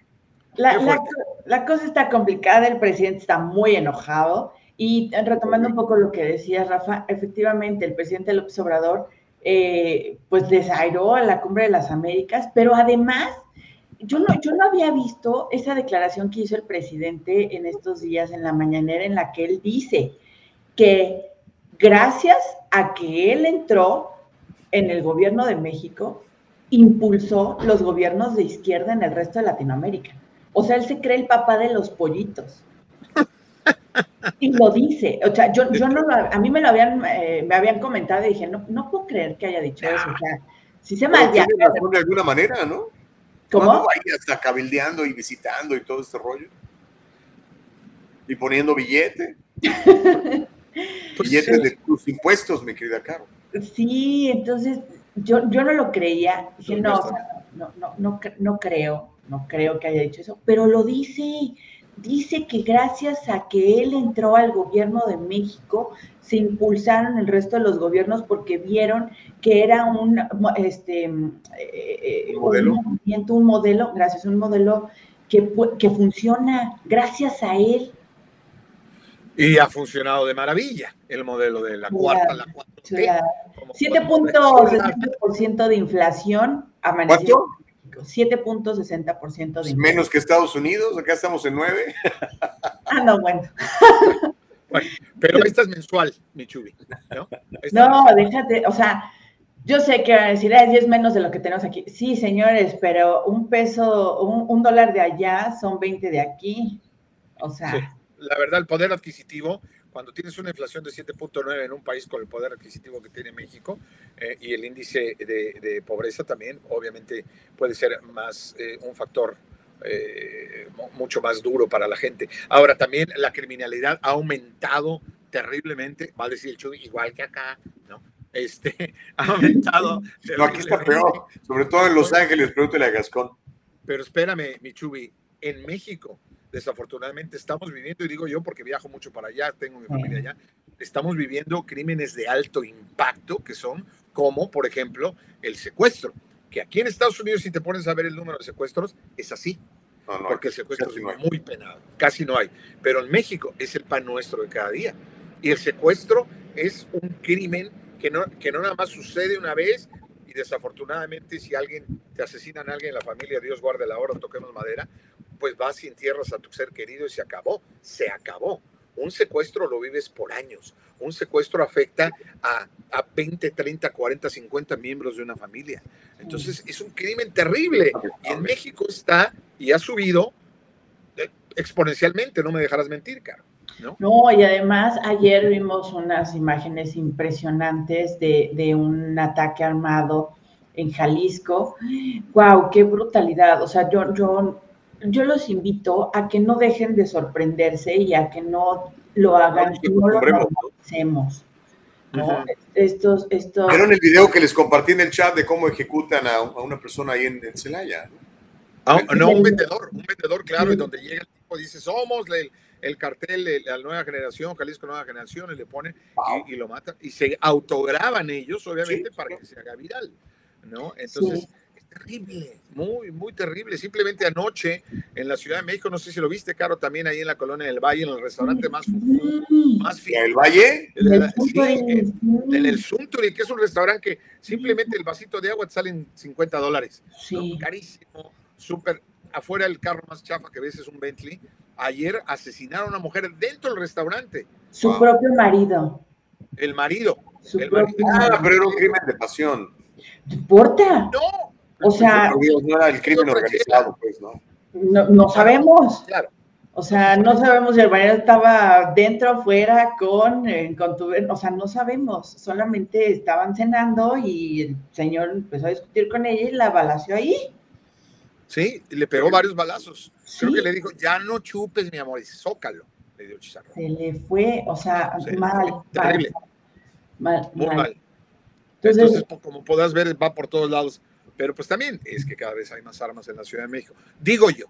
La, Qué la- fuerte. la cosa está complicada, el presidente está muy enojado y eh, retomando un poco lo que decía Rafa, efectivamente el presidente López Obrador eh, pues desairó a la cumbre de las Américas, pero además yo no, yo no había visto esa declaración que hizo el presidente en estos días en la mañanera en la que él dice que gracias a que él entró en el gobierno de México, impulsó los gobiernos de izquierda en el resto de Latinoamérica. O sea, él se cree el papá de los pollitos. Y lo dice. O sea, yo, yo no lo, a mí me lo habían, eh, me habían comentado y dije, no, no puedo creer que haya dicho eso. O sea, si se mal de alguna manera, ¿no? ¿Cómo? No, ahí está cabildeando y visitando y todo este rollo. Y poniendo billete. Pues Billetes sí. de tus impuestos, mi querida Caro. Sí, entonces yo, yo no lo creía. Dije, no, ya o sea, no, no, no, no creo, no creo que haya dicho eso, pero lo dice. Dice que gracias a que él entró al gobierno de México, se impulsaron el resto de los gobiernos porque vieron que era un, este, eh, eh, ¿Modelo? un movimiento, un modelo, gracias, un modelo que, que funciona gracias a él. Y ha funcionado de maravilla el modelo de la cuarta, la cuarta. 7.60% de inflación amaneció. 7.60% de inflación. Menos que Estados Unidos, acá estamos en 9. ah, no, bueno. bueno pero esta es mensual, mi chubi, ¿no? no, déjate, o sea, yo sé que van a decir, es menos de lo que tenemos aquí. Sí, señores, pero un peso, un, un dólar de allá son 20 de aquí. O sea la verdad, el poder adquisitivo, cuando tienes una inflación de 7.9 en un país con el poder adquisitivo que tiene México eh, y el índice de, pobreza también, obviamente puede ser más eh, un factor eh, mucho más duro para la gente. Ahora, también la criminalidad ha aumentado terriblemente, va a decir el Chuy, igual que acá, ¿no? Este, ha aumentado. no, aquí está peor, sobre todo en Los Ángeles, pregúntale a Gascón. Pero espérame, mi Chubi, en México desafortunadamente estamos viviendo, y digo yo porque viajo mucho para allá, tengo mi familia allá, estamos viviendo crímenes de alto impacto que son como, por ejemplo, el secuestro, que aquí en Estados Unidos, si te pones a ver el número de secuestros, es así. porque el secuestro es muy penado, casi no hay. Pero en México es el pan nuestro de cada día. Y el secuestro es un crimen que no, que no nada más sucede una vez y desafortunadamente si alguien te asesinan a alguien en la familia, Dios guarde la hora, toquemos madera, pues vas y entierras a tu ser querido y se acabó, se acabó. Un secuestro lo vives por años. Un secuestro afecta a, a 20, 30, 40, 50 miembros de una familia. Entonces es un crimen terrible. Y en México está y ha subido eh, exponencialmente, no me dejarás mentir, Caro. ¿No? y además ayer vimos unas imágenes impresionantes de, de un ataque armado en Jalisco. ¡Wow! ¡Qué brutalidad! O sea, yo, yo yo los invito a que no dejen de sorprenderse y a que no lo hagan, no lo hacemos. ¿no? Estos, estos... ¿Vieron el video que les compartí en el chat de cómo ejecutan a, una persona ahí en, Celaya? Ah, no, un vendedor, un vendedor, claro, y donde llega el tipo y dice, somos el, cartel de la nueva generación, Jalisco Nueva Generación, y le ponen y, lo matan. Y se autograban ellos, obviamente, para que se haga viral, ¿no? Entonces terrible, muy, muy terrible. Simplemente anoche en la Ciudad de México, no sé si lo viste, Caro, también ahí en la colonia del Valle, en el restaurante más más ¿El Valle? en el Suntory, que es un restaurante que simplemente el vasito de agua te salen 50 dólares. Carísimo, súper. Afuera el carro más chafa que ves es un Bentley. Ayer asesinaron a una mujer dentro del restaurante. Su propio marido. El marido. El marido. Ah, pero era un crimen de pasión. ¿No importa? No, o sea, no era el crimen organizado, pues, ¿no? No, sabemos. Claro. O sea, no sabemos si el marido estaba dentro, afuera, con, eh, con tu, o sea, no sabemos. Solamente estaban cenando y el señor empezó a discutir con ella y la balació ahí. Sí, y le pegó varios balazos. Creo que le dijo, ya no chupes, mi amor, y zócalo. Le dio chizarro. Se le fue, o sea, mal. Terrible. Mal, Muy mal. Entonces, como podrás ver, va por todos lados. Pero pues también es que cada vez hay más armas en la Ciudad de México. Digo yo.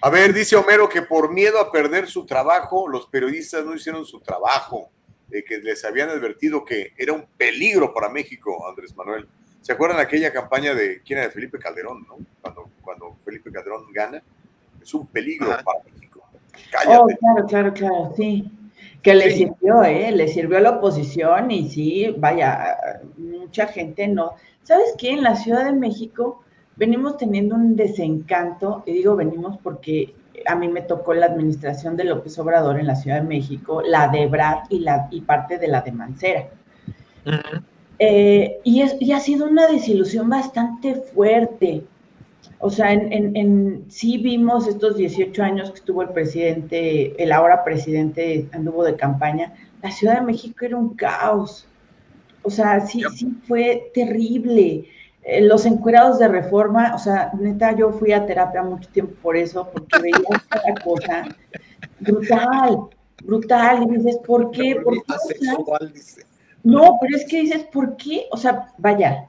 A ver, dice Homero que por miedo a perder su trabajo, los periodistas no hicieron su trabajo, de que les habían advertido que era un peligro para México, Andrés Manuel. ¿Se acuerdan aquella campaña de quién era de Felipe Calderón, ¿no? Cuando, cuando Felipe Calderón gana, es un peligro para México. Cállate. Oh, claro, claro, claro, sí. Que le sirvió, ¿eh? Le sirvió a la oposición y sí, vaya, mucha gente no. ¿Sabes qué? En la Ciudad de México venimos teniendo un desencanto, y digo venimos porque a mí me tocó la administración de López Obrador en la Ciudad de México, la de Brad y, la, y parte de la de Mancera. Eh, y, es, y ha sido una desilusión bastante fuerte. O sea, en, en, sí vimos estos 18 años que estuvo el presidente, el ahora presidente anduvo de campaña, la Ciudad de México era un caos. O sea, sí, sí fue terrible. Eh, los encuerados de reforma, o sea, neta, yo fui a terapia mucho tiempo por eso, porque veía esta cosa brutal, brutal. Y dices, ¿por qué? ¿Por qué? no, pero es que dices, ¿por qué? O sea, vaya,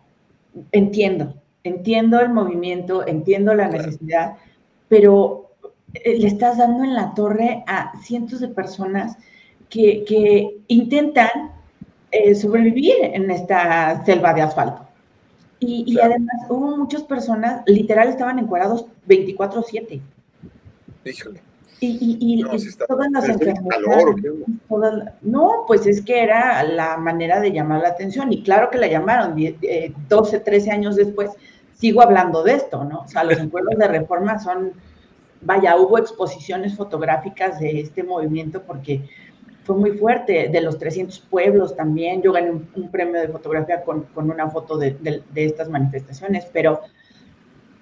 entiendo, entiendo el movimiento, entiendo la necesidad, pero eh, le estás dando en la torre a cientos de personas que, que intentan eh, sobrevivir en esta selva de asfalto. Y, además hubo muchas personas, literal, estaban encuadrados 24-7. Híjole. Y, y, y, todas las enfermedades. no, pues es que era la manera de llamar la atención. Y claro que la llamaron 12, 13 eh, años después. Sigo hablando de esto, ¿no? O sea, los encuentros de reforma son, vaya, hubo exposiciones fotográficas de este movimiento porque fue muy fuerte, de los 300 pueblos también. Yo gané un, premio de fotografía con, con una foto de, de, de, estas manifestaciones, pero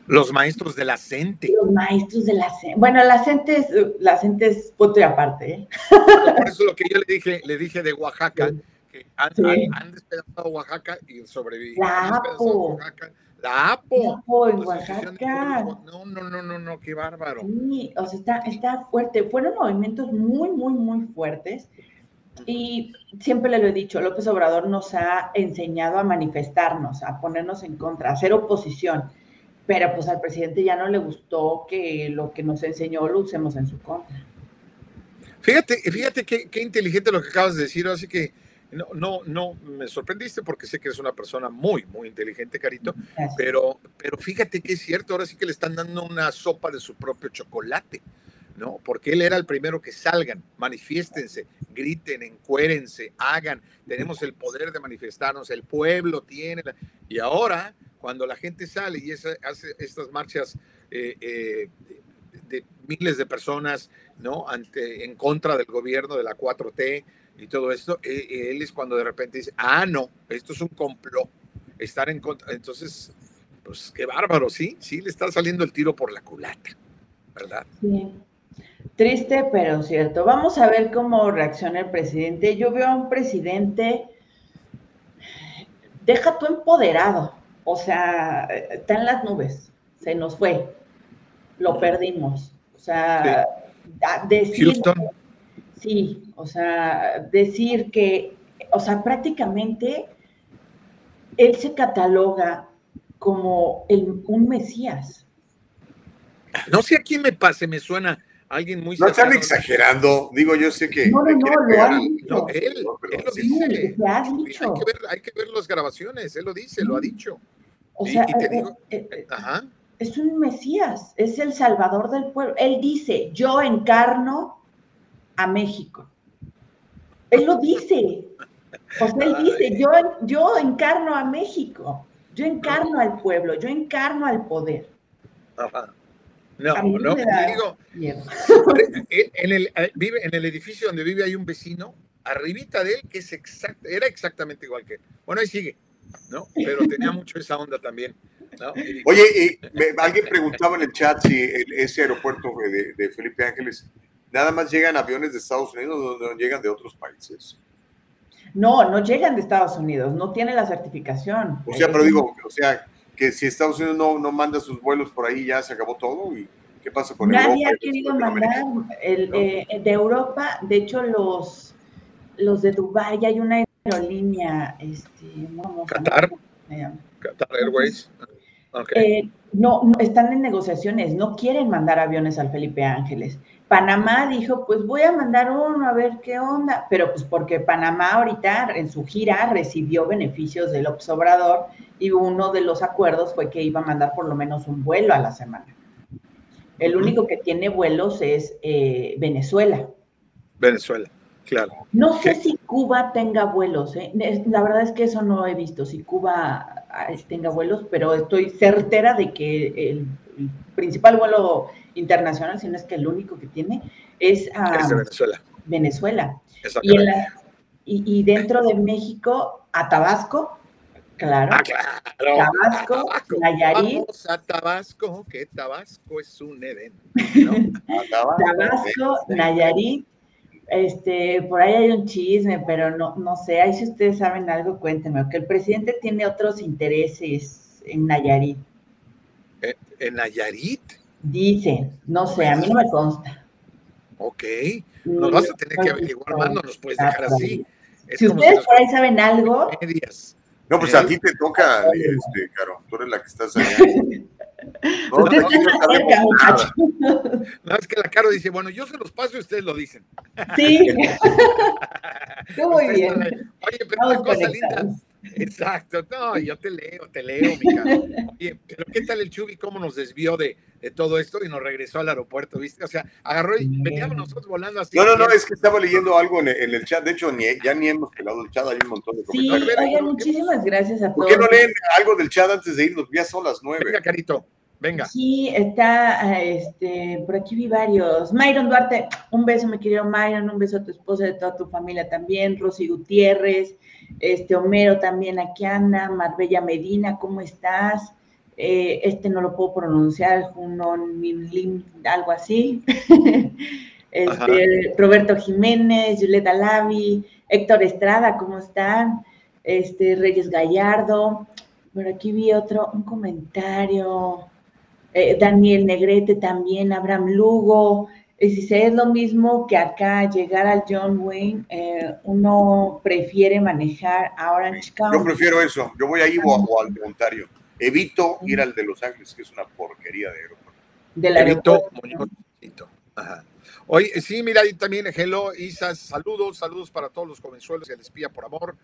los maestros de la CENTE. Los maestros de la CENTE. Bueno, la CENTE es, la CENTE es punto y aparte. ¿eh? Por eso lo que yo le dije, le dije de Oaxaca, que han, han, despedazado Oaxaca y sobrevivido. APO. La APO en Oaxaca. No, no, no, no, no, qué bárbaro. Sí, o sea, está, está fuerte. Fueron movimientos muy, muy, muy fuertes. Y siempre le lo he dicho, López Obrador nos ha enseñado a manifestarnos, a ponernos en contra, a hacer oposición pero pues al presidente ya no le gustó que lo que nos enseñó lo usemos en su contra. Fíjate, fíjate qué, qué inteligente lo que acabas de decir, así que no, no, no, me sorprendiste porque sé que eres una persona muy, muy inteligente, Carito, pero, pero fíjate que es cierto, ahora sí que le están dando una sopa de su propio chocolate, ¿no? Porque él era el primero que salgan, manifiéstense, griten, encuérense, hagan, tenemos el poder de manifestarnos, el pueblo tiene, y ahora cuando la gente sale y hace estas marchas eh, eh, de, miles de personas, ¿no? Ante, en contra del gobierno de la 4T y todo esto, eh, él es cuando de repente dice, ah, no, esto es un complot, estar en contra. Entonces, pues qué bárbaro, sí, sí, le está saliendo el tiro por la culata, ¿verdad? Sí. Triste, pero cierto. Vamos a ver cómo reacciona el presidente. Yo veo a un presidente, deja tu empoderado, o sea, está en las nubes, se nos fue, lo perdimos. O sea, decir, Houston. Sí, o sea, decir que, o sea, prácticamente él se cataloga como el, un Mesías. No sé a quién me pase, me suena alguien muy... No están exagerando, digo, yo sé que... No, no, no, lo han dicho. No, él, él lo dice. Hay que, ver, hay que ver las grabaciones, él lo dice, lo ha dicho. O sea, eh, eh, eh, es un Mesías, es el Salvador del pueblo. Él dice, yo encarno a México. Él lo dice. O sea, él dice, yo, yo encarno a México, yo encarno al pueblo, yo encarno al poder. Ajá. No, no, digo, en el, vive, en el edificio donde vive hay un vecino, arribita de él, que es exact, era exactamente igual que él. Bueno, ahí sigue. ¿no? Pero tenía mucho esa onda también. Oye, alguien preguntaba en el chat si ese aeropuerto de, Felipe Ángeles, nada más llegan aviones de Estados Unidos o no llegan de otros países. No, no llegan de Estados Unidos, no tiene la certificación. O sea, pero digo, o sea, que si Estados Unidos no, no manda sus vuelos por ahí, ya se acabó todo. ¿Y qué pasa con Nadie ha querido mandar el, eh, de Europa, de hecho, los, los de Dubái, hay una aerolínea, este, Qatar, Qatar Airways. Eh, no, están en negociaciones, no quieren mandar aviones al Felipe Ángeles. Panamá dijo, pues voy a mandar uno a ver qué onda, pero pues porque Panamá ahorita en su gira recibió beneficios del Obrador y uno de los acuerdos fue que iba a mandar por lo menos un vuelo a la semana. El único que tiene vuelos es eh, Venezuela. Venezuela. Claro. No sé si Cuba tenga vuelos, ¿eh? la verdad es que eso no he visto, si Cuba ah, tenga vuelos, pero estoy certera de que el, principal vuelo internacional, si no es que el único que tiene, es a Venezuela. Venezuela. Y, y, dentro de México, a Tabasco, claro. Ah, claro. Tabasco, Nayarit. Vamos a Tabasco, que Tabasco es un Edén. Tabasco, Nayarit, este, por ahí hay un chisme, pero no, no sé, ahí si ustedes saben algo, cuéntenme, que el presidente tiene otros intereses en Nayarit. ¿Eh, ¿En Nayarit? Dice, no sé, a mí no me consta. Ok, nos vas a tener que averiguar más, no nos puedes dejar así. si ustedes por ahí saben algo. No, pues a ¿Eh? ti te toca, este, Caro, tú eres la que estás allá. No, es que la Caro dice, bueno, yo se los paso y ustedes lo dicen. Sí. muy bien. Oye, pero una cosa linda, Exacto, no, yo te leo, te leo, mi Oye, pero ¿qué tal el Chubi? ¿Cómo nos desvió de, de, todo esto y nos regresó al aeropuerto, viste? O sea, agarró y veníamos nosotros volando así. No, no, no, es que estaba leyendo algo en, en el chat. De hecho, ni, ya ni hemos pelado el chat, hay un montón de comentarios. Sí, oye, muchísimas gracias a todos. ¿Por qué no leen algo del chat antes de irnos? Ya son las nueve. Venga, Carito. Venga. Sí, está, este, por aquí vi varios. Myron Duarte, un beso, mi querido Myron, un beso a tu esposa, y a toda tu familia también. Rosy Gutiérrez, este, Homero también aquí anda, Marbella Medina, ¿cómo estás? Eh, este no lo puedo pronunciar, Junon Minlim, algo así. este, Roberto Jiménez, Julieta Lavi, Héctor Estrada, ¿cómo están? Este, Reyes Gallardo. Por aquí vi otro, un comentario. Eh, Daniel Negrete también, Abraham Lugo. Y si es lo mismo que acá llegar al John Wayne, eh, uno prefiere manejar a Orange County. Yo prefiero eso. Yo voy ahí o, al voluntario. Evito ir al de Los Ángeles, que es una porquería de aeropuerto. Del aeropuerto. Ajá. Oye, sí, mira, ahí también, hello, Isa, saludos, saludos para todos los jovenzuelos y el espía por amor.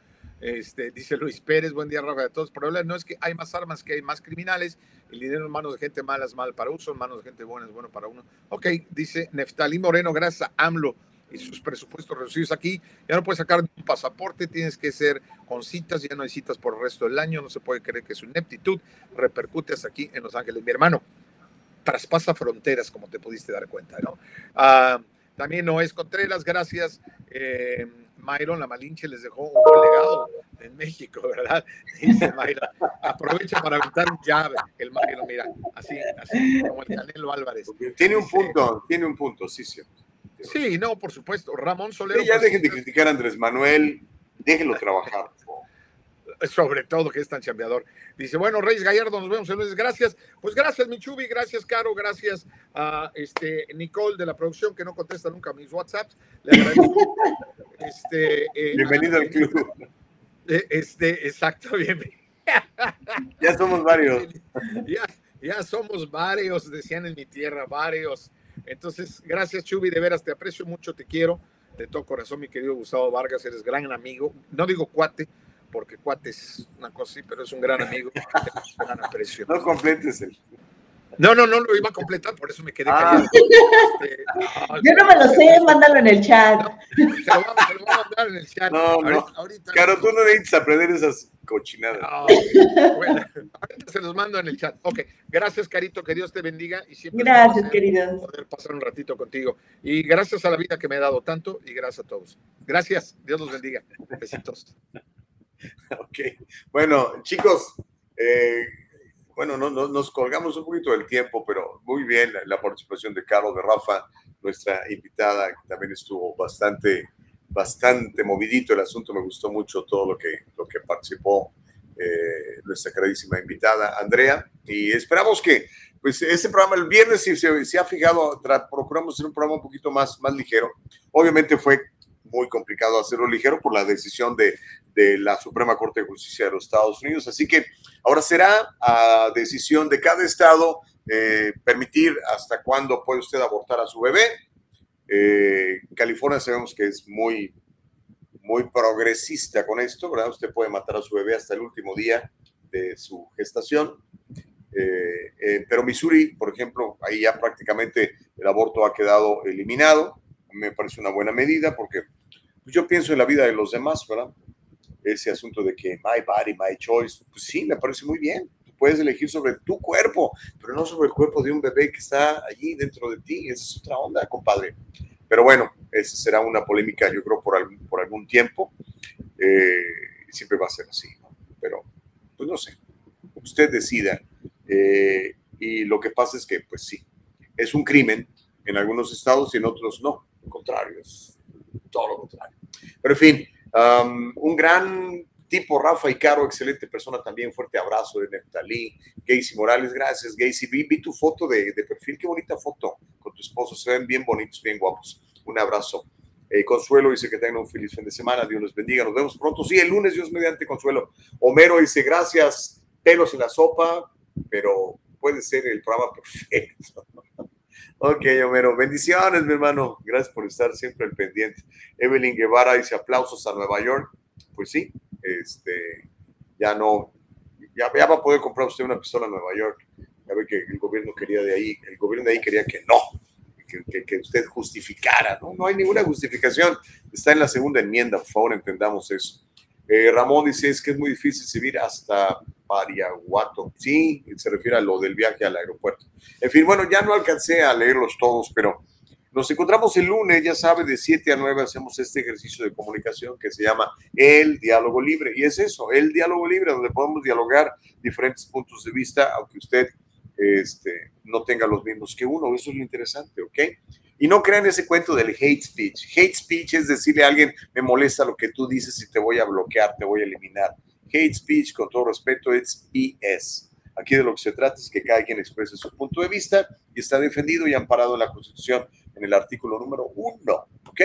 Este, dice Luis Pérez, buen día, Rafa, de todos. Pero no es que hay más armas, que hay más criminales. El dinero en manos de gente mala es mal para uso, en manos de gente buena es bueno para uno. Ok, dice Neftalí Moreno, gracias a AMLO y sus presupuestos reducidos aquí. Ya no puedes sacar un pasaporte, tienes que ser con citas, ya no hay citas por el resto del año, no se puede creer que su ineptitud repercute hasta aquí en Los Ángeles. Mi hermano, traspasa fronteras, como te pudiste dar cuenta, ¿no? Ah, también Noés Contreras, gracias. Eh, Myron, la Malinche les dejó un buen legado en México, ¿verdad? Dice Myron, aprovecha para aventar un llave, el Myron, mira, así, así como el Canelo Álvarez. Tiene un punto, tiene un punto, sí, sí. Sí, no, por supuesto. Ramón Solero. Sí, ya dejen de criticar a Andrés Manuel, déjenlo trabajar. sobre todo que es tan chambeador. Dice, bueno, Reyes Gallardo, nos vemos el lunes. Gracias. Pues gracias, Michubi, gracias, Caro, gracias a este, Nicole de la producción, que no contesta nunca mis WhatsApps. Le agradezco. Este, eh, bienvenido al club. Eh, este, exacto, bienvenido. ya somos varios. ya, ya somos varios, decían en mi tierra, varios. Entonces, gracias, Chubi, de veras, te aprecio mucho, te quiero. De todo corazón, mi querido Gustavo Vargas, eres gran amigo. No digo cuate, porque Cuate es una cosa así, pero es un gran amigo, gran aprecio. No completes el. No, no, no lo iba a completar, por eso me quedé ah. callado. Este, Yo no me lo sé, mándalo en el chat. se, lo voy, a mandar en el chat. No, no. Ahorita, claro, tú no necesitas aprender esas cochinadas. bueno, ahorita se los mando en el chat. Ok, gracias, Carito, que Dios te bendiga. Y siempre gracias, querido. Poder pasar un ratito contigo. Y gracias a la vida que me ha dado tanto y gracias a todos. Gracias, Dios los bendiga. Besitos. ok, bueno, chicos, eh, bueno, no, nos colgamos un poquito del tiempo, pero muy bien la, participación de Carlos, de Rafa, nuestra invitada, que también estuvo bastante, bastante movidito el asunto, me gustó mucho todo lo que, lo que participó eh, nuestra queridísima invitada, Andrea, y esperamos que, pues, este programa el viernes, si se, ha fijado, procuramos hacer un programa un poquito más, más ligero, obviamente fue muy complicado hacerlo ligero por la decisión de, de la Suprema Corte de Justicia de los Estados Unidos. Así que ahora será a decisión de cada estado eh, permitir hasta cuándo puede usted abortar a su bebé. Eh, California sabemos que es muy, muy progresista con esto, ¿verdad? Usted puede matar a su bebé hasta el último día de su gestación. Eh, pero Missouri, por ejemplo, ahí ya prácticamente el aborto ha quedado eliminado. Me parece una buena medida porque yo pienso en la vida de los demás, ¿verdad? ese asunto de que my body, my choice, pues sí, me parece muy bien. Tú puedes elegir sobre tu cuerpo, pero no sobre el cuerpo de un bebé que está allí dentro de ti. Esa es otra onda, compadre. Pero bueno, esa será una polémica, yo creo, por algún, por algún tiempo. Eh, siempre va a ser así, ¿no? Pero, pues no sé. Usted decida. Eh, y lo que pasa es que, pues sí, es un crimen en algunos estados y en otros no. Al contrario, es todo lo contrario. Pero en fin, un gran tipo, Rafa y Caro, excelente persona también, fuerte abrazo de Neftalí, Gacy Morales, gracias Gacy, vi, tu foto de, perfil, qué bonita foto con tu esposo, se ven bien bonitos, bien guapos, un abrazo. Eh, Consuelo dice que tengan un feliz fin de semana, Dios los bendiga, nos vemos pronto, sí, el lunes, Dios mediante Consuelo. Homero dice, gracias, pelos en la sopa, pero puede ser el programa perfecto. Ok, Homero. Bendiciones, mi hermano. Gracias por estar siempre al pendiente. Evelyn Guevara dice aplausos a Nueva York. Pues sí, este, ya no, ya, ya va a poder comprar usted una pistola en Nueva York. Ya ve que el gobierno quería de ahí, el gobierno de ahí quería que no, que, que, usted justificara, ¿no? No hay ninguna justificación. Está en la segunda enmienda, por favor, entendamos eso. Eh, Ramón dice, es que es muy difícil subir hasta Pariaguato. Sí, se refiere a lo del viaje al aeropuerto. En fin, bueno, ya no alcancé a leerlos todos, pero nos encontramos el lunes, ya sabe, de 7 a 9 hacemos este ejercicio de comunicación que se llama el diálogo libre. Y es eso, el diálogo libre, donde podemos dialogar diferentes puntos de vista, aunque usted este, no tenga los mismos que uno. Eso es lo interesante, ¿ok? Y no crean ese cuento del hate speech. Hate speech es decirle a alguien, me molesta lo que tú dices y te voy a bloquear, te voy a eliminar. Hate speech, con todo respeto, es BS. Aquí de lo que se trata es que cada quien exprese su punto de vista y está defendido y amparado en la Constitución en el artículo número uno. ¿Ok?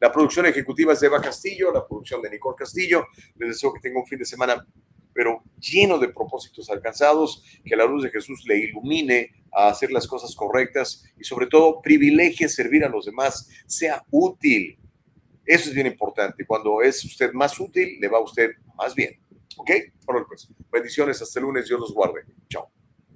La producción ejecutiva es de Eva Castillo, la producción de Nicole Castillo. Les deseo que tenga un fin de semana pero lleno de propósitos alcanzados, que la luz de Jesús le ilumine a hacer las cosas correctas y sobre todo privilegie servir a los demás, sea útil. Eso es bien importante. Cuando es usted más útil, le va a usted más bien. ¿Ok? Bueno, pues bendiciones. Hasta el lunes. Dios los guarde. Chao.